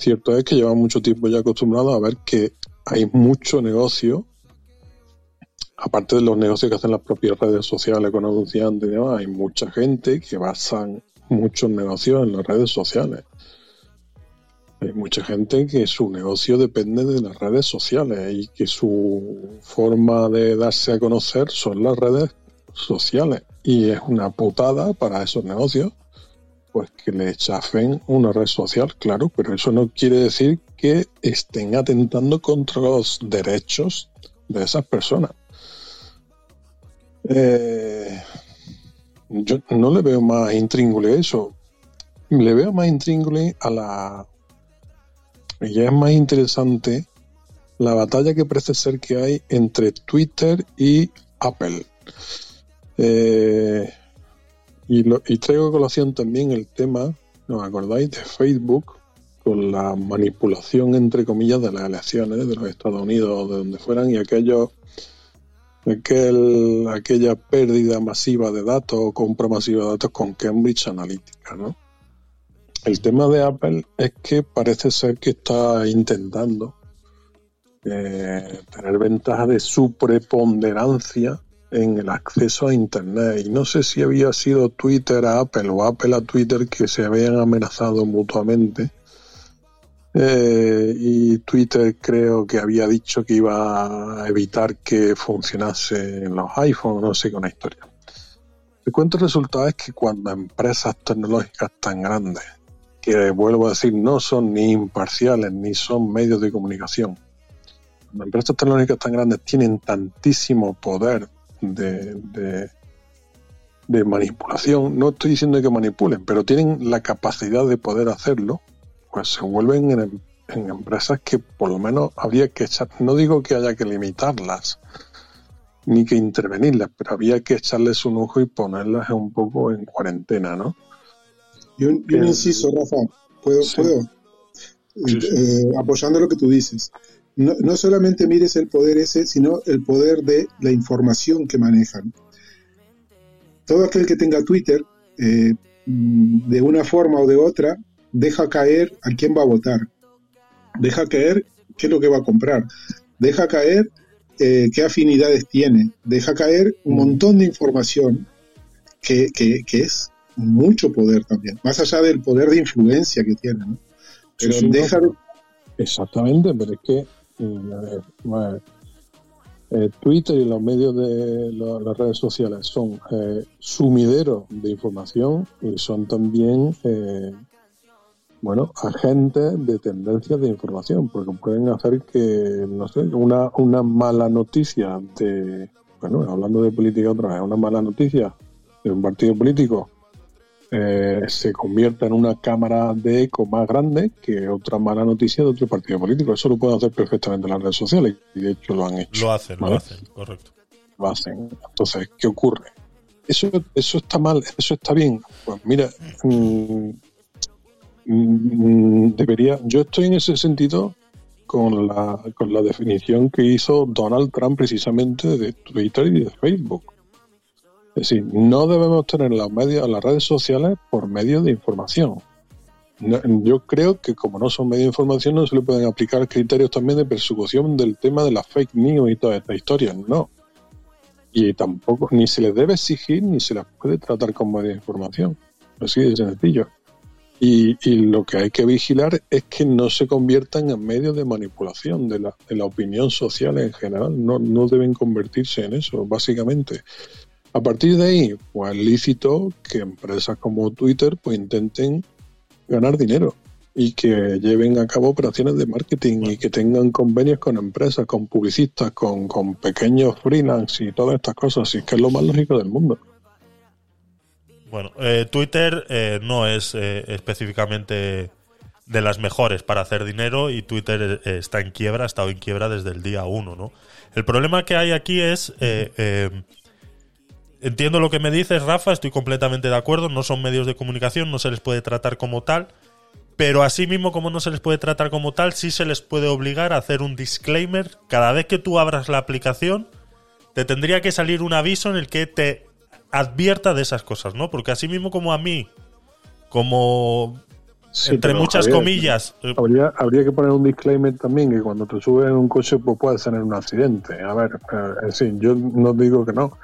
Cierto es que lleva mucho tiempo ya acostumbrado a ver que hay mucho negocio, aparte de los negocios que hacen las propias redes sociales con anunciantes y demás, hay mucha gente que basan muchos negocios en las redes sociales. Hay mucha gente que su negocio depende de las redes sociales y que su forma de darse a conocer son las redes sociales. Y es una putada para esos negocios, pues que le chafen una red social, claro, pero eso no quiere decir que estén atentando contra los derechos de esas personas. Eh, yo no le veo más intríngulis a eso. Le veo más intríngulis a la. Y es más interesante la batalla que parece ser que hay entre Twitter y Apple. Eh, y, lo- y traigo a colación también el tema, ¿os acordáis? De Facebook con la manipulación, entre comillas, de las elecciones de los Estados Unidos o de donde fueran y aquellos aquel, aquella pérdida masiva de datos o compra masiva de datos con Cambridge Analytica, ¿no? El tema de Apple es que parece ser que está intentando eh, tener ventaja de su preponderancia en el acceso a Internet. Y no sé si había sido Twitter a Apple o Apple a Twitter que se habían amenazado mutuamente. Eh, y Twitter creo que había dicho que iba a evitar que funcionase en los iPhones, no sé qué una historia. El cuento resultado es que cuando empresas tecnológicas tan grandes, que vuelvo a decir, no son ni imparciales ni son medios de comunicación, cuando empresas tecnológicas tan grandes tienen tantísimo poder de, de, de manipulación, no estoy diciendo que manipulen, pero tienen la capacidad de poder hacerlo, pues se vuelven en, en empresas que por lo menos habría que echar, no digo que haya que limitarlas, ni que intervenirlas, pero había que echarles un ojo y ponerlas un poco en cuarentena, ¿no? Y un, y un Eh, inciso, Rafa, puedo, sí. puedo Sí, sí. Eh, apoyando lo que tú dices. No, no solamente mires el poder ese, sino el poder de la información que manejan. Todo aquel que tenga Twitter, eh, mm, de una forma o de otra, deja caer a quién va a votar. Deja caer qué es lo que va a comprar. Deja caer eh, qué afinidades tiene. Deja caer un montón de información que, que- que es mucho poder también, más allá del poder de influencia que tiene. ¿no? Pero Sí, deja Exactamente, pero es que eh, eh, Twitter y los medios de lo- las redes sociales son eh, sumideros de información y son también eh, bueno agentes de tendencias de información porque pueden hacer que no sé una una mala noticia de bueno hablando de política otra vez una mala noticia de un partido político eh, se convierta en una cámara de eco más grande que otra mala noticia de otro partido político. Eso lo pueden hacer perfectamente las redes sociales y de hecho lo han hecho. Lo hacen, ¿vale? lo hacen, correcto. Lo hacen. Entonces, ¿qué ocurre? Eso, eso está mal, eso está bien. Pues mira, mm, mm, debería. Yo estoy en ese sentido con la, con la definición que hizo Donald Trump precisamente de Twitter y de Facebook. Es decir, no debemos tener medios, las redes sociales por medio de información. Yo creo que como no son medios de información no se le pueden aplicar criterios también de persecución del tema de las fake news y toda esta historia. No. Y tampoco, ni se les debe exigir ni se las puede tratar como medio de información. Así de sencillo. Y, lo que hay que vigilar es que no se conviertan en medios de manipulación de la, opinión social en general. No deben convertirse en eso, básicamente. A partir de ahí, pues es lícito que empresas como Twitter pues intenten ganar dinero y que lleven a cabo operaciones de marketing y que tengan convenios con empresas, con publicistas, con, con pequeños freelance y todas estas cosas. Y es que es lo más lógico del mundo. Bueno, eh, Twitter eh, no es eh, específicamente de las mejores para hacer dinero y Twitter eh, está en quiebra, ha estado en quiebra desde el día uno, ¿no? El problema que hay aquí es... entiendo lo que me dices, Rafa, estoy completamente de acuerdo, no son medios de comunicación, no se les puede tratar como tal, pero así mismo como no se les puede tratar como tal, sí se les puede obligar a hacer un disclaimer. Cada vez que tú abras la aplicación, te tendría que salir un aviso en el que te advierta de esas cosas, ¿no? Porque así mismo como a mí, como Sí, entre muchas comillas, eh, Habría, habría que poner un disclaimer también que cuando te subes en un coche pues puedes tener un accidente. A ver, eh, en fin, yo no digo que no,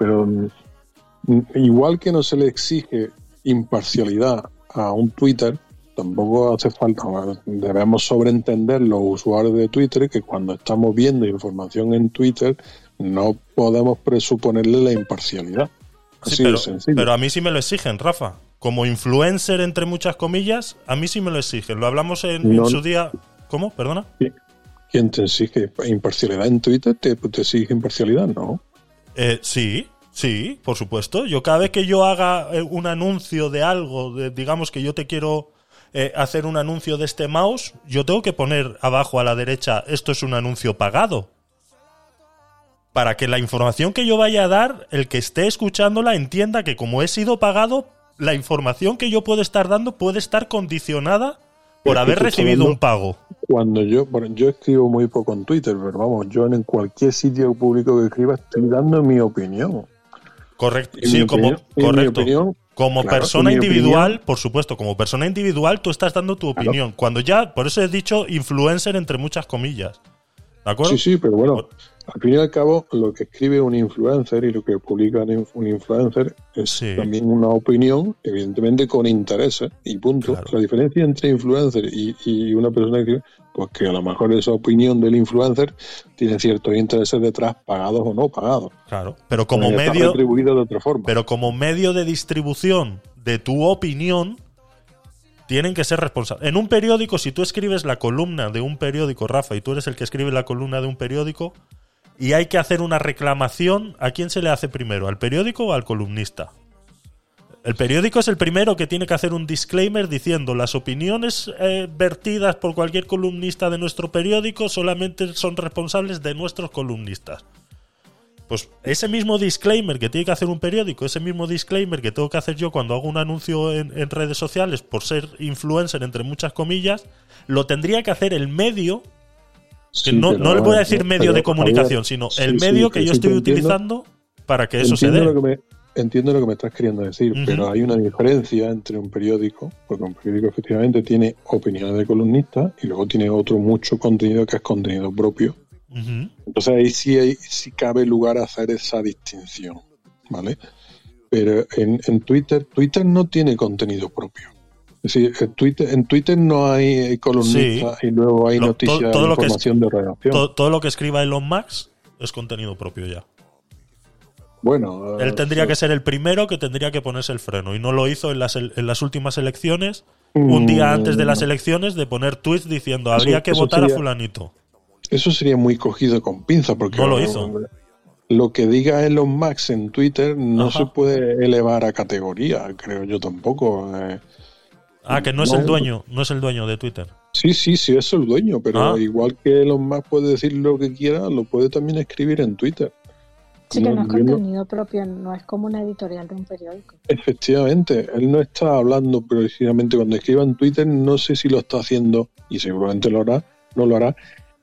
pero mm, igual que no se le exige imparcialidad a un Twitter, tampoco hace falta, debemos sobreentender los usuarios de Twitter que cuando estamos viendo información en Twitter no podemos presuponerle la imparcialidad. sí, Así pero, de sencillo. pero a mí sí me lo exigen, Rafa. Como influencer, entre muchas comillas, a mí sí me lo exigen. Lo hablamos en, su día. ¿Cómo? Perdona. ¿Quién te exige imparcialidad en Twitter? ¿Te, te exige imparcialidad? No. Eh, sí, sí, por supuesto. Yo cada vez que yo haga eh, un anuncio de algo, digamos que yo te quiero eh, hacer un anuncio de este mouse, yo tengo que poner abajo a la derecha, esto es un anuncio pagado. Para que la información que yo vaya a dar, el que esté escuchándola entienda que como he sido pagado, la información que yo puedo estar dando puede estar condicionada por haber recibido un pago. Cuando yo, bueno, yo escribo muy poco en Twitter, pero vamos, yo en cualquier sitio público que escriba estoy dando mi opinión. Correcto. Sí, como, opinión- correcto. opinión, como claro, persona individual, opinión- por supuesto, como persona individual, tú estás dando tu opinión. Cuando ya, por eso he dicho influencer entre muchas comillas. ¿De acuerdo? Sí, sí, pero bueno, al fin y al cabo, lo que escribe un influencer y lo que publica un influencer es también una opinión, evidentemente con intereses y punto. La diferencia entre influencer y, y una persona que escribe, pues que a lo mejor esa opinión del influencer tiene ciertos intereses detrás, pagados o no pagados. Claro. Pero como Eh, medio. de otra forma. Pero como medio de distribución de tu opinión, tienen que ser responsables. En un periódico, si tú escribes la columna de un periódico, Rafa, y tú eres el que escribe la columna de un periódico, y hay que hacer una reclamación, ¿a quién se le hace primero? ¿Al periódico o al columnista? El periódico es el primero que tiene que hacer un disclaimer diciendo las opiniones eh, vertidas por cualquier columnista de nuestro periódico solamente son responsables de nuestros columnistas. Pues ese mismo disclaimer que tiene que hacer un periódico, ese mismo disclaimer que tengo que hacer yo cuando hago un anuncio en, en redes sociales por ser influencer, entre muchas comillas, lo tendría que hacer el medio, Sí, no, le voy a decir medio de comunicación, sino sí, el sí, medio que que yo estoy entiendo. utilizando para que eso se dé. Lo que me, entiendo lo que me estás queriendo decir, pero hay una diferencia entre un periódico, porque un periódico efectivamente tiene opiniones de columnistas y luego tiene otro mucho contenido que es contenido propio. Entonces ahí sí, sí cabe lugar a hacer esa distinción, ¿vale? Pero en, en Twitter, Twitter no tiene contenido propio. Es decir, en Twitter, en Twitter no hay columnistas y luego hay Lo- noticias, todo, todo lo que es- información de redacción. todo, todo lo que escriba Elon Musk es contenido propio ya. bueno, Él eh, tendría sí. que ser el primero que tendría que ponerse el freno y no lo hizo en las, en las últimas elecciones, un día antes de las Mm. elecciones, de poner tweets diciendo habría Eso- que eso votar sería- a fulanito. Eso sería muy cogido con pinza, porque No lo hizo. Lo que diga Elon Musk en Twitter no Ajá. se puede elevar a categoría, creo yo tampoco. eh. Ah, que no es No. el dueño, no es el dueño de Twitter. Sí, sí, sí, es el dueño, pero Ah. igual que Elon Musk puede decir lo que quiera, lo puede también escribir en Twitter. Sí, que no es no- contenido propio, no es como una editorial de un periódico. Efectivamente, él no está hablando precisamente cuando escriba en Twitter, no sé si lo está haciendo, y seguramente lo hará, no lo hará,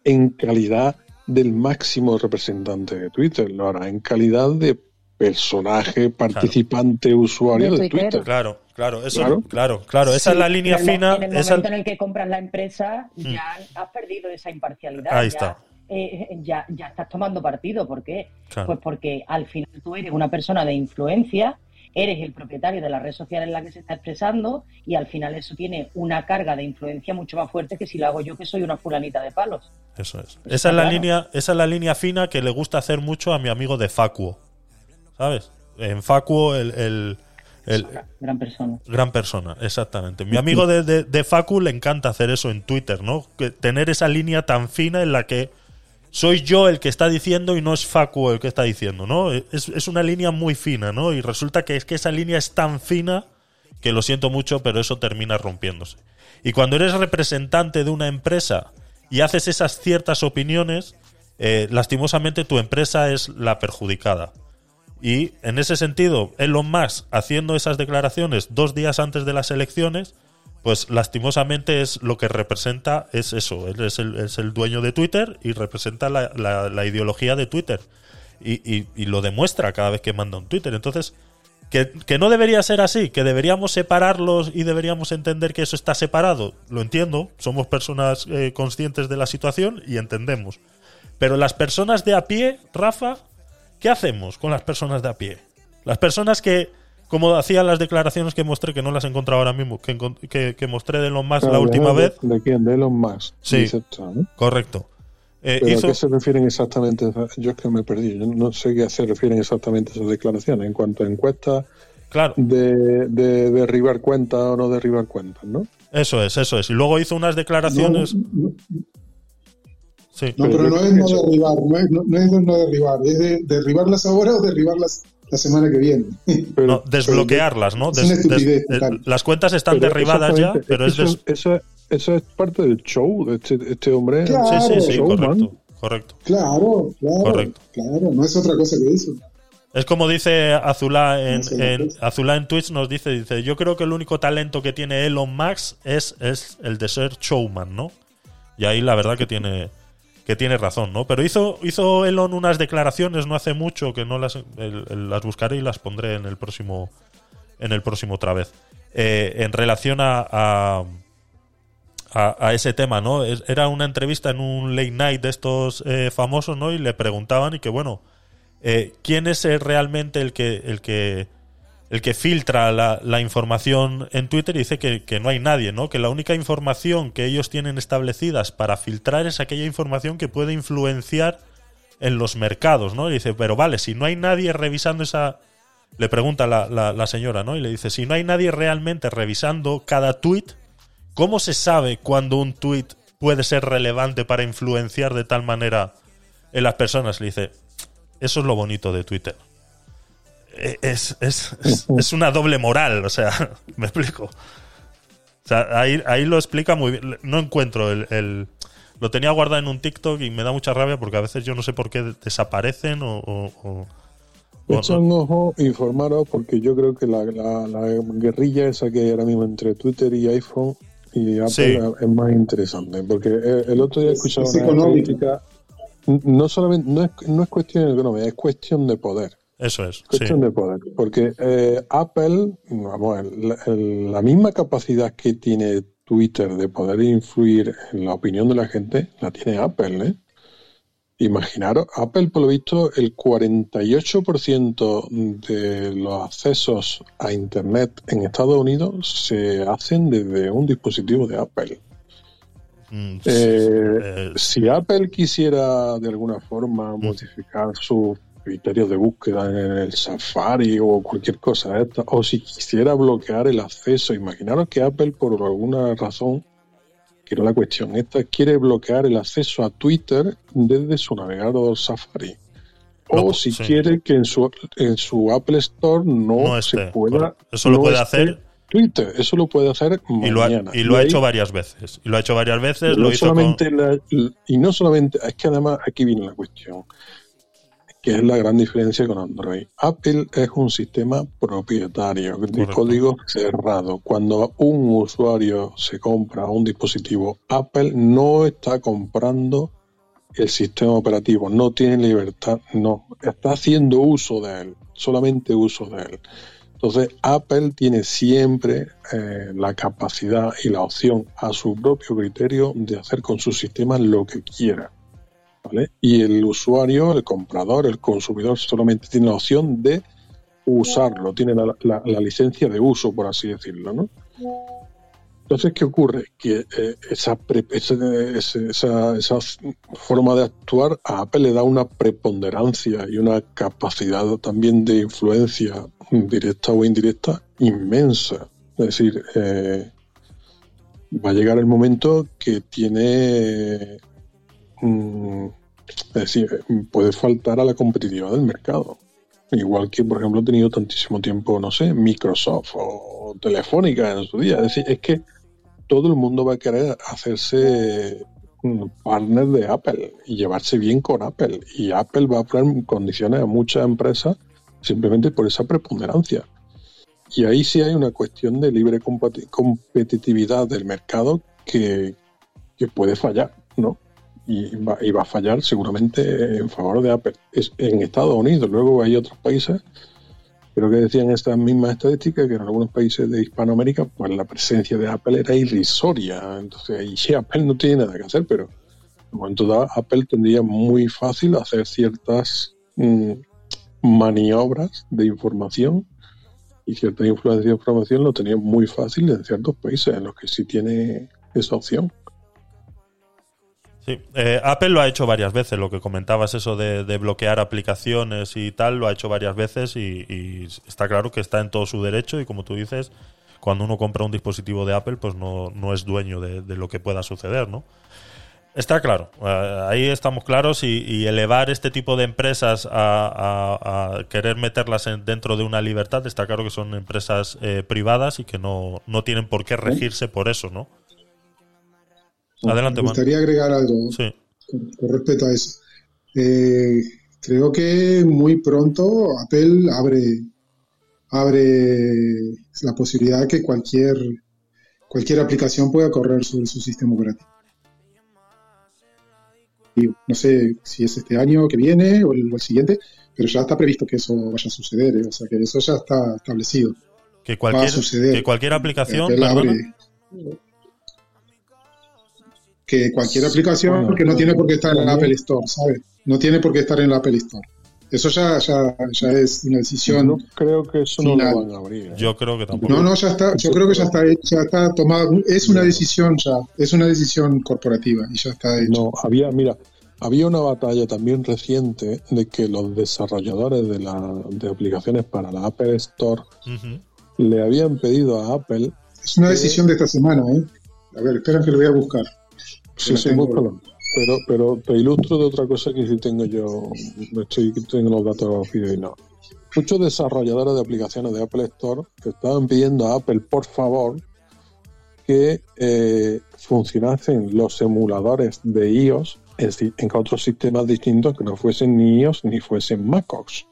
en calidad del máximo representante de Twitter, lo hará en calidad de personaje, participante, usuario de, Twitter. Claro, claro, eso, Claro. claro, claro, esa Sí, es la línea fina. En el esa- momento en el que compras la empresa, Mm. ya has perdido esa imparcialidad. Ahí ya, está. eh, ya, ya estás tomando partido. ¿Por qué? Claro. Pues porque al final tú eres una persona de influencia, eres el propietario de la red social en la que se está expresando y al final eso tiene una carga de influencia mucho más fuerte que si lo hago yo que soy una fulanita de palos. Eso es. Eso Esa es la claro. línea, esa es la línea fina que le gusta hacer mucho a mi amigo de Facuo. ¿Sabes? En Facuo el, el- el- Gran persona. gran persona, exactamente. Mi amigo de, de, de Facu le encanta hacer eso en Twitter, ¿no? Que tener esa línea tan fina en la que soy yo el que está diciendo y no es Facu el que está diciendo, ¿no? Es, es una línea muy fina, ¿no? Y resulta que es que esa línea es tan fina que lo siento mucho, pero eso termina rompiéndose. Y cuando eres representante de una empresa y haces esas ciertas opiniones, eh, lastimosamente tu empresa es la perjudicada. Y en ese sentido, Elon Musk haciendo esas declaraciones dos días antes de las elecciones, pues lastimosamente es lo que representa, es eso, él es el, dueño de Twitter y representa la, ideología de Twitter. Y, lo demuestra cada vez que manda un Twitter. Entonces, que, que no debería ser así, que deberíamos separarlos y deberíamos entender que eso está separado, lo entiendo, somos personas eh, conscientes de la situación y entendemos. Pero las personas de a pie, Rafa, ¿qué hacemos con las personas de a pie? Las personas que, como hacían las declaraciones que mostré, que no las he encontrado ahora mismo, que, que, que mostré de Elon Musk Ah, la de- última de- vez. ¿De quién? De Elon Musk. Sí. Correcto. Eh, ¿Pero hizo- a qué se refieren exactamente? Yo es que me perdí. Yo no sé qué se refieren exactamente esas declaraciones en cuanto a encuestas Claro. de, de derribar cuentas o no derribar cuentas, ¿no? Eso es, eso es. Y luego hizo unas declaraciones. No, Sí. No, pero no es no derribar, no es no, no es no derribar, es de derribarlas ahora o derribarlas la semana que viene. No, desbloquearlas, ¿no? Es una Des- eh, las cuentas están Pero derribadas ya, pero es eso, des- eso, eso es parte del show de este, este hombre. Claro. Sí, sí, sí, correcto, correcto. Claro, claro, Correcto. claro, no es otra cosa que eso. Es como dice Azulá en, en- Azulá en Twitch nos dice, dice, yo creo que el único talento que tiene Elon Musk es, es el de ser showman, ¿no? Y ahí la verdad que tiene que tiene razón, ¿no? Pero hizo hizo Elon unas declaraciones no hace mucho que no las las buscaré y las pondré en el próximo en el próximo otra vez Eh, en relación a, a ese tema, ¿no? Era una entrevista en un late night de estos eh, famosos, ¿no? Y le preguntaban y que bueno, eh, quién es realmente el que el que el que filtra la, información en Twitter dice que, no hay nadie, ¿no? Que la única información que ellos tienen establecidas para filtrar es aquella información que puede influenciar en los mercados, ¿no? Y dice, pero vale, si no hay nadie revisando esa... Le pregunta la, la, señora, ¿no? Y le dice, si no hay nadie realmente revisando cada tweet, ¿cómo se sabe cuando un tweet puede ser relevante para influenciar de tal manera en las personas? Le dice, eso es lo bonito de Twitter. Es, es, es, es una doble moral, o sea, me explico. O sea, ahí, ahí lo explica muy bien. No encuentro el, el- Lo tenía guardado en un TikTok y me da mucha rabia porque a veces yo no sé por qué desaparecen o... o- Echa un ojo, informaros, porque yo creo que la, la- la guerrilla esa que hay ahora mismo entre Twitter y iPhone y Apple Sí. es más interesante. Porque el otro día escuchaba Es una crítica. No solamente, no es, no es cuestión económica, es cuestión de poder. Eso es, sí. Cuestión de poder. Porque eh, Apple, vamos, el- el- la misma capacidad que tiene Twitter de poder influir en la opinión de la gente, la tiene Apple, ¿eh? Imaginaros, Apple, por lo visto, el 48% de los accesos a Internet en Estados Unidos se hacen desde un dispositivo de Apple. Mm, Eh, si Apple quisiera de alguna forma modificar sus criterios de búsqueda en el Safari o cualquier cosa de esta, o si quisiera bloquear el acceso, imaginaros que Apple por alguna razón, que no es la cuestión esta, quiere bloquear el acceso a Twitter desde su navegador Safari. O No, si sí. quiere que en su, en su Apple Store no, No se pueda. Eso lo no puede hacer. Twitter, eso lo puede hacer Y lo ha, mañana. y lo ha ahí- hecho varias veces. Y lo ha hecho varias veces. no Lo hizo con, solamente la- y no solamente, es que además aquí viene la cuestión, que es la gran diferencia con Android. Apple es un sistema propietario, de Correcto. código cerrado. Cuando un usuario se compra un dispositivo, Apple no está comprando el sistema operativo, no tiene libertad, no, está haciendo uso de él, solamente uso de él. Entonces, Apple tiene siempre eh, la capacidad y la opción a su propio criterio de hacer con sus sistemas lo que quiera. Y el usuario, el comprador, el consumidor solamente tiene la opción de usarlo, tiene la, licencia de uso, por así decirlo. ¿no? Entonces, ¿qué ocurre? Que eh, esa, esa, esa forma de actuar a Apple le da una preponderancia y una capacidad también de influencia directa o indirecta inmensa. Es decir, eh, va a llegar el momento que tiene, mm, es decir, puede faltar a la competitividad del mercado. Igual que, por ejemplo, ha tenido tantísimo tiempo, no sé, Microsoft o Telefónica en su día. Es decir, es que todo el mundo va a querer hacerse un partner de Apple y llevarse bien con Apple. Y Apple va a poner condiciones a muchas empresas simplemente por esa preponderancia. Y ahí sí hay una cuestión de libre competitividad del mercado que, que puede fallar, ¿no? Y va, y a fallar seguramente en favor de Apple. Es en Estados Unidos, luego hay otros países creo que decían estas mismas estadísticas que en algunos países de Hispanoamérica pues la presencia de Apple era irrisoria entonces ahí sí Apple no tiene nada que hacer pero en momento dado Apple tendría muy fácil hacer ciertas mm, maniobras de información y cierta influencia de información lo tenía muy fácil en ciertos países en los que sí tiene esa opción Sí, eh, Apple lo ha hecho varias veces, lo que comentabas, eso de, de bloquear aplicaciones y tal, lo ha hecho varias veces y, y está claro que está en todo su derecho y como tú dices, cuando uno compra un dispositivo de Apple, pues no, no es dueño de, de lo que pueda suceder, ¿no? Está claro, eh, ahí estamos claros y, y elevar este tipo de empresas a, a- a querer meterlas en- dentro de una libertad, está claro que son empresas eh, privadas y que no, no tienen por qué regirse por eso, ¿no? Adelante, Me gustaría agregar algo Sí. con, con respecto a eso. Eh, creo que muy pronto Apple abre, abre la posibilidad de que cualquier, cualquier aplicación pueda correr sobre su sistema operativo. No sé si es este año que viene o el, o el siguiente, pero ya está previsto que eso vaya a suceder, ¿eh? o sea que eso ya está establecido. Que Va a cualquier, suceder. que cualquier aplicación, Apple perdona, abre- que cualquier aplicación Bueno, que no tiene por qué estar en la Apple Store, ¿sabes? No tiene por qué estar en la Apple Store. Eso ya, ya, ya es una decisión. Yo creo que eso no final. lo van a abrir. ¿eh? yo creo que tampoco. No, no, ya está. Yo creo que ya está, ya está tomado. Es una decisión ya. Es una decisión corporativa y ya está hecho. No, había, mira, había una batalla también reciente de que los desarrolladores de, la, de aplicaciones para la Apple Store le habían pedido a Apple. Es una decisión de esta semana, ¿eh? A ver, espera que lo voy a buscar. Sí, sí, tengo. búscalo. Pero, pero te ilustro de otra cosa que sí tengo yo, estoy, tengo los datos fidedignos. Muchos desarrolladores de aplicaciones de Apple Store estaban pidiendo a Apple, por favor, que eh, funcionasen los emuladores de iOS en, en otros sistemas distintos que no fuesen ni iOS ni fuesen macOS.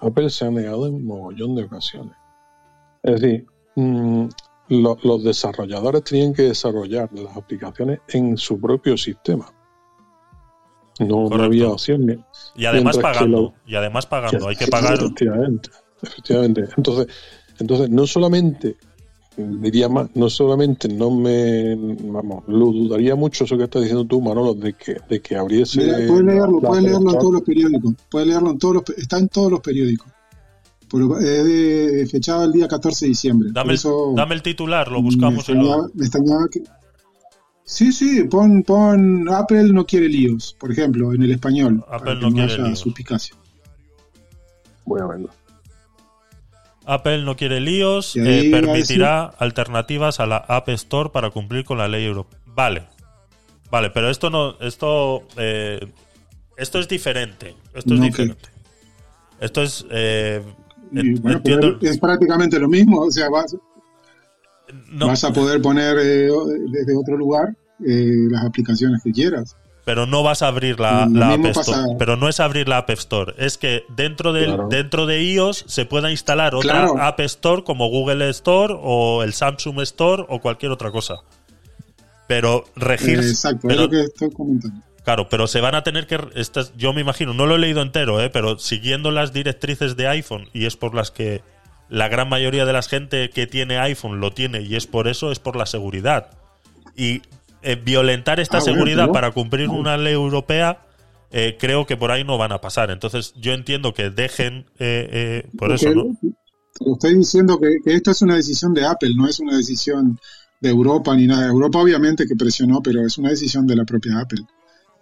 Apple se ha negado en mogollón de ocasiones. Es decir, mm, lo- los desarrolladores tenían que desarrollar las aplicaciones en su propio sistema. No, había opción. ni- Y además pagando, lo- y además pagando, hay que pagar. Efectivamente, efectivamente. Entonces, entonces no solamente, diría más, no solamente no me, vamos, lo dudaría mucho eso que estás diciendo tú, Manolo, de que, de que abriese... Mira, puedes leerlo, la puedes leerlo en todos los periódicos. Puedes leerlo en todos los, está en todos los periódicos. Por- es de, fechado el día 14 de diciembre. Dame el, eso dame el titular, lo buscamos extrañaba, me extrañaba que... Sí, sí, pon, pon Apple no quiere líos, por ejemplo, en el español. Apple no quiere haya líos. suspicacia. Voy a verlo. Apple no quiere líos, eh, permitirá alternativas a la App Store para cumplir con la ley europea. Vale, vale, pero esto no, esto, eh, esto es diferente. Esto es diferente. Esto es, eh, Y, en- bueno, pero es prácticamente lo mismo, o sea, vas, no, vas a poder poner eh, desde otro lugar eh, las aplicaciones que quieras. pero no vas a abrir la, App Store. pasa- Pero no es abrir la App Store, es que dentro del, Claro. dentro de iOS se pueda instalar otra Claro. App Store como Google Store o el Samsung Store o cualquier otra cosa. Pero regirse. Eh, exacto, pero- es lo que estoy comentando. Claro, pero se van a tener que. Estas, yo me imagino, no lo he leído entero, ¿eh? pero siguiendo las directrices de iPhone, y es por las que la gran mayoría de la gente que tiene iPhone lo tiene, y es por eso, es por la seguridad. Y eh, violentar esta Ah, seguridad para cumplir una ley europea, eh, creo que por ahí no van a pasar. Entonces, yo entiendo que dejen. eh, eh, por eso, ¿no? Estoy diciendo que, que esto es una decisión de Apple, no es una decisión de Europa ni nada. Europa obviamente que presionó, pero es una decisión de la propia Apple.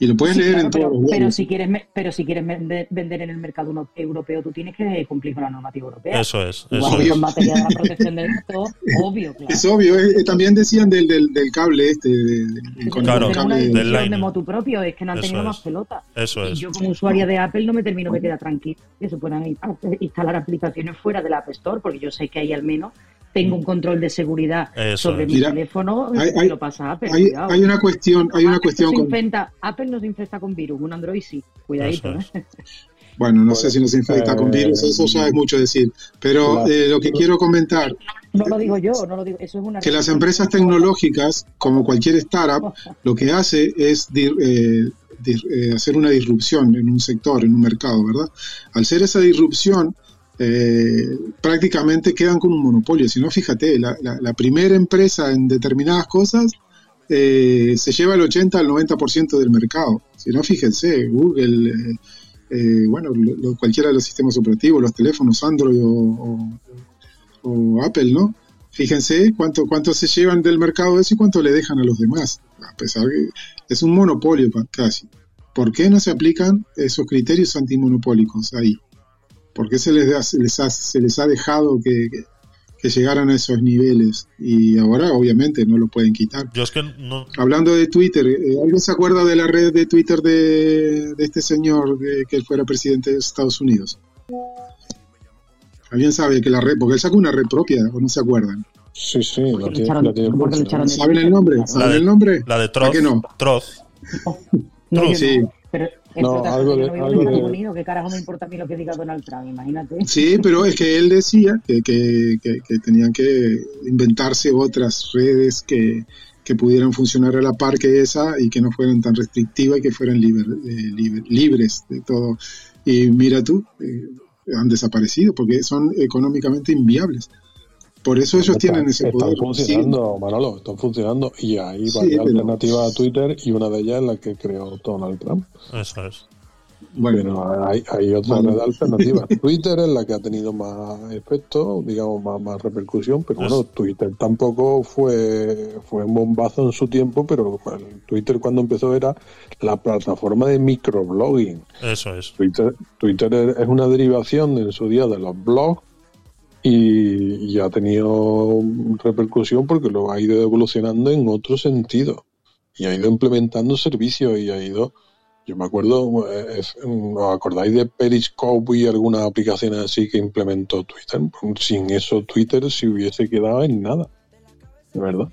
Y lo puedes Sí, leer claro, en pero, todos los pero si quieres pero si quieres vender, vender en el mercado europeo tú tienes que cumplir con la normativa europea Eso es. Eso es. en materia de la protección de datos obvio claro Es obvio, también decían del, del, del cable este, de- de- del con- Claro, del una cable del decisión de motu propio es que no han Eso tenido es. más pelota Eso y es. yo como usuaria de Apple no me termino de quedar tranquila que se puedan in- instalar aplicaciones fuera de la App Store porque yo sé que ahí al menos tengo un control de seguridad Eso sobre es. mi Mira, teléfono hay- lo pasa Apple hay, hay una cuestión, hay una Apple cuestión no se con, infecta, Apple no se infecta con virus, un Android sí. Cuidadito, es. ¿eh? bueno, no sé si nos infecta con eh, virus, eso ya es mucho decir, pero eh, lo que quiero comentar No lo digo yo, no lo digo. Eso es una. que las empresas tecnológicas, como cualquier startup, lo que hace es dir- eh, dir- eh, hacer una disrupción en un sector, en un mercado, ¿verdad? Al ser esa disrupción, eh, prácticamente quedan con un monopolio. Si no, fíjate, la, primera empresa en determinadas cosas eh, se lleva el 80 al 90% del mercado. Si no, fíjense, Google, eh, bueno, cualquiera de los sistemas operativos, los teléfonos Android o, Apple, ¿no? Fíjense cuánto, cuánto se llevan del mercado eso y cuánto le dejan a los demás. A pesar que es un monopolio casi. ¿Por qué no se aplican esos criterios antimonopólicos ahí? ¿Por qué se les, da- se les, ha, se les ha dejado que, que- que llegaran a esos niveles y ahora obviamente no lo pueden quitar. Yo es que no. Hablando de Twitter, eh, ¿alguien se acuerda de la red de Twitter de, de este señor de, que fuera presidente de Estados Unidos? ¿Alguien sabe que la red, porque él sacó una red propia, o no se acuerdan? Sí, sí, lo tiene- echaron- porque ¿Saben el nombre? La ¿Saben de- el nombre? La de ¿A Troz. qué no? Troz. No, Sí. no. Pero No, eso algo de- no vivo algo en Estados de- Unidos, ¿qué carajo me importa a mí lo que diga Donald Trump? Imagínate. Sí, pero es que él decía que, que- que- que tenían que inventarse otras redes que, que pudieran funcionar a la par que esa y que no fueran tan restrictivas y que fueran liber- eh, liber- libres de todo. Y mira tú, eh, han desaparecido porque son económicamente inviables. Por eso ellos tienen ese están poder. funcionando, Manolo, están funcionando y hay Sí, varias pero- alternativas a Twitter y una de ellas es la que creó Donald Trump. Eso es. Pero hay, hay otra Bueno. red alternativa. Twitter es la que ha tenido más efecto, digamos, más, más repercusión, pero bueno, Twitter tampoco fue, fue un bombazo en su tiempo, pero bueno, Twitter cuando empezó era la plataforma de microblogging. Eso es. Twitter, Twitter es una derivación en su día de los blogs y, y ha tenido repercusión porque lo ha ido evolucionando en otro sentido y ha ido implementando servicios y ha ido yo me acuerdo eh, es- os acordáis de Periscope y algunas aplicaciones así que implementó Twitter sin eso Twitter se hubiese quedado en nada de verdad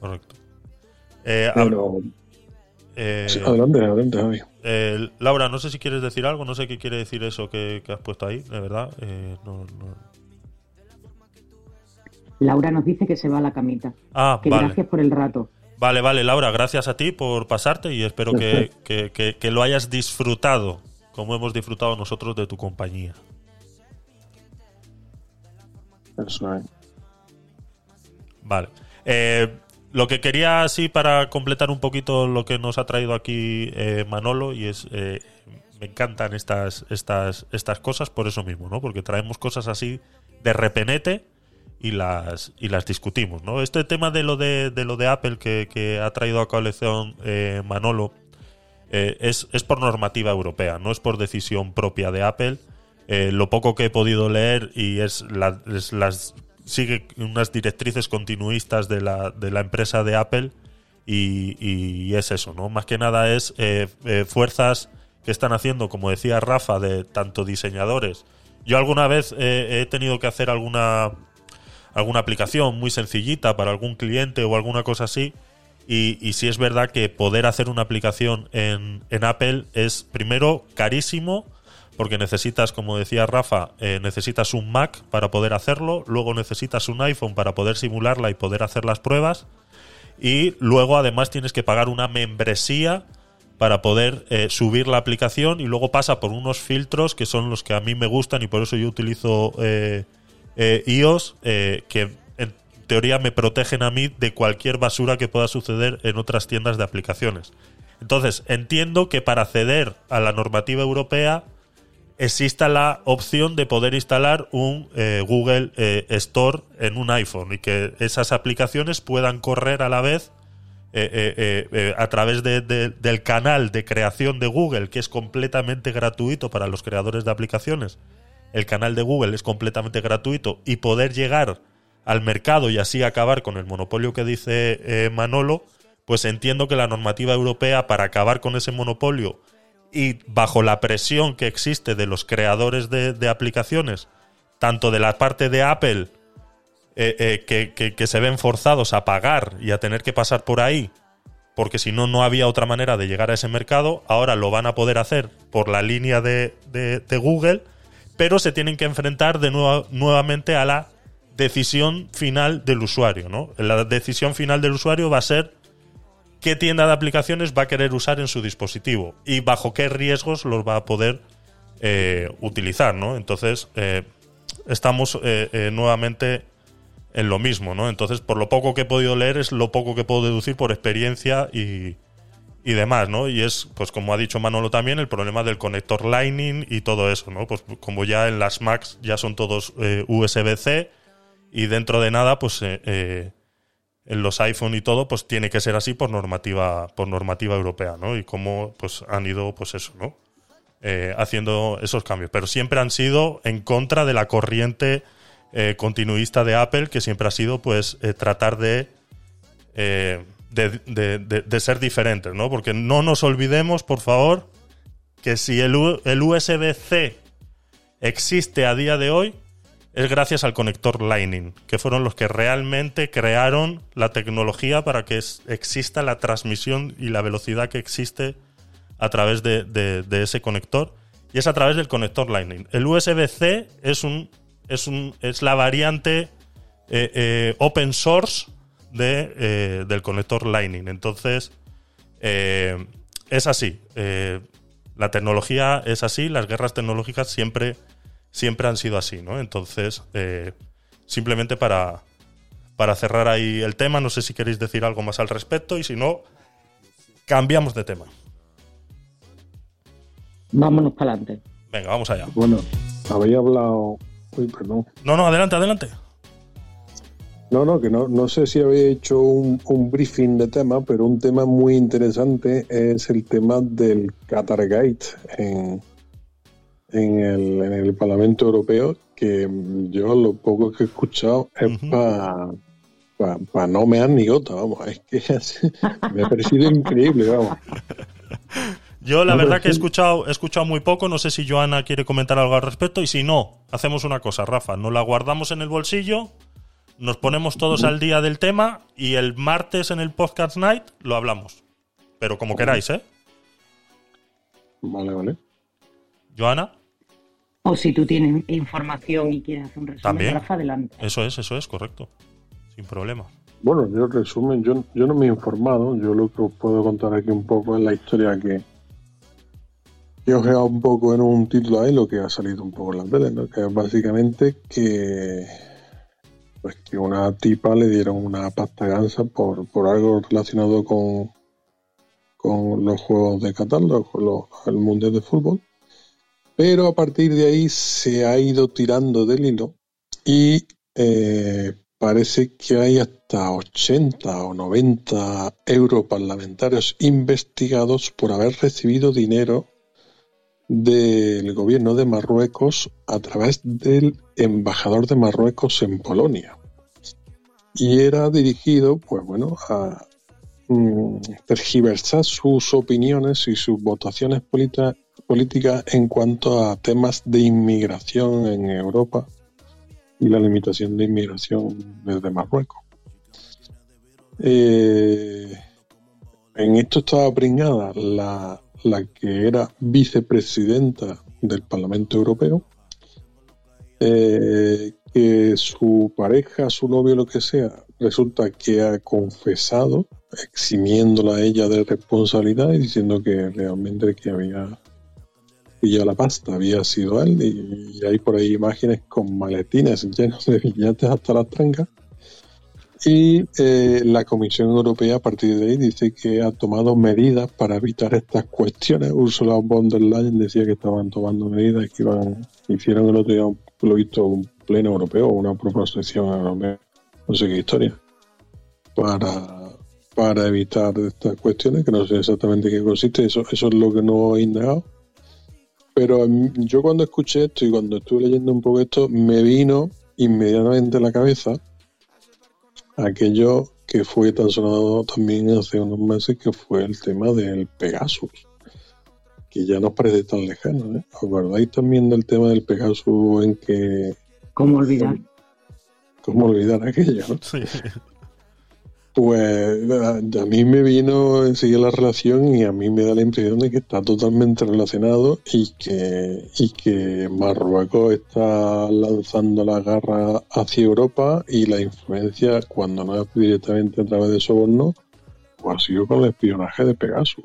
Correcto. Eh, Pero- eh, Sí, adelante adelante Javi eh, Laura, no sé si quieres decir algo, no sé qué quiere decir eso que, que has puesto ahí, de verdad. Eh, no- no- Laura nos dice que se va a la camita. Ah, que vale. gracias por el rato. Vale, vale, Laura, gracias a ti por pasarte y espero que, que- que- que lo hayas disfrutado como hemos disfrutado nosotros de tu compañía. Vale. Eh, lo que quería así para completar un poquito lo que nos ha traído aquí eh, Manolo y es eh, me encantan estas estas estas cosas por eso mismo, ¿no? Porque traemos cosas así de repenete y las y las discutimos, ¿no? Este tema de lo de, de lo de Apple que, que ha traído a colección eh, Manolo eh, es, es por normativa europea, no es por decisión propia de Apple. Eh, lo poco que he podido leer y es, es las sigue unas directrices continuistas de la, de la empresa de Apple y, y es eso, ¿no? Más que nada es fuerzas que están haciendo, como decía Rafa, de tanto diseñadores. Yo alguna vez he tenido que hacer alguna alguna aplicación muy sencillita para algún cliente o alguna cosa así. Y, sí es verdad que poder hacer una aplicación en, en Apple es primero carísimo, porque necesitas, como decía Rafa, eh, necesitas un Mac para poder hacerlo, luego necesitas un iPhone para poder simularla y poder hacer las pruebas, y luego además tienes que pagar una membresía para poder eh, subir la aplicación y luego pasa por unos filtros que son los que a mí me gustan y por eso yo utilizo eh, eh, iOS eh, que en teoría me protegen a mí de cualquier basura que pueda suceder en otras tiendas de aplicaciones. Entonces, entiendo que para acceder a la normativa europea exista la opción de poder instalar un eh, Google Store en un iPhone y que esas aplicaciones puedan correr a la vez a través de- de- del canal de creación de Google, que es completamente gratuito para los creadores de aplicaciones. El canal de Google es completamente gratuito y poder llegar al mercado y así acabar con el monopolio que dice eh, Manolo, pues entiendo que la normativa europea para acabar con ese monopolio y bajo la presión que existe de los creadores de, aplicaciones, tanto de la parte de Apple, eh, eh, que, se ven forzados a pagar y a tener que pasar por ahí, porque si no, no había otra manera de llegar a ese mercado, ahora lo van a poder hacer por la línea de Google, pero se tienen que enfrentar de nuevo, nuevamente a la decisión final del usuario. ¿no? La decisión final del usuario va a ser qué tienda de aplicaciones va a querer usar en su dispositivo y bajo qué riesgos los va a poder eh, utilizar, ¿no? Entonces, eh, estamos eh, nuevamente en lo mismo, ¿no? Entonces, por lo poco que he podido leer, es lo poco que puedo deducir por experiencia y, y demás, ¿no? Y es, pues como ha dicho Manolo también, el problema del conector Lightning y todo eso, ¿no? Pues como ya en las Macs ya son todos eh, USB-C y dentro de nada, pues eh, eh, en los iPhone y todo, pues tiene que ser así por normativa, por normativa europea, ¿no? Y cómo pues han ido, pues eso, ¿no? Eh, haciendo esos cambios. Pero siempre han sido en contra de la corriente continuista de Apple, que siempre ha sido pues tratar de, de, de- de- ser diferentes, ¿no? Porque no nos olvidemos, por favor, que si el, el USB-C existe a día de hoy, es gracias al conector Lightning, que fueron los que realmente crearon la tecnología para que exista la transmisión y la velocidad que existe a través de, de- de ese conector. Y es a través del conector Lightning. El USB-C es, un, es, un, es la variante eh, eh, open source de, eh, del conector Lightning. Entonces, eh, es así. Eh, la tecnología es así, las guerras tecnológicas siempre, siempre han sido así, ¿no? Entonces, eh, simplemente para, para cerrar ahí el tema, no sé si queréis decir algo más al respecto y si no, cambiamos de tema. Vámonos para adelante. Venga, vamos allá. Bueno, había hablado. Uy, perdón. No, no, adelante, adelante. No, no, que no, no sé si había hecho un, un briefing de tema, pero un tema muy interesante es el tema del Qatargate en, en, el, en el Parlamento Europeo, que yo lo poco que he escuchado es para no mear ni gota, vamos, es que me ha parecido increíble, vamos. Yo la No, verdad que he escuchado, he escuchado muy poco, no sé si Joana quiere comentar algo al respecto y si no, hacemos una cosa, Rafa, nos la guardamos en el bolsillo, nos ponemos todos al día del tema y el martes en el podcast night lo hablamos. Pero como queráis, ¿eh? Vale, vale. Joana, O si tú tienes información y quieres hacer un resumen, También. Rafa, adelante. eso es, eso es, correcto. Sin problema. Bueno, yo resumen, yo, yo no me he informado, yo lo que os puedo contar aquí un poco es la historia que, os he dado un poco en un título ahí, lo que ha salido un poco en la tele, ¿no? que es básicamente que pues que una tipa le dieron una pasta gansa por, por algo relacionado con, con los juegos de Qatar, los, los- el Mundial de Fútbol, pero a partir de ahí se ha ido tirando del hilo y eh, parece que hay hasta 80 o 90 europarlamentarios investigados por haber recibido dinero del gobierno de Marruecos a través del embajador de Marruecos en Polonia. Y era dirigido, pues bueno, a mm, tergiversar sus opiniones y sus votaciones políticas en cuanto a temas de inmigración en Europa y la limitación de inmigración desde Marruecos. Eh, en esto estaba pringada la que era vicepresidenta del Parlamento Europeo, eh, que su pareja, su novio, lo que sea, resulta que ha confesado, eximiéndola a ella de responsabilidad y diciendo que realmente que había pillado la pasta había sido él y, y hay por ahí imágenes con maletines llenos de billetes hasta las trancas y eh, la Comisión Europea a partir de ahí dice que ha tomado medidas para evitar estas cuestiones. Ursula von der Leyen decía que estaban tomando medidas que iban, hicieron el otro día, un- lo he visto, un pleno europeo, una proposición europea, no sé qué historia, para, para evitar estas cuestiones, que no sé exactamente qué consiste, eso, eso es lo que no he indagado. Pero yo cuando escuché esto y cuando estuve leyendo un poco esto, me vino inmediatamente a la cabeza aquello que fue tan sonado también hace unos meses, que fue el tema del Pegasus, que ya nos parece tan lejano. ¿eh? ¿Os acordáis también del tema del Pegasus en que... ¿Cómo olvidar? ¿Cómo olvidar aquello? no? Pues a a mí me vino enseguida la relación y a mí me da la impresión de que está totalmente relacionado y que, y que Marruecos está lanzando la garra hacia Europa y la influencia, cuando no es directamente a través de soborno, pues ha sido con el espionaje de Pegasus.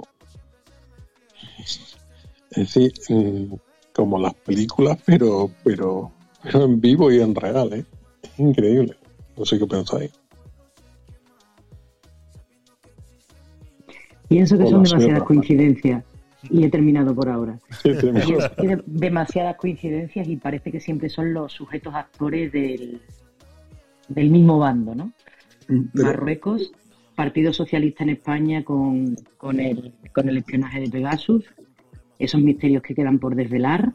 Es decir, mm, como las películas, pero, pero, pero en vivo y en real, ¿eh? Es increíble. No sé qué pensáis. Pienso que son demasiadas coincidencias. Y he terminado por ahora. Sí, sí, demasiadas coincidencias y parece que siempre son los sujetos actores del, del mismo bando, ¿no? Marruecos, Partido Socialista en España con, con, el, con el espionaje de Pegasus, esos misterios que quedan por desvelar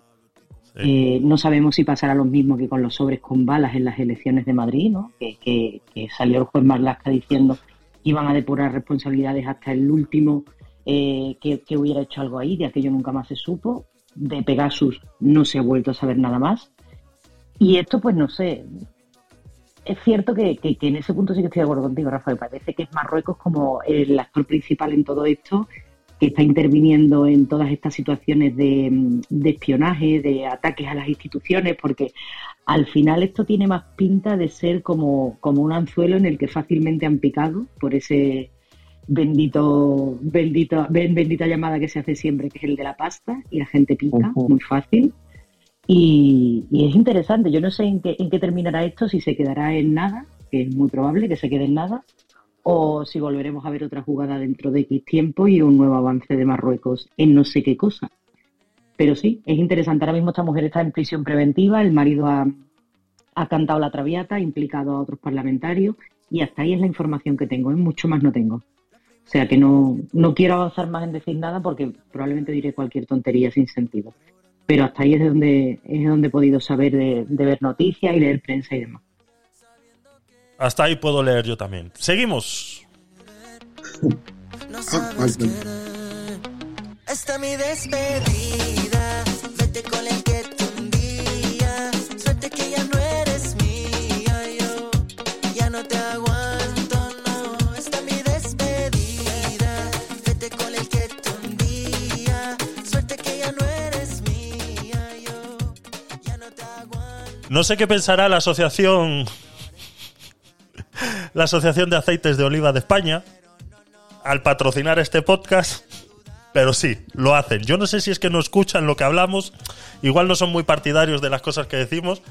Eh, no sabemos si pasará lo mismo que con los sobres con balas en las elecciones de Madrid, ¿no? que, que- que salió el juez Marlasca diciendo que iban a depurar responsabilidades hasta el último eh, que, que hubiera hecho algo ahí, de aquello nunca más se supo. De Pegasus no se ha vuelto a saber nada más. Y esto, pues no sé. Es cierto que, que- que en ese punto sí que estoy de acuerdo contigo, Rafael. Parece que es Marruecos como el actor principal en todo esto, que está interviniendo en todas estas situaciones de, de espionaje, de ataques a las instituciones, porque al final esto tiene más pinta de ser como, como un anzuelo en el que fácilmente han picado por ese bendito, bendito, ben- bendita llamada que se hace siempre, que es el de la pasta, y la gente pica muy fácil. Y, y es interesante, yo no sé en qué, en qué terminará esto, si se quedará en nada, que es muy probable que se quede en nada, o si volveremos a ver otra jugada dentro de X tiempo y un nuevo avance de Marruecos en no sé qué cosa. Pero sí, es interesante. Ahora mismo esta mujer está en prisión preventiva, el marido ha, cantado la traviata, ha implicado a otros parlamentarios y hasta ahí es la información que tengo, ¿eh? mucho más no tengo. O sea que no, no quiero avanzar más en decir nada porque probablemente diré cualquier tontería sin sentido. Pero hasta ahí es de donde, es de donde he podido saber de, de ver noticias y leer prensa y demás. Hasta ahí puedo leer yo también. Seguimos. No sabes. Esta mi despedida. Vete con el que tú un día. Suerte que ya no eres mía. Yo ya no te aguanto, no. Esta mi despedida. Vete con el que tú un día. Suerte que ya no eres mía. Yo ya no te aguanto. No sé qué pensará la asociación. La Asociación de Aceites de Oliva de España al patrocinar este podcast, pero sí, lo hacen. Yo no sé si es que no escuchan lo que hablamos, igual no son muy partidarios de las cosas que decimos,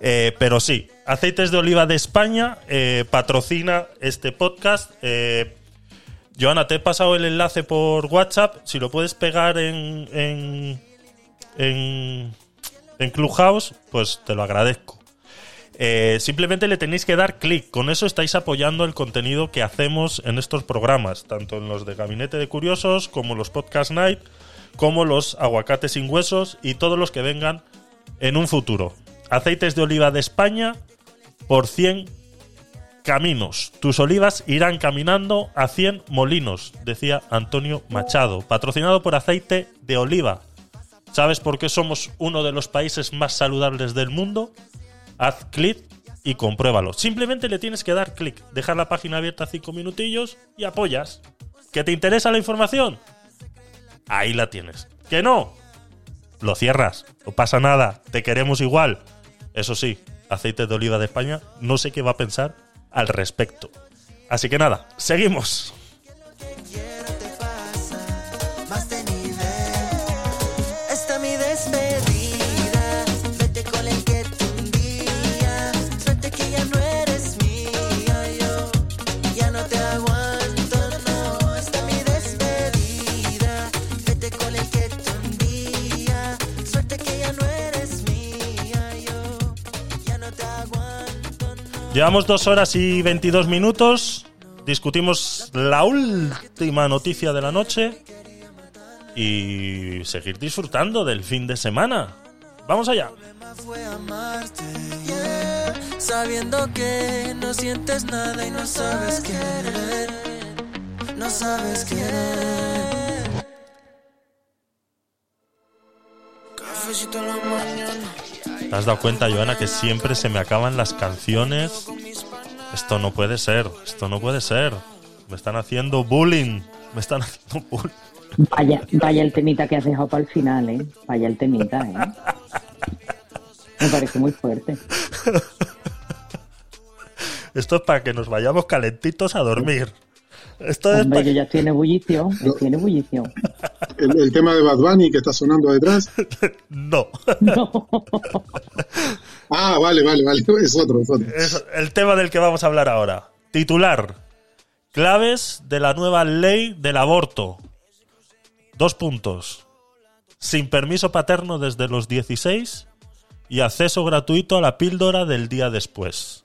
eh, pero sí, Aceites de Oliva de España eh, patrocina este podcast. Eh, Joana, te he pasado el enlace por WhatsApp, si lo puedes pegar en, en, en, en Clubhouse, pues te lo agradezco. Eh, simplemente le tenéis que dar clic. Con eso estáis apoyando el contenido que hacemos en estos programas, tanto en los de Gabinete de Curiosos, como los Podcast Night, como los Aguacates sin Huesos y todos los que vengan en un futuro. Aceites de oliva de España por 100 caminos. Tus olivas irán caminando a 100 molinos, decía Antonio Machado. Patrocinado por aceite de oliva. ¿Sabes por qué somos uno de los países más saludables del mundo? Haz clic y compruébalo. Simplemente le tienes que dar clic, dejar la página abierta cinco minutillos y apoyas. ¿Que te interesa la información? Ahí la tienes. ¿Que no? Lo cierras. No pasa nada. Te queremos igual. Eso sí, aceite de oliva de España, no sé qué va a pensar al respecto. Así que nada, seguimos. Llevamos dos horas y 22 minutos. Discutimos la última noticia de la noche. Y seguir disfrutando del fin de semana. Vamos allá. sabiendo que no sientes nada y no sabes querer, no sabes querer. Cafecito en la mañana. ¿Te has dado cuenta, Joana, que siempre se me acaban las canciones? Esto no puede ser, esto no puede ser. Me están haciendo bullying. Me están haciendo bullying. Vaya, vaya el temita que has dejado para el final, ¿eh? Vaya el temita, ¿eh? Me parece muy fuerte. Esto es para que nos vayamos calentitos a dormir. Esto es Hombre, para... yo ya estoy en ebullición, estoy en ebullición. El, el tema de Bad Bunny que está sonando detrás. No. Ah, vale, vale, vale. Es otro, es otro. Es el tema del que vamos a hablar ahora. Titular. Claves de la nueva ley del aborto. Dos puntos. Sin permiso paterno desde los 16 y acceso gratuito a la píldora del día después.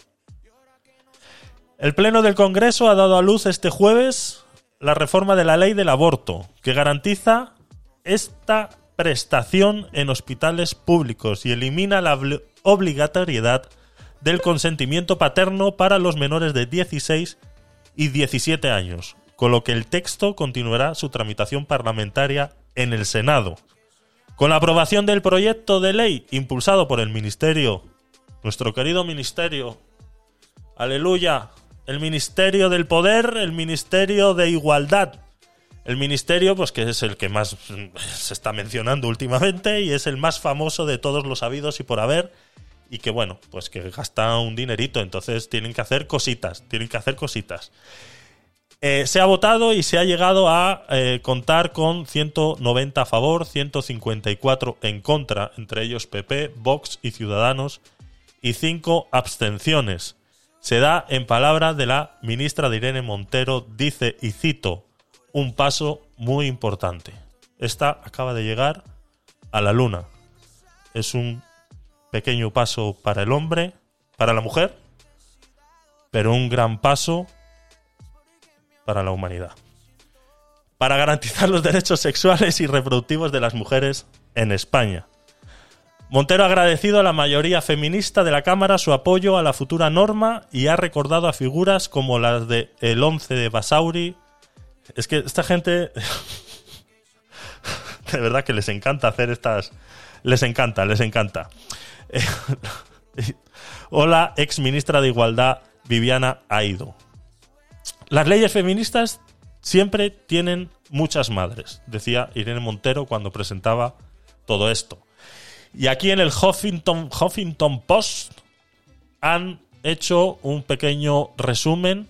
El Pleno del Congreso ha dado a luz este jueves la reforma de la ley del aborto, que garantiza esta prestación en hospitales públicos y elimina la obli- obligatoriedad del consentimiento paterno para los menores de 16 y 17 años, con lo que el texto continuará su tramitación parlamentaria en el Senado. Con la aprobación del proyecto de ley impulsado por el Ministerio, nuestro querido Ministerio, aleluya, el Ministerio del Poder, el Ministerio de Igualdad, el ministerio, pues que es el que más se está mencionando últimamente y es el más famoso de todos los habidos y por haber. Y que bueno, pues que gasta un dinerito, entonces tienen que hacer cositas, tienen que hacer cositas. Eh, se ha votado y se ha llegado a eh, contar con 190 a favor, 154 en contra, entre ellos PP, Vox y Ciudadanos, y 5 abstenciones. Se da en palabra de la ministra de Irene Montero, dice, y cito, un paso muy importante. Esta acaba de llegar a la luna. Es un pequeño paso para el hombre, para la mujer, pero un gran paso para la humanidad. Para garantizar los derechos sexuales y reproductivos de las mujeres en España. Montero ha agradecido a la mayoría feminista de la Cámara su apoyo a la futura norma y ha recordado a figuras como las de el 11 de Basauri. Es que esta gente de verdad que les encanta hacer estas les encanta, les encanta. Hola, ex ministra de Igualdad Viviana Aido. Las leyes feministas siempre tienen muchas madres, decía Irene Montero cuando presentaba todo esto. Y aquí en el Huffington, Huffington Post han hecho un pequeño resumen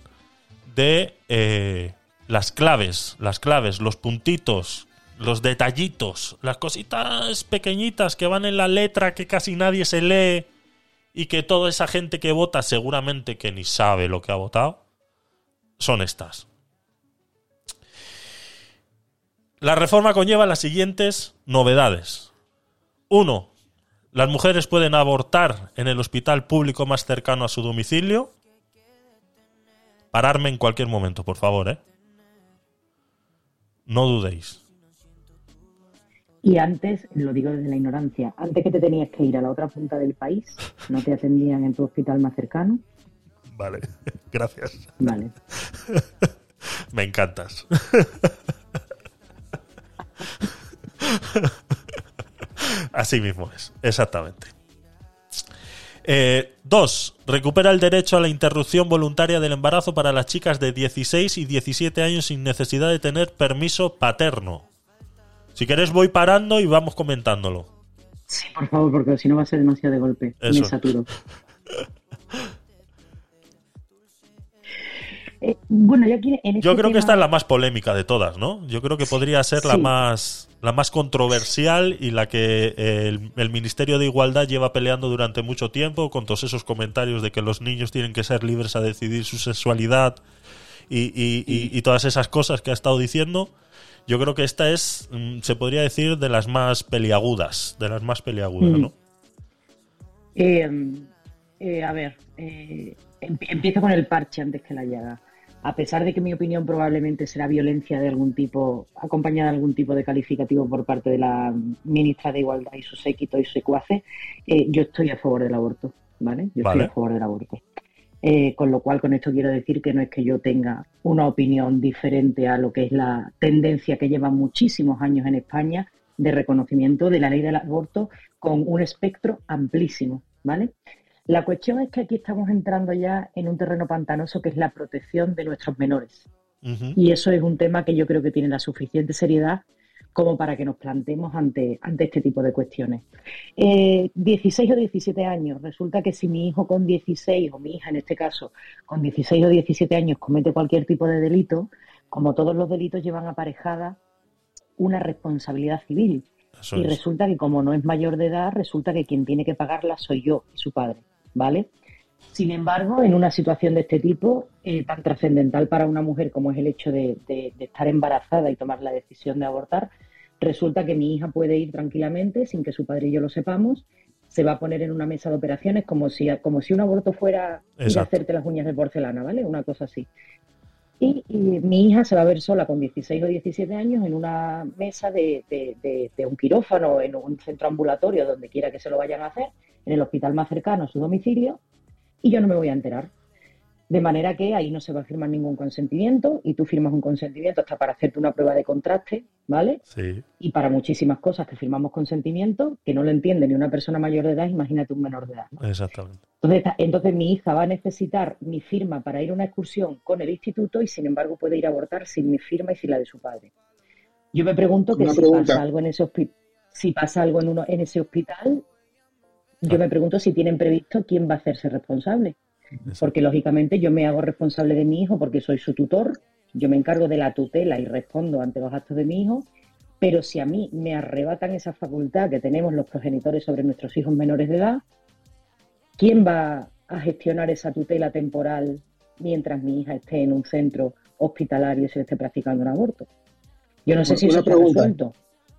de eh, las claves, las claves, los puntitos, los detallitos, las cositas pequeñitas que van en la letra que casi nadie se lee y que toda esa gente que vota seguramente que ni sabe lo que ha votado, son estas. La reforma conlleva las siguientes novedades. 1. Las mujeres pueden abortar en el hospital público más cercano a su domicilio. Pararme en cualquier momento, por favor, ¿eh? No dudéis. Y antes, lo digo desde la ignorancia, antes que te tenías que ir a la otra punta del país, ¿no te atendían en tu hospital más cercano? Vale, gracias. Vale. Me encantas. Así mismo es, exactamente. Eh, dos, recupera el derecho a la interrupción voluntaria del embarazo para las chicas de 16 y 17 años sin necesidad de tener permiso paterno. Si querés voy parando y vamos comentándolo. Sí, por favor, porque si no va a ser demasiado de golpe. Eso. Me saturo. Eh, bueno, yo, aquí en este Yo creo que esta es la más polémica de todas, ¿no? Yo creo que podría ser la más la más controversial y la que eh, el, el Ministerio de Igualdad lleva peleando durante mucho tiempo con todos esos comentarios de que los niños tienen que ser libres a decidir su sexualidad y, y- y- y todas esas cosas que ha estado diciendo. Yo creo que esta es, mm, se podría decir, de las más peliagudas, de las más peliagudas, Mm. ¿no? Eh, eh, a ver, empiezo con el parche antes que la llaga. A pesar de que mi opinión probablemente será violencia de algún tipo, acompañada de algún tipo de calificativo por parte de la ministra de Igualdad y su séquito y su secuace, eh, yo estoy a favor del aborto, ¿vale? Yo Vale. estoy a favor del aborto. Eh, con lo cual, con esto quiero decir que no es que yo tenga una opinión diferente a lo que es la tendencia que lleva muchísimos años en España de reconocimiento de la ley del aborto con un espectro amplísimo, ¿vale? La cuestión es que aquí estamos entrando ya en un terreno pantanoso que es la protección de nuestros menores. Y eso es un tema que yo creo que tiene la suficiente seriedad como para que nos planteemos ante, ante este tipo de cuestiones. Eh, 16 o 17 años. Resulta que si mi hijo con 16, o mi hija en este caso, con 16 o 17 años comete cualquier tipo de delito, como todos los delitos llevan aparejada una responsabilidad civil. Eso y es. resulta que como no es mayor de edad, resulta que quien tiene que pagarla soy yo y su padre, ¿vale? Sin embargo, en una situación de este tipo, eh, tan trascendental para una mujer como es el hecho de, de- de estar embarazada y tomar la decisión de abortar, resulta que mi hija puede ir tranquilamente, sin que su padre y yo lo sepamos, se va a poner en una mesa de operaciones como si, como si un aborto fuera ir a hacerte las uñas de porcelana, ¿vale? Una cosa así. Y, y mi hija se va a ver sola con 16 o 17 años en una mesa de, de- de- de un quirófano, en un centro ambulatorio, donde quiera que se lo vayan a hacer, en el hospital más cercano a su domicilio, y yo no me voy a enterar. De manera que ahí no se va a firmar ningún consentimiento y tú firmas un consentimiento hasta para hacerte una prueba de contraste, ¿vale? Sí. Y para muchísimas cosas que firmamos consentimiento, que no lo entiende ni una persona mayor de edad, imagínate un menor de edad. ¿no? Exactamente. Entonces, entonces mi hija va a necesitar mi firma para ir a una excursión con el instituto y sin embargo puede ir a abortar sin mi firma y sin la de su padre. Yo me pregunto que Una si pregunta. pasa algo en ese hospital, si pasa algo en uno en ese hospital, yo me pregunto si tienen previsto quién va a hacerse responsable. Porque lógicamente yo me hago responsable de mi hijo porque soy su tutor, yo me encargo de la tutela y respondo ante los actos de mi hijo, pero si a mí me arrebatan esa facultad que tenemos los progenitores sobre nuestros hijos menores de edad, ¿quién va a gestionar esa tutela temporal mientras mi hija esté en un centro hospitalario y se le esté practicando un aborto? Yo no sé si Una eso está pregunta. resuelto.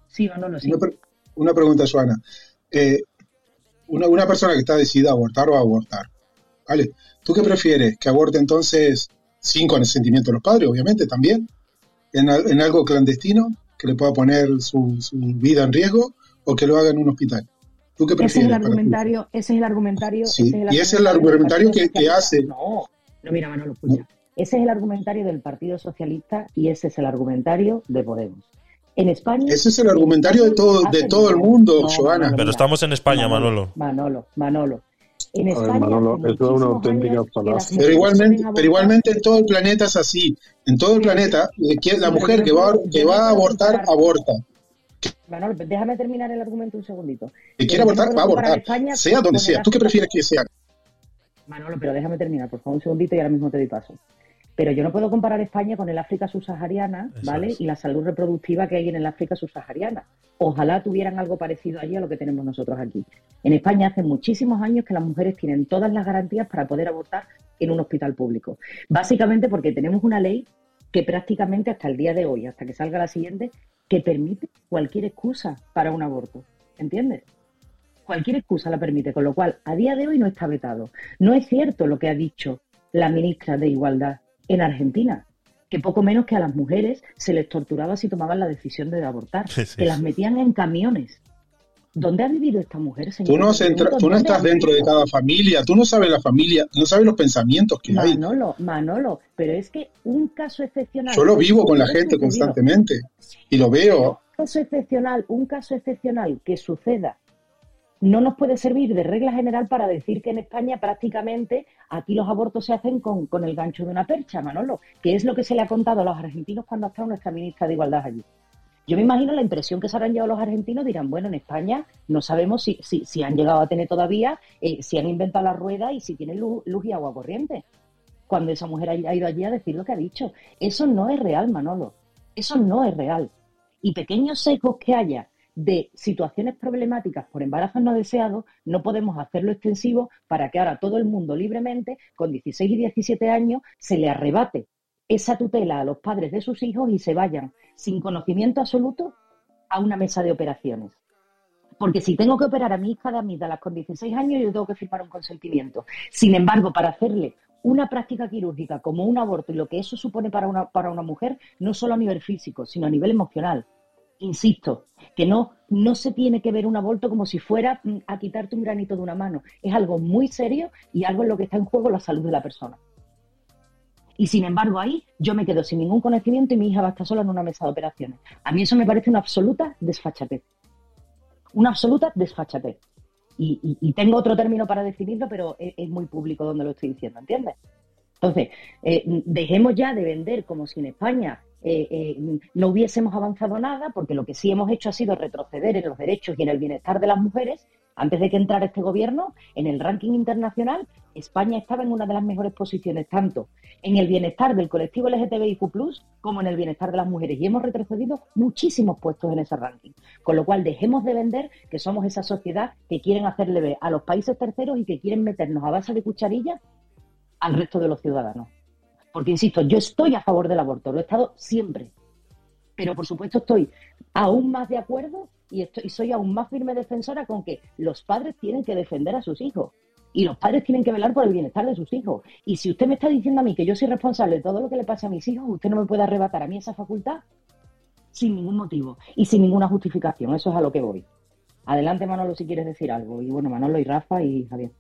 Sí o no lo sé. Una, pre- una pregunta, Joana. Eh, una, una persona que está decidida a abortar o a abortar, ¿vale? ¿Tú qué prefieres? ¿Que aborte entonces sin consentimiento de los padres, obviamente, también? ¿En, en algo clandestino? ¿Que le pueda poner su, su vida en riesgo? ¿O que lo haga en un hospital? ¿Tú qué Ese es prefieres? el argumentario, ese es el argumentario. Sí, ese y ese es el argumentario que- hace-. No, no, mira, Manolo, escucha. Ese es el argumentario del Partido Socialista y ese es el argumentario de Podemos. En España. Ese es el argumentario de todo, de todo el mundo, No, Joana. Manolo, Pero estamos en España, Manolo. Manolo, Manolo. En ver, España. Manolo, es una auténtica falacia. Pero igualmente, pero igualmente en todo el planeta es así. En todo el planeta, eh, la mujer que va, que va a abortar, aborta. Manolo, déjame terminar el argumento un segundito. Que quiere abortar, va a abortar. España Sea donde sea. ¿Tú qué prefieres que sea? Manolo, pero déjame terminar, por favor, un segundito y ahora mismo te doy paso. Pero yo no puedo comparar España con el África subsahariana, Eso ¿vale? es. Y la salud reproductiva que hay en el África subsahariana. Ojalá tuvieran algo parecido allí a lo que tenemos nosotros aquí. En España hace muchísimos años que las mujeres tienen todas las garantías para poder abortar en un hospital público. Básicamente porque tenemos una ley que prácticamente hasta el día de hoy, hasta que salga la siguiente, que permite cualquier excusa para un aborto. ¿Entiendes? Cualquier excusa la permite, con lo cual a día de hoy no está vetado. No es cierto lo que ha dicho la ministra de Igualdad en Argentina, que poco menos que a las mujeres se les torturaba si tomaban la decisión de abortar, Sí, sí. que las metían en camiones. ¿Dónde ha vivido esta mujer, señor? Tú no, Te has entra- pregunto, tú no ¿dónde estás dentro de cada familia, tú no sabes la familia, no sabes los pensamientos que hay. Manolo, Manolo, pero es que un caso excepcional. Yo lo vivo con la gente constantemente y lo veo. Un caso excepcional, un caso excepcional que suceda no nos puede servir de regla general para decir que en España prácticamente aquí los abortos se hacen con, con el gancho de una percha, Manolo, que es lo que se le ha contado a los argentinos cuando ha estado nuestra ministra de Igualdad allí. Yo me imagino la impresión que se habrán llevado los argentinos, dirán, bueno, en España no sabemos si, si, si han llegado a tener todavía, eh, si han inventado la rueda y si tienen luz, luz y agua corriente. Cuando esa mujer ha ido allí a decir lo que ha dicho. Eso no es real, Manolo. Eso no es real. Y pequeños sesgos que haya de situaciones problemáticas por embarazos no deseados, no podemos hacerlo extensivo para que ahora todo el mundo libremente, con 16 y 17 años, se le arrebate esa tutela a los padres de sus hijos y se vayan sin conocimiento absoluto a una mesa de operaciones. Porque si tengo que operar a mi hija de amígdalas con 16 años, yo tengo que firmar un consentimiento. Sin embargo, para hacerle una práctica quirúrgica como un aborto y lo que eso supone para una, para una mujer, no solo a nivel físico, sino a nivel emocional. Insisto, que no, no se tiene que ver un aborto como si fuera mm, a quitarte un granito de una mano. Es algo muy serio y algo en lo que está en juego la salud de la persona. Y sin embargo, ahí yo me quedo sin ningún conocimiento y mi hija va a estar sola en una mesa de operaciones. A mí eso me parece una absoluta desfachatez. Una absoluta desfachatez. Y, y- tengo otro término para definirlo, pero es, es muy público donde lo estoy diciendo, ¿entiendes? Entonces, eh, dejemos ya de vender como si en España eh, eh, no hubiésemos avanzado nada, porque lo que sí hemos hecho ha sido retroceder en los derechos y en el bienestar de las mujeres. Antes de que entrara este gobierno, en el ranking internacional, España estaba en una de las mejores posiciones, tanto en el bienestar del colectivo LGTBIQ, como en el bienestar de las mujeres. Y hemos retrocedido muchísimos puestos en ese ranking. Con lo cual, dejemos de vender que somos esa sociedad que quieren hacerle ver a los países terceros y que quieren meternos a base de cucharilla al resto de los ciudadanos. Porque, insisto, yo estoy a favor del aborto, lo he estado siempre. Pero, por supuesto, estoy aún más de acuerdo y, estoy, y soy aún más firme defensora con que los padres tienen que defender a sus hijos. Y los padres tienen que velar por el bienestar de sus hijos. Y si usted me está diciendo a mí que yo soy responsable de todo lo que le pase a mis hijos, usted no me puede arrebatar a mí esa facultad sin ningún motivo y sin ninguna justificación. Eso es a lo que voy. Adelante, Manolo, si quieres decir algo. Y bueno, Manolo y Rafa y Javier.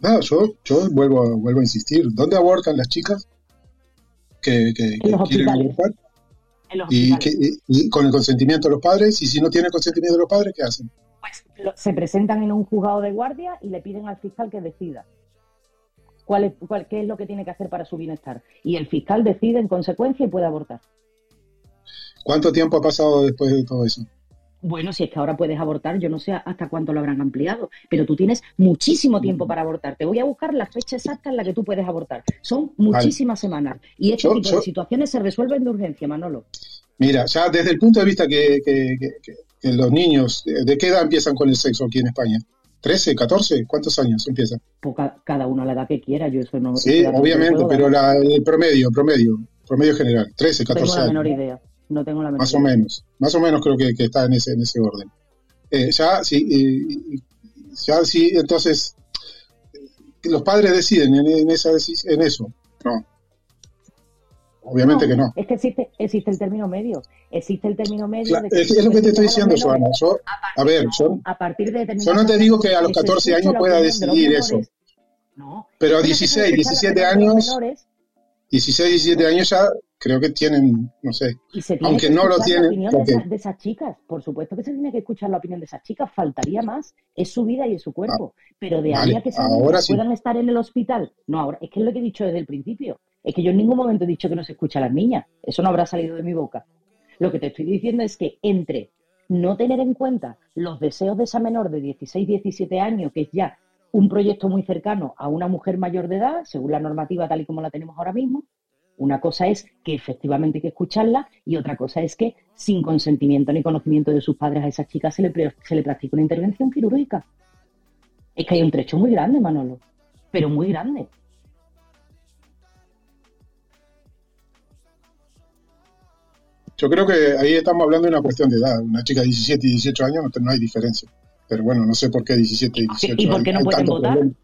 Nada, yo, yo vuelvo, a- vuelvo a insistir. ¿Dónde abortan las chicas que, que- que En los quieren hospitales. abortar? En los Y, hospitales. que, y con el consentimiento de los padres. Y si no tienen consentimiento de los padres, ¿qué hacen? Lo- se presentan en un juzgado de guardia y le piden al fiscal que decida cuál es, cuál- qué es lo que tiene que hacer para su bienestar. Y el fiscal decide en consecuencia y puede abortar. ¿Cuánto tiempo ha pasado después de todo eso? Bueno, si es que ahora puedes abortar, yo no sé hasta cuánto lo habrán ampliado, pero tú tienes muchísimo tiempo para abortar. Te voy a buscar la fecha exacta en la que tú puedes abortar. Son muchísimas semanas. Y este tipo de situaciones se resuelven de urgencia, Manolo. Mira, ya desde el punto de vista que, que- que- que- que los niños, ¿de qué edad empiezan con el sexo aquí en España? ¿13, 14? ¿Cuántos años empiezan? Pues ca- cada uno a la edad que quiera, yo eso no. Sí, no obviamente, puedo pero la- el promedio, promedio, promedio general, 13, No tengo 14 la años. menor idea. No tengo la menor Más o menos, más o menos creo que, que está en ese, en ese orden. Eh, ya, sí, ya sí, entonces, eh, los padres deciden en, en esa, en eso. No. Obviamente que no. Es que existe, existe el término medio. Existe el término medio. Cla- de que Es, es lo que te estoy diciendo, Joana. Yo, a ver, yo, A partir de yo no te digo que a los que se 14 escuche años pueda de decidir menores, eso. No. Pero a Pero es que se 16, escucha la 17 opinión de los años, menores 16, 17 años ya creo que tienen, no sé, Y se tiene aunque que no lo escuchar la tienen, opinión de, porque esa- de esas chicas. Por supuesto que se tiene que escuchar la opinión de esas chicas. Faltaría más. Es su vida y es su cuerpo. Pero de ahí vale, a que esas ahora niñas sí. puedan estar en el hospital. No, ahora. Es que es lo que he dicho desde el principio. Es que yo en ningún momento he dicho que no se escucha a las niñas. Eso no habrá salido de mi boca. Lo que te estoy diciendo es que entre no tener en cuenta los deseos de esa menor de 16, 17 años, que es ya un proyecto muy cercano a una mujer mayor de edad, según la normativa tal y como la tenemos ahora mismo, una cosa es que efectivamente hay que escucharla y otra cosa es que sin consentimiento ni conocimiento de sus padres a esas chicas se le, se le practica una intervención quirúrgica. Es que hay un trecho muy grande, Manolo, pero muy grande. Yo creo que ahí estamos hablando de una cuestión de edad. Una chica de 17 y 18 años no, no hay diferencia. Pero bueno, no sé por qué 17 y 18 ¿Y por qué no hay pueden votar? problema.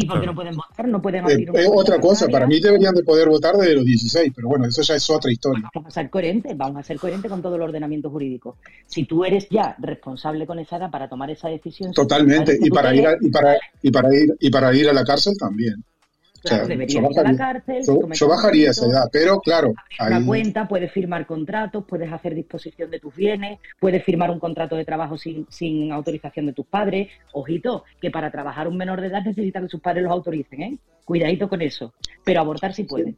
¿Y por qué no pueden votar? No pueden Eh, abrir cuenta otra cosa, para mí deberían de poder votar desde los 16, pero bueno, eso ya es otra historia. Vamos a ser coherentes, vamos a ser coherentes con todo el ordenamiento jurídico. Si tú eres ya responsable con esa edad para tomar esa decisión, si Totalmente, y para ir a, y para y para ir y para ir a la cárcel también. O sea, yo ir a la bajaría, cárcel, yo- un bajaría esa edad, pero claro, una cuenta, puedes firmar contratos, puedes hacer disposición de tus bienes, puedes firmar un contrato de trabajo sin, sin autorización de tus padres. Ojito, que para trabajar un menor de edad necesita que sus padres los autoricen, ¿eh? Cuidadito con eso. Pero abortar sí puede.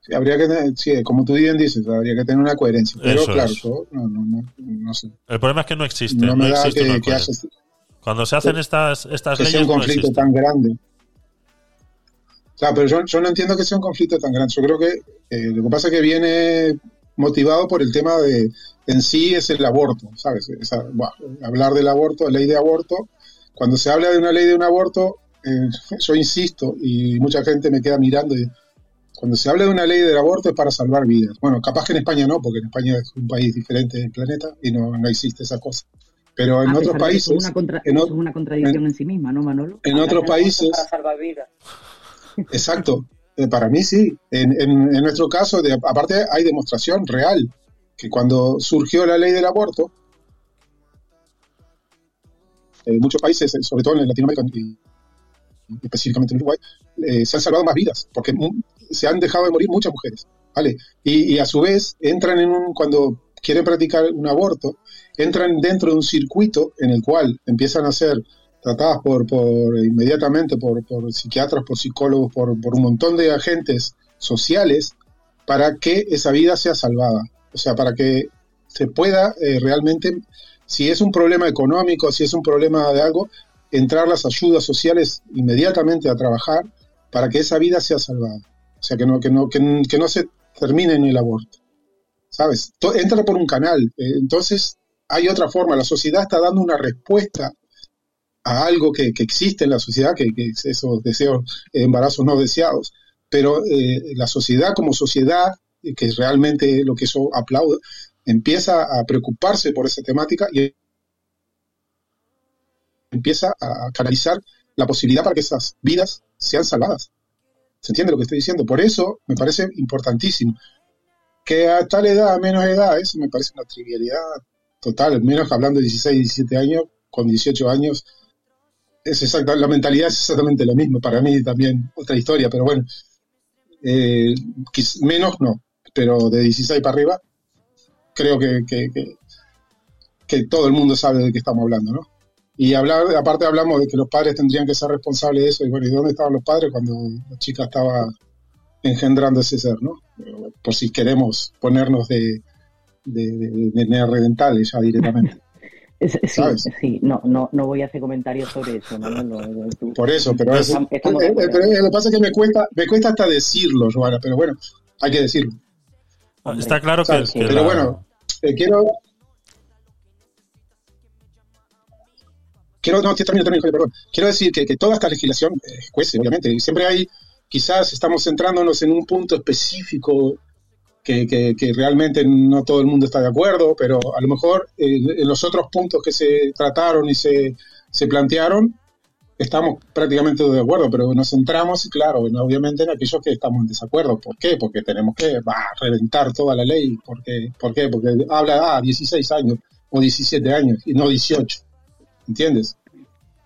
sí, habría que tener- sí, como tú bien dices, habría que tener una coherencia. Pero Eso claro, es. yo no, no, no, no sé. El problema es que no existe. No No, me da existe que- una que haya- Cuando se hacen estas, estas que leyes un no conflicto tan grande. Claro, pero yo, yo no entiendo que sea un conflicto tan grande. Yo creo que eh, lo que pasa es que viene motivado por el tema de, en sí es el aborto, ¿sabes? Esa- hablar del aborto, ley de aborto. Cuando se habla de una ley de un aborto, eh, yo insisto y mucha gente me queda mirando. y- cuando se habla de una ley del aborto es para salvar vidas. Bueno, capaz que en España no, porque en España es un país diferente del planeta y no, no existe esa cosa. Pero en A otros países, Es una, contra- en, es una contradicción en, sí misma, ¿no, Manolo? en Hablar otros países- Para salvar vidas. Exacto. Eh, para mí sí. En, nuestro caso, aparte hay demostración real que cuando surgió la ley del aborto, en muchos países, eh, sobre todo en Latinoamérica y específicamente en Uruguay, eh, se han salvado más vidas, porque se han dejado de morir muchas mujeres. ¿vale? Y, y a su vez entran en un, cuando quieren practicar un aborto, entran dentro de un circuito en el cual empiezan a ser tratadas por, por inmediatamente por, por psiquiatras, por psicólogos, por, por un montón de agentes sociales para que esa vida sea salvada. O sea, para que se pueda eh, realmente, si es un problema económico, si es un problema de algo, entrar las ayudas sociales inmediatamente a trabajar para que esa vida sea salvada. O sea, que no, que no, que, que no se termine en el aborto. ¿Sabes? Entra por un canal. Eh, entonces, hay otra forma. La sociedad está dando una respuesta a algo que, que existe en la sociedad, que, que es esos deseos, embarazos no deseados. Pero eh, la sociedad como sociedad, eh, que es realmente lo que eso aplaude, empieza a preocuparse por esa temática y empieza a canalizar la posibilidad para que esas vidas sean salvadas. ¿Se entiende lo que estoy diciendo? Por eso me parece importantísimo. Que a tal edad, a menos edad, eso me parece una trivialidad total, menos hablando de 16, 17 años, con 18 años, es exacta, la mentalidad es exactamente la misma. Para mí también otra historia, pero bueno, eh, menos no, pero de 16 para arriba, creo que, que, que- todo el mundo sabe de qué estamos hablando, ¿no? Y hablar, aparte hablamos de que los padres tendrían que ser responsables de eso, y bueno, ¿y dónde estaban los padres cuando la chica estaba engendrando ese ser, ¿no? Por si queremos ponernos de, de, de, ya directamente. Sí, no, no, no voy a hacer comentarios sobre eso. No, no, no, tú- Por eso, pero es- Estamos- estamos de eh, eh, pero lo que pasa es que me cuesta, me cuesta hasta decirlo, Joana, pero bueno, hay que decirlo. Está claro que, que Pero la- bueno, eh, quiero. Quiero, no, termino, termino, perdón. Quiero decir que, que toda esta legislación es juece, obviamente. y Siempre hay, quizás estamos centrándonos en un punto específico que, que- que realmente no todo el mundo está de acuerdo, pero a lo mejor eh, en los otros puntos que se trataron y se, se plantearon, estamos prácticamente de acuerdo, pero nos centramos, claro, en- obviamente en aquellos que estamos en desacuerdo. ¿Por qué? Porque tenemos que bah, reventar toda la ley. ¿Por qué? ¿Por qué? Porque habla, ah, 16 años o 17 años y no 18. ¿Entiendes?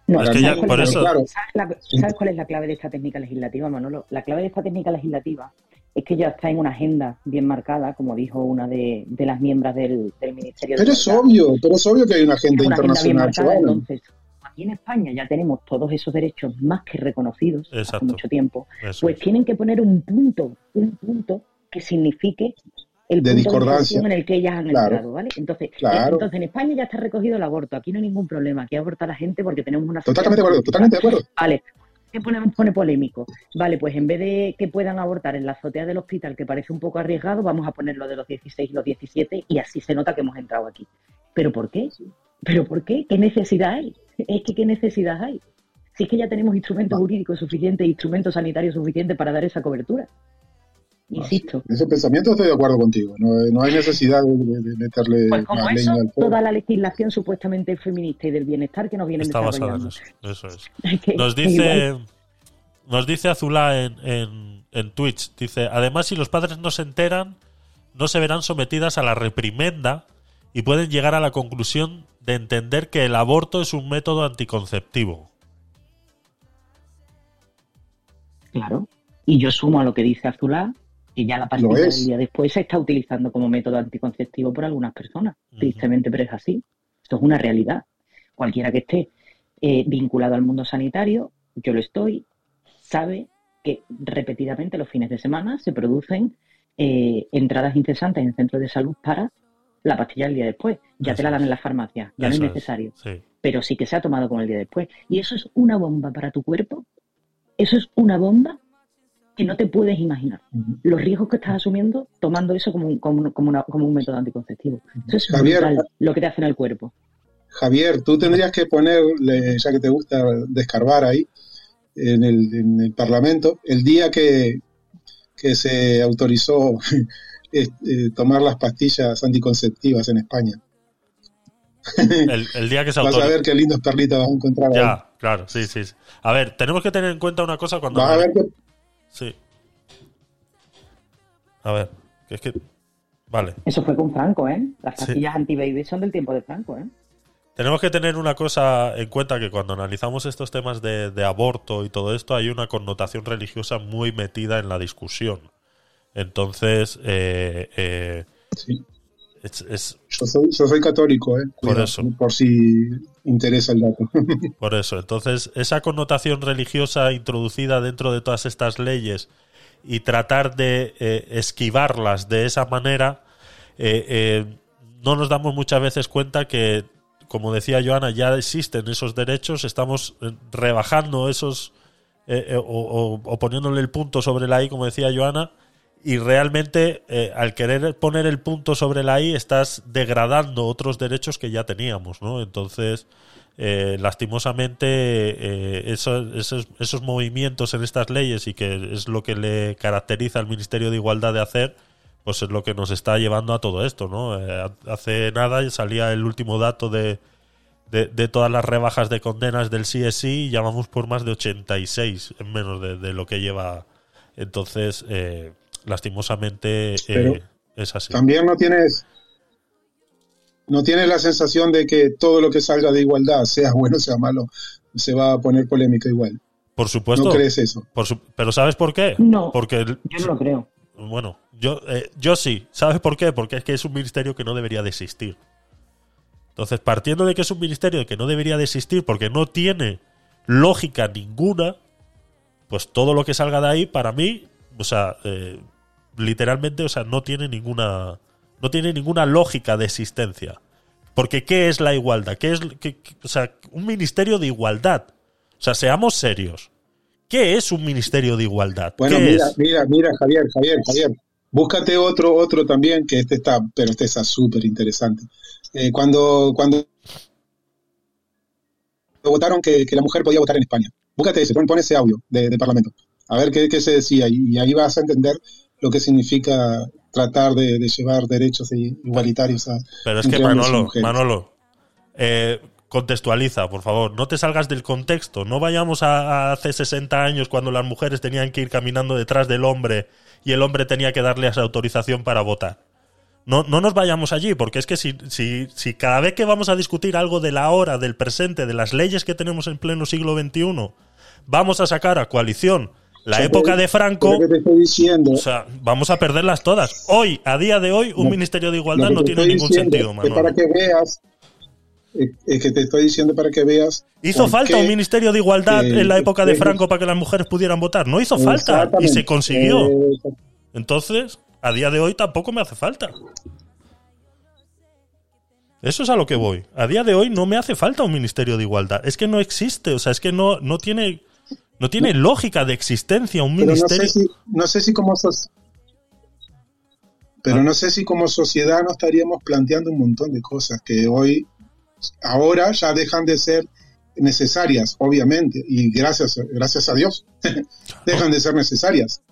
No, Para Es que mí, ya- ¿sabes cuál por es eso- la- ¿sabes, la- sabes cuál es la clave de esta técnica legislativa, Manolo? La clave de esta técnica legislativa es que ya está en una agenda bien marcada, como dijo una de, de las miembros del, del Ministerio de Pero es obvio, pero es obvio que hay una agenda una agenda bien internacional. marcada, Joana. entonces aquí en España ya tenemos todos esos derechos más que reconocidos hace mucho tiempo, Eso pues tienen que poner un punto, un punto que signifique el De punto discordancia. inflexión en el que ellas han Claro. entrado, ¿vale? Entonces, Claro. entonces en España ya está recogido el aborto, aquí no hay ningún problema, aquí aborta la gente porque tenemos una Totalmente de acuerdo, totalmente de acuerdo. Vale, ¿qué pone, pone polémico? Vale, pues en vez de que puedan abortar en la azotea del hospital, que parece un poco arriesgado, vamos a ponerlo de los 16 y los 17 y así se nota que hemos entrado aquí. ¿Pero por qué? ¿Pero por qué? ¿Qué necesidad hay? Es que ¿qué necesidad hay? Si es que ya tenemos instrumentos jurídicos suficientes, instrumentos sanitarios suficientes para dar esa cobertura. Insisto. En ese pensamiento estoy de acuerdo contigo. No, no hay necesidad de, de- de meterle Pues como más eso, leña al fuego. toda la legislación supuestamente feminista y del bienestar que nos vienen Está basada en eso. Eso es. Que- Nos dice, nos dice Azulá en, en, en Twitch, dice, además si los padres no se enteran, no se verán sometidas a la reprimenda y pueden llegar a la conclusión de entender que el aborto es un método anticonceptivo. Claro. Y yo sumo a lo que dice Azulá, que ya la pastilla del día después se está utilizando como método anticonceptivo por algunas personas. Tristemente, pero es así. Esto es una realidad. Cualquiera que esté eh, vinculado al mundo sanitario, yo lo estoy, sabe que repetidamente los fines de semana se producen eh, entradas incesantes en centros de salud para la pastilla del día después. Ya te la dan en la farmacia, ya no es es, necesario. sí. Pero sí que se ha tomado como el día después. Y eso es una bomba para tu cuerpo. Eso es una bomba que no te puedes imaginar. Los riesgos que estás asumiendo tomando eso como un, como un- como una- como un método anticonceptivo. Eso es Javier, brutal, lo que te hace en el cuerpo. Javier, tú tendrías que ponerle, ya que te gusta descarbar ahí, en el, en el Parlamento, el día que, que se autorizó eh, eh, tomar las pastillas anticonceptivas en España. El, el día que se Vas a ver qué lindos perlitas vas a encontrar ahí. Ya, claro, sí, sí. sí. A ver, tenemos que tener en cuenta una cosa cuando... Vas a ver que Sí. A ver, que es que... Vale. Eso fue con Franco, ¿eh? Las Sí. pastillas anti-baby son del tiempo de Franco, ¿eh? Tenemos que tener una cosa en cuenta que cuando analizamos estos temas de, de aborto y todo esto hay una connotación religiosa muy metida en la discusión. Entonces, eh, eh, es, es- yo soy, yo soy católico, ¿eh? Por eso. Por si interesa el dato. por eso. Entonces, esa connotación religiosa introducida dentro de todas estas leyes y tratar de eh, esquivarlas de esa manera, eh, eh, no nos damos muchas veces cuenta que, como decía Joana, ya existen esos derechos, estamos rebajando esos o, o- o poniéndole el punto sobre la I, como decía Joana, y realmente eh, al querer poner el punto sobre la I estás degradando otros derechos que ya teníamos, ¿no? Entonces, eh, lastimosamente, eh, eso- esos, esos movimientos en estas leyes y que es lo que le caracteriza al Ministerio de Igualdad de hacer, pues es lo que nos está llevando a todo esto, ¿no? Eh, hace nada salía el último dato de, de, todas las rebajas de condenas del CSI, ya vamos por más de 86 en menos de, lo que lleva. Entonces, lastimosamente, eh, es así. También no tienes, no tienes la sensación de que todo lo que salga de igualdad, sea bueno o sea malo, se va a poner polémica igual. Por supuesto. ¿No crees eso? Por su- pero ¿sabes por qué? No, Porque el- yo no lo creo. Bueno, yo, eh, yo sí. ¿Sabes por qué? Porque es que es un ministerio que no debería de existir. Entonces, partiendo de que es un ministerio que no debería de existir porque no tiene lógica ninguna, pues todo lo que salga de ahí, para mí, o sea, eh, literalmente, o sea, no tiene ninguna, no tiene ninguna lógica de existencia. Porque ¿qué es la igualdad? ¿Qué es, qué- qué- o sea, un ministerio de igualdad? O sea, seamos serios. ¿Qué es un ministerio de igualdad? Bueno, ¿Qué mira, es? mira, mira, Javier, Javier, Javier. Búscate otro, otro también, que este está, pero este está súper interesante. Eh, cuando, cuando votaron que, que la mujer podía votar en España. Búscate ese, pon, ese audio de Parlamento. A ver qué, qué se decía. Y, ahí vas a entender lo que significa tratar de, de llevar derechos igualitarios a Pero es que Manolo. Manolo, eh, contextualiza, por favor. No te salgas del contexto. No vayamos a, a hace 60 años cuando las mujeres tenían que ir caminando detrás del hombre y el hombre tenía que darle esa autorización para votar. No, no nos vayamos allí, porque es que si, si, si cada vez que vamos a discutir algo de la hora, del presente, de las leyes que tenemos en pleno siglo XXI, vamos a sacar a coalición la época de Franco, te estoy diciendo, o sea, vamos a perderlas todas. Hoy, a día de hoy, un ministerio de igualdad no tiene ningún sentido, es Manolo. para que veas, es, que te estoy diciendo para que veas. ¿Hizo falta qué, un ministerio de igualdad eh, en la época de Franco para que las mujeres pudieran votar? No hizo falta y se consiguió. Eh, Entonces, a día de hoy tampoco me hace falta. Eso es a lo que voy. A día de hoy no me hace falta un ministerio de igualdad. Es que no existe, o sea, es que no, no tiene no tiene lógica de existencia un pero no ministerio. sé si, no sé si como pero no sé si como sociedad no estaríamos planteando un montón de cosas que hoy, ahora ya dejan de ser necesarias, obviamente, y gracias, gracias a Dios, dejan de ser necesarias.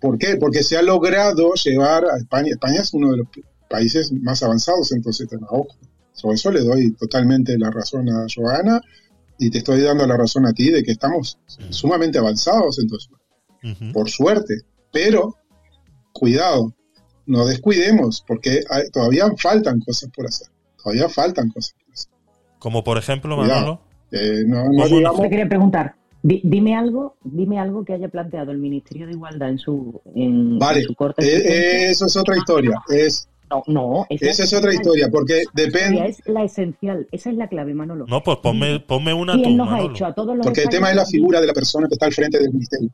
¿Por qué? Porque se ha logrado llevar a España, España es uno de los países más avanzados en todo ese tema. Ojo, sobre eso le doy totalmente la razón a Joana y te estoy dando la razón a ti de que estamos sumamente avanzados entonces Ujú. por suerte. Pero, cuidado, no descuidemos, porque hay- todavía faltan cosas por hacer. Todavía faltan cosas por hacer. Como por ejemplo, Cuidado. Manolo. Eh, no, no digamos- Te quería preguntar, di- dime algo, dime algo que haya planteado el Ministerio de Igualdad en su, en, Vale, en su corte. eh, eh, eso es otra historia. Es, no, no, esa es otra historia, porque depende. Es la esencial, esa es la clave, Manolo. No, pues ponme, ponme una tú, ¿Quién nos ha hecho a todos los Porque el tema es la figura de la persona que está al frente del ministerio.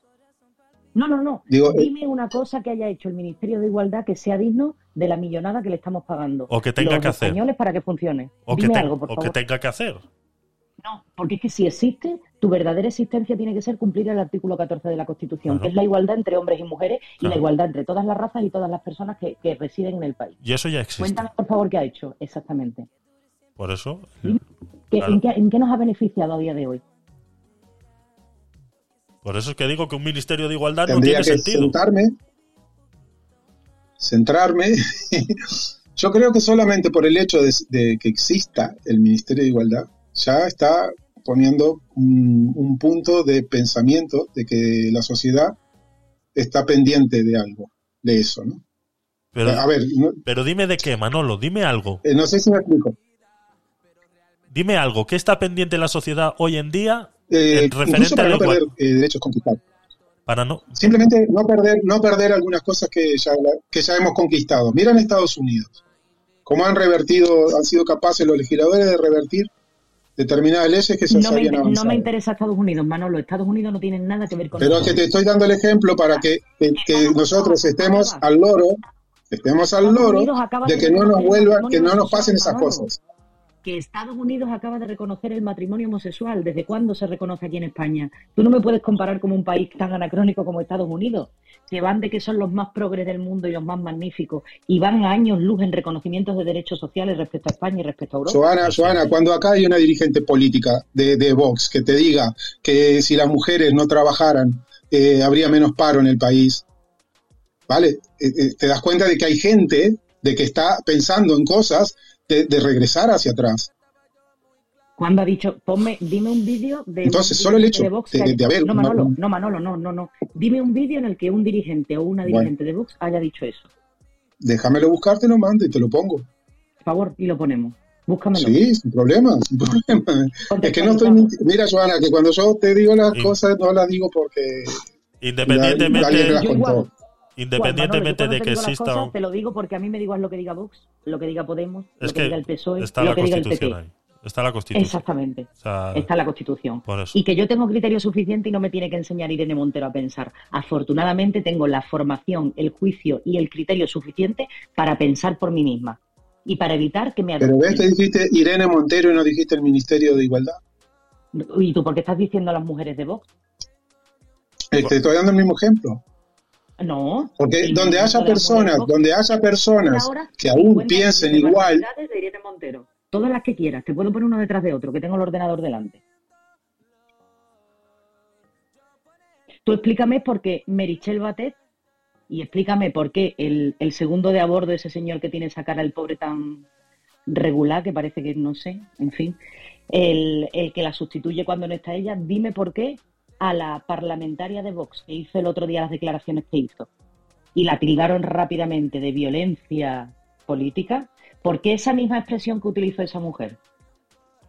No, no, no. Digo, eh, Dime una cosa que haya hecho el Ministerio de Igualdad que sea digno de la millonada que le estamos pagando. O que tenga los que hacer. españoles para que funcione. O que, Dime te- algo, por o favor. que tenga que hacer. No, porque es que si existe, tu verdadera existencia tiene que ser cumplir el artículo 14 de la Constitución, Claro. que es la igualdad entre hombres y mujeres y Claro. la igualdad entre todas las razas y todas las personas que, que residen en el país. Y eso ya existe. Cuéntanos, por favor, qué ha hecho exactamente. Por eso. ¿Qué- Claro. en, qué, en qué nos ha beneficiado a día de hoy? Por eso es que digo que un ministerio de igualdad no tendría tiene que sentido. sentarme, centrarme. Yo creo que solamente por el hecho de, de que exista el Ministerio de Igualdad, ya está poniendo un, un punto de pensamiento de que la sociedad está pendiente de algo, de eso, ¿no? Pero, A ver, no, pero dime de qué, Manolo, dime algo. eh, no sé si me explico. Dime algo. ¿Qué está pendiente la sociedad hoy en día Eh, en referente para no perder eh, derechos conquistados. Para no. Simplemente no perder, no perder algunas cosas que ya, que ya hemos conquistado. Miran Estados Unidos, cómo han revertido, han sido capaces los legisladores de revertir determinadas leyes que se No me, habían no me interesa Estados Unidos, Manolo. Estados Unidos no tiene nada que ver con Pero eso. que te estoy dando el ejemplo para que, que- que nosotros estemos al loro, estemos al loro de que no nos vuelvan, que no nos pasen esas cosas. Que Estados Unidos acaba de reconocer el matrimonio homosexual. ¿Desde cuándo se reconoce aquí en España? Tú no me puedes comparar como un país tan anacrónico como Estados Unidos, que van de que son los más progres del mundo y los más magníficos, y van a años luz en reconocimientos de derechos sociales respecto a España y respecto a Europa. Joana, Joana, cuando acá hay una dirigente política de, de Vox que te diga que si las mujeres no trabajaran eh, habría menos paro en el país, ¿vale? Eh, eh, te das cuenta de que hay gente de que está pensando en cosas de, de regresar hacia atrás. ¿Cuándo ha dicho? Ponme, dime un vídeo de. Entonces, solo el hecho de Vox de- de- haya- de haber No, una- Manolo, no, Manolo, no, no, no. Dime un vídeo en el que un dirigente o una Bueno. dirigente de Vox haya dicho eso. Déjamelo buscar, te lo mando y te lo pongo. Por favor, y lo ponemos. Búscamelo. Sí, sin problema, sin problema. Es que no estoy Mira, Joana, que cuando yo te digo las cosas, no las digo porque. Independientemente, Yo igual. Independientemente Manolo, de que exista cosas, un- Te lo digo porque a mí me da igual lo que diga Vox, lo que diga Podemos, Es lo que, que diga el PSOE, está lo la que diga el Constitución PP. ahí. Está la Constitución. Exactamente. O sea, Está la Constitución. por eso. Y que yo tengo criterio suficiente y no me tiene que enseñar Irene Montero a pensar. Afortunadamente tengo la formación, el juicio y el criterio suficiente para pensar por mí misma y para evitar que me Pero ves, te dijiste Irene Montero y no dijiste el Ministerio de Igualdad. ¿Y tú por qué estás diciendo a las mujeres de Vox? Te estoy dando el mismo ejemplo. No. Porque donde haya personas, donde haya personas que aún 50 piensen igual, de Irene Montero. Todas las que quieras. Te puedo poner uno detrás de otro, que tengo el ordenador delante. Tú explícame por qué Merichel Batet y explícame por qué el, el segundo de a bordo, ese señor que tiene esa cara, el pobre tan regular, que parece que no sé, en fin, el, el que la sustituye cuando no está ella, dime por qué a la parlamentaria de Vox que hizo el otro día las declaraciones que hizo y la tildaron rápidamente de violencia política, ¿por qué esa misma expresión que utilizó esa mujer?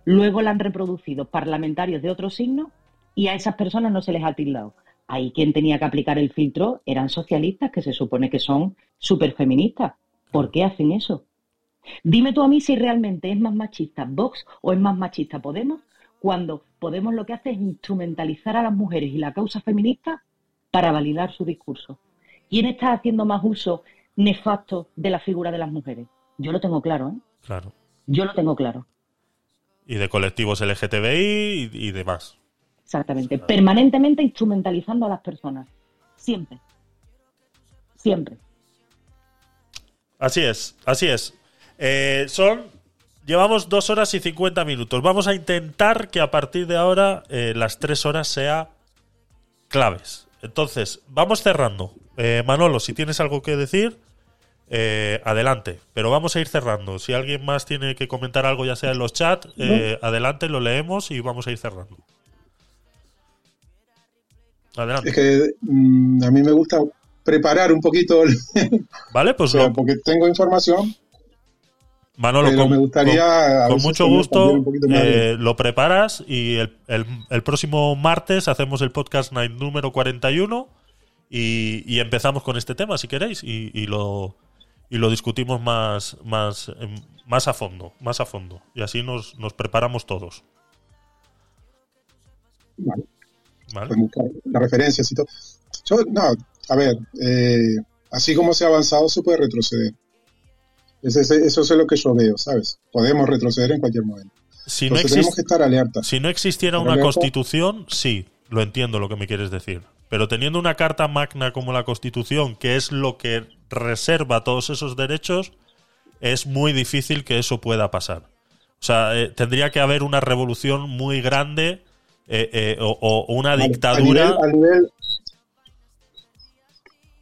Luego la han reproducido parlamentarios de otro signo y a esas personas no se les ha tildado. Ahí quien tenía que aplicar el filtro eran socialistas, que se supone que son súper feministas. ¿Por qué hacen eso? Dime tú a mí si realmente es más machista Vox o es más machista Podemos, cuando Podemos lo que hace es instrumentalizar a las mujeres y la causa feminista para validar su discurso. ¿Quién está haciendo más uso nefasto de la figura de las mujeres? Yo lo tengo claro, ¿eh? Claro. Yo lo tengo claro, Y de colectivos LGTBI y, y demás. exactamente. Permanentemente instrumentalizando a las personas. Siempre. Siempre. Así es, así es. Eh, son. Llevamos dos horas y 50 minutos. Vamos a intentar que a partir de ahora eh, las tres horas sea claves. Entonces, vamos cerrando. Eh, Manolo, si tienes algo que decir, eh, adelante. Pero vamos a ir cerrando. Si alguien más tiene que comentar algo, ya sea en los chats, adelante, lo leemos y vamos a ir cerrando. Adelante. es que mm, a mí me gusta preparar un poquito, el- Vale, pues o sea, porque tengo información, Manolo, pero con, me gustaría a con- con veces mucho gusto eh, lo preparas y el, el- el próximo martes hacemos el podcast night número 41 y, y empezamos con este tema si queréis y, y lo y lo discutimos más más em, más a fondo más a fondo y así nos, nos preparamos todos Vale. ¿Vale? Buscar las referencias y todo. Yo, no, a ver, eh, así como se ha avanzado, se puede retroceder. Eso es lo que yo veo, ¿sabes? Podemos retroceder en cualquier momento. si no, tenemos que estar alerta. si no existiera una alerta. constitución sí lo entiendo lo que me quieres decir pero teniendo una carta magna como la constitución que es lo que reserva todos esos derechos es muy difícil que eso pueda pasar. O sea, eh, tendría que haber una revolución muy grande eh, eh, o, o una dictadura. A nivel, a nivel-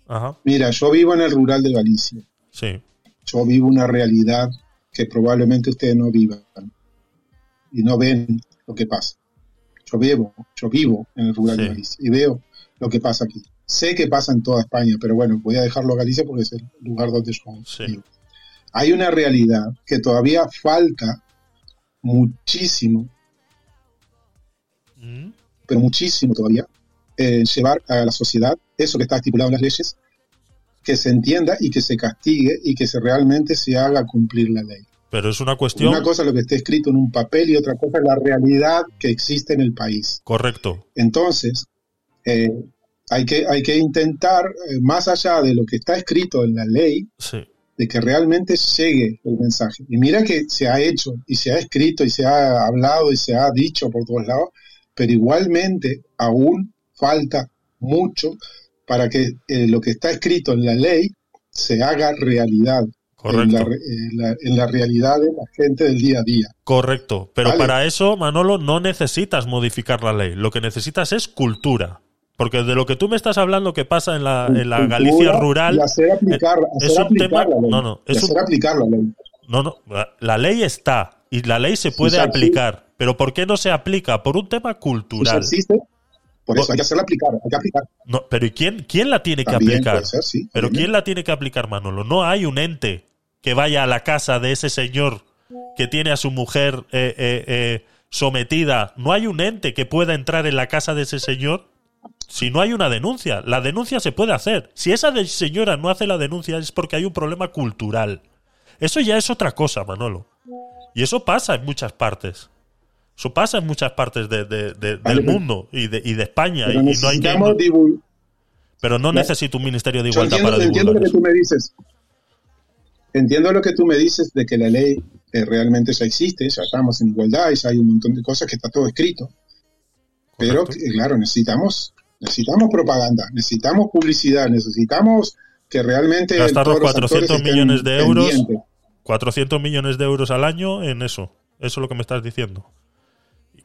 Ajá, mira, yo vivo en el rural de Galicia. sí. Yo vivo una realidad que probablemente ustedes no vivan y no ven lo que pasa. Yo vivo, yo vivo en el rural de Sí. Galicia y veo lo que pasa aquí. Sé que pasa en toda España, pero bueno, voy a dejarlo a Galicia porque es el lugar donde yo Sí. vivo. Hay una realidad que todavía falta muchísimo, Mm, pero muchísimo todavía, eh, llevar a la sociedad eso que está estipulado en las leyes, que se entienda y que se castigue y que se realmente se haga cumplir la ley. Pero es una cuestión. Una cosa es lo que esté escrito en un papel y otra cosa es la realidad que existe en el país. Correcto. Entonces, eh, hay, que, hay que intentar, eh, más allá de lo que está escrito en la ley, Sí. de que realmente llegue el mensaje. Y mira que se ha hecho y se ha escrito y se ha hablado y se ha dicho por todos lados, pero igualmente aún falta mucho para que eh, lo que está escrito en la ley se haga realidad. En la, en la- en la realidad de la gente del día a día. Correcto. Pero Vale. para eso, Manolo, no necesitas modificar la ley. Lo que necesitas es cultura. Porque de lo que tú me estás hablando que pasa en la, en la Galicia rural. Y hacer aplicar, eh, hacer es un aplicar tema. la ley. No, no. Y Es hacer un, aplicar la ley. no, no. La, ley está. Y la ley se puede aplicar. Pero ¿por qué no se aplica? Por un tema cultural. existe, por eso hay que hacerla aplicar, hay que aplicar. No, pero ¿y quién, quién la tiene que aplicar? puede ser, sí, pero. ¿quién la tiene que aplicar, Manolo? No hay un ente que vaya a la casa de ese señor que tiene a su mujer eh, eh, eh, sometida. No hay un ente que pueda entrar en la casa de ese señor si no hay una denuncia. La denuncia se puede hacer. Si esa señora no hace la denuncia es porque hay un problema cultural. Eso ya es otra cosa, Manolo. Y eso pasa en muchas partes. Eso pasa en muchas partes de- de- de- Vale, del mundo y de, y de España. Pero y, no hay divul- pero no necesito un ministerio de igualdad entiendo, para entiendo divulgar lo que tú me dices. Entiendo lo que tú me dices de que la ley eh, realmente ya existe, ya estamos en igualdad y ya hay un montón de cosas que está todo escrito. Pero eh, claro, necesitamos necesitamos propaganda, necesitamos publicidad, necesitamos que realmente Gastar los todos los actores 400 estén millones de euros, pendientes. 400 millones de euros al año en eso. Eso es lo que me estás diciendo.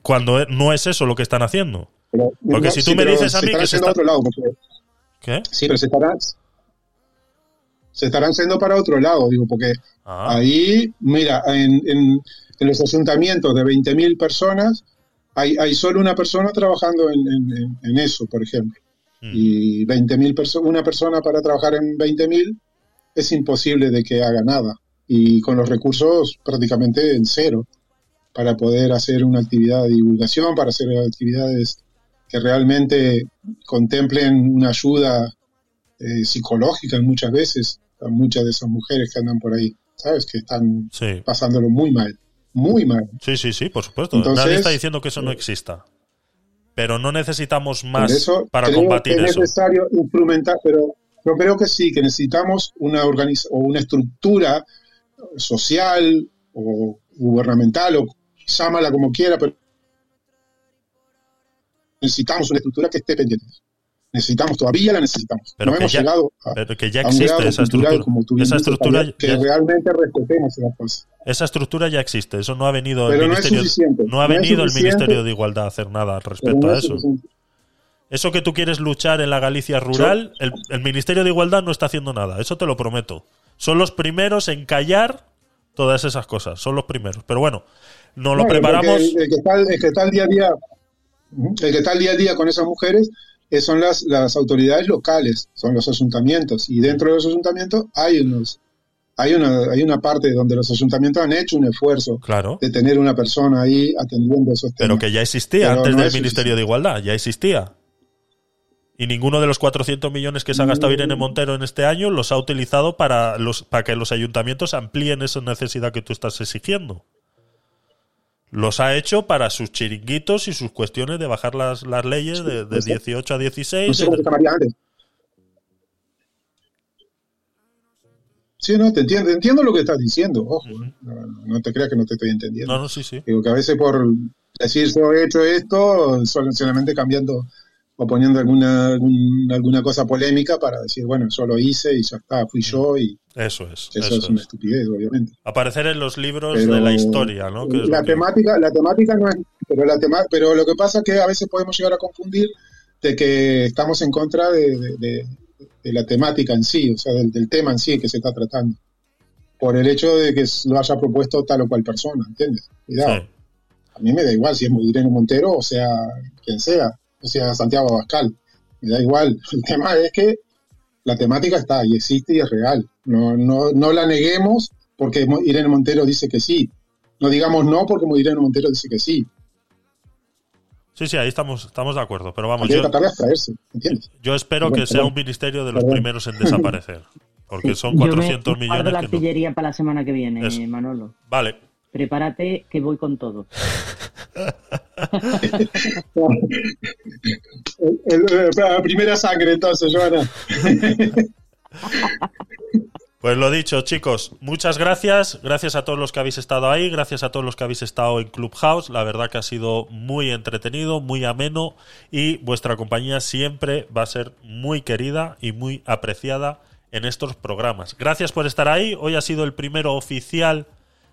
Cuando e- no es eso lo que están haciendo. Pero- Porque no, si sí, tú me dices a se mí estarán que se está... otro lado, porque- ¿Qué? Sí, pero se estarán, se estarán yendo para otro lado, digo, porque Ah. ahí, mira, en, en- en los ayuntamientos de 20.000 personas, hay, hay solo una persona trabajando en, en- eso, por ejemplo. Mm. Y 20.000 personas, una persona para trabajar en 20.000 es imposible de que haga nada. Y con los recursos prácticamente en cero para poder hacer una actividad de divulgación, para hacer actividades que realmente contemplen una ayuda eh, psicológica muchas veces a muchas de esas mujeres que andan por ahí, ¿sabes? Que están Sí. pasándolo muy mal, muy mal. Sí, sí, sí, por supuesto. Entonces, Nadie está diciendo que eso no exista. Pero no necesitamos más eso para combatir que es eso. necesario implementar, pero yo creo que sí, que necesitamos una organiza o una estructura social o gubernamental o llámala como quiera, pero necesitamos una estructura que esté pendiente. Necesitamos, todavía la necesitamos. Pero no hemos ya- llegado a, pero que ya existe esa estructura. como tú Esa estructura Javier, que ya- realmente respetemos las cosas. Esa estructura ya existe. Eso no ha venido el Pero no es ministerio. suficiente. no ha No venido el ministerio de igualdad a hacer nada respecto no a es eso. Eso que tú quieres luchar en la Galicia rural, el, el Ministerio de Igualdad no está haciendo nada. Eso te lo prometo. Son los primeros en callar todas esas cosas. Son los primeros. Pero bueno, nos lo preparamos. El, el que está, el que está el día a día, el que está el día a día con esas mujeres eh, son las, las autoridades locales, son los ayuntamientos. Y dentro de los ayuntamientos hay unos, hay una, hay una parte donde los ayuntamientos han hecho un esfuerzo Claro. de tener una persona ahí atendiendo esos Pero temas. que ya existía Pero antes no del es Ministerio de Igualdad, ya existía. Y ninguno de los 400 millones que se ha gastado Irene Montero en este año los ha utilizado para, los, para que los ayuntamientos amplíen esa necesidad que tú estás exigiendo. Los ha hecho para sus chiringuitos y sus cuestiones de bajar las, las leyes de, de 18 a 16. No sé de- cómo se llamaría antes. Sí, no, te entiendo, entiendo lo que estás diciendo, ojo, ¿eh? no, no te creas que no te estoy entendiendo. No, no, sí, sí. Digo que a veces por decir yo he hecho esto, solamente cambiando o poniendo alguna, algún- alguna cosa polémica para decir, bueno, yo lo hice y ya está, fui yo y Eso es. eso, eso es una es. estupidez, obviamente. Aparecer en los libros Pero de la historia, ¿no? Que la que- temática, la temática no es, pero la tema, pero lo que pasa es que a veces podemos llegar a confundir de que estamos en contra de, de- de- de la temática en sí, o sea, del, del tema en sí que se está tratando, por el hecho de que lo haya propuesto tal o cual persona, ¿entiendes? Cuidado. Sí. A mí me da igual si es Irene Montero o sea quien sea, o sea Santiago Abascal, me da igual. El tema es que la temática está y existe y es real. No, no, no la neguemos porque Irene Montero dice que sí. No digamos no porque Irene Montero dice que sí. Sí, sí, ahí estamos, estamos de acuerdo. Pero vamos, yo, de ¿entiendes? yo espero Perdón, que sea un ministerio de los Perdón. primeros en desaparecer. Porque son Yo me 400 millones la que no. artillería para la semana que viene, Eso. Manolo. Vale. Prepárate que voy con todo. La primera sangre entonces, Joana. Pues lo dicho, chicos, muchas gracias. Gracias a todos los que habéis estado ahí, gracias a todos los que habéis estado en Clubhouse. La verdad que ha sido muy entretenido, muy ameno y vuestra compañía siempre va a ser muy querida y muy apreciada en estos programas. Gracias por estar ahí. Hoy ha sido el primero oficial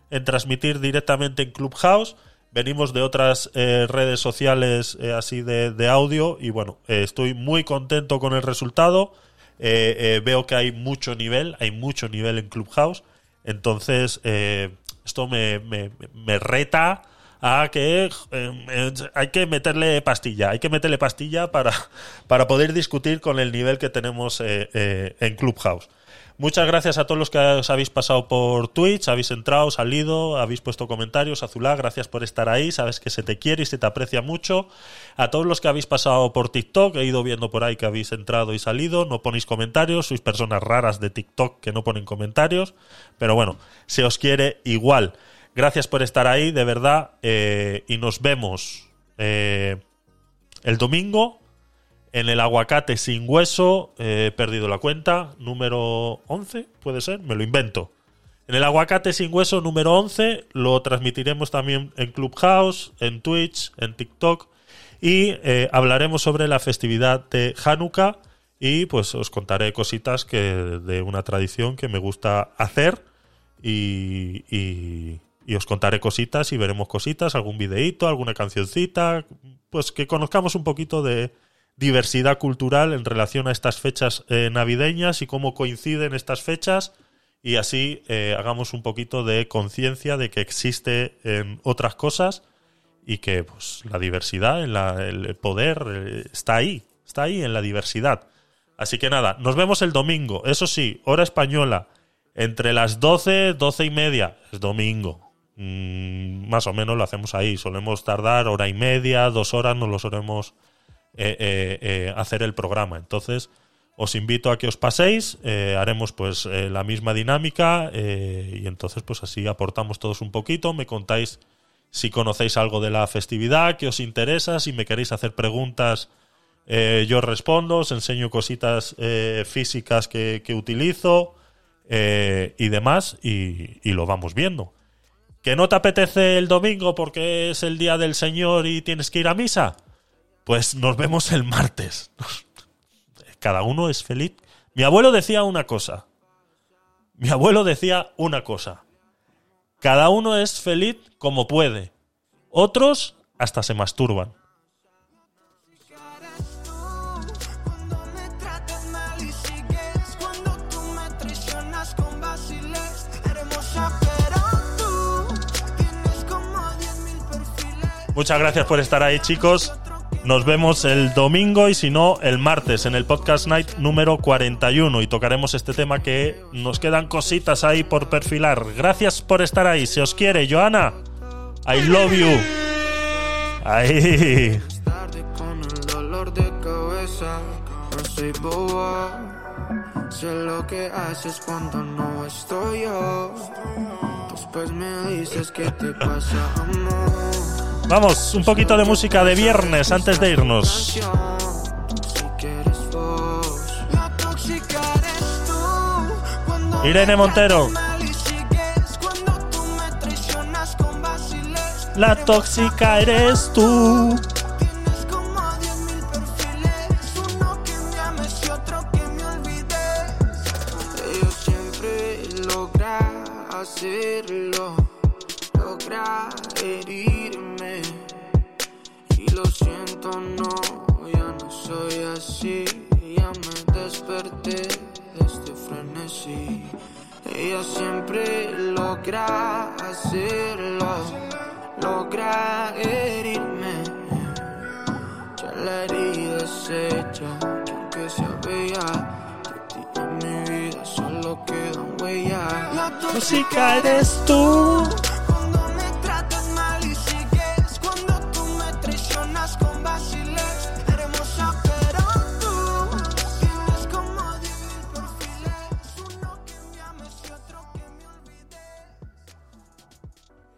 en transmitir directamente en Clubhouse. Venimos de otras eh, redes sociales eh, así de, audio y bueno, eh, estoy muy contento con el resultado. Veo que hay mucho nivel, hay mucho nivel en Clubhouse. Entonces, esto me, me- me reta a que hay que meterle pastilla, hay que meterle pastilla para, para poder discutir con el nivel que tenemos en Clubhouse. Muchas gracias a todos los que os habéis pasado por Twitch, habéis entrado, salido, habéis puesto comentarios. Azulá, gracias por estar ahí. Sabes que se te quiere y se te aprecia mucho. A todos los que habéis pasado por TikTok, he ido viendo por ahí que habéis entrado y salido. No ponéis comentarios, sois personas raras de TikTok que no ponen comentarios. Pero bueno, se os quiere igual. Gracias por estar ahí, de verdad. eh, y nos vemos eh, el domingo en el aguacate sin hueso, eh, he perdido la cuenta, número 11, puede ser, me lo invento. En el aguacate sin hueso número 11 lo transmitiremos también en Clubhouse, en Twitch, en TikTok y eh, hablaremos sobre la festividad de Hanukkah y pues os contaré cositas que de una tradición que me gusta hacer y, y- y os contaré cositas y veremos cositas, algún videíto, alguna cancioncita, pues que conozcamos un poquito de diversidad cultural en relación a estas fechas eh, navideñas y cómo coinciden estas fechas y así eh, hagamos un poquito de conciencia de que existe en otras cosas y que pues la diversidad, en la- el poder eh, está ahí, está ahí en la diversidad. Así que nada, nos vemos el domingo, eso sí, hora española, entre las 12, 12 y media, es domingo. Mm, más o menos lo hacemos ahí, solemos tardar hora y media, dos horas, nos lo solemos eh, eh, eh, hacer el programa. Entonces, os invito a que os paséis, haremos pues la misma dinámica y entonces pues así aportamos todos un poquito, me contáis si conocéis algo de la festividad, que os interesa, si me queréis hacer preguntas, yo respondo, os enseño cositas físicas que, que utilizo y demás y lo vamos viendo. ¿Que no te apetece el domingo porque es el día del Señor y tienes que ir a misa? Pues nos vemos el martes. Cada uno es feliz. Mi abuelo decía una cosa. Mi abuelo decía una cosa. Cada uno es feliz como puede. Otros hasta se masturban. mal y sigues cuando tú me traicionas con vaciles. Hermosa, pero tú tienes como 10.000 perfiles. Muchas gracias por estar ahí, chicos. Nos vemos el domingo y si no, el martes en el Podcast Night número 41 y tocaremos este tema que nos quedan cositas ahí por perfilar. Gracias por estar ahí. Se os quiere, Joana. I love you. Ahí. Sé lo que haces cuando no estoy yo. Después me dices que te pasa, amor. Vamos, un poquito de música de viernes antes de irnos. Irene Montero. La tóxica eres tú. Tienes como 10.000 perfiles. Uno que me ames y otro que me olvides. Ella siempre logra hacerlo. Logra herirme. Y lo siento, no, ya no soy así. Ya me desperté de este frenesí. Ella siempre logra hacerlo. Logra herirme. Ya la herida es hecha, que aunque sea bella, de en mi vida solo quedan huellas. La Tóxica eres tú.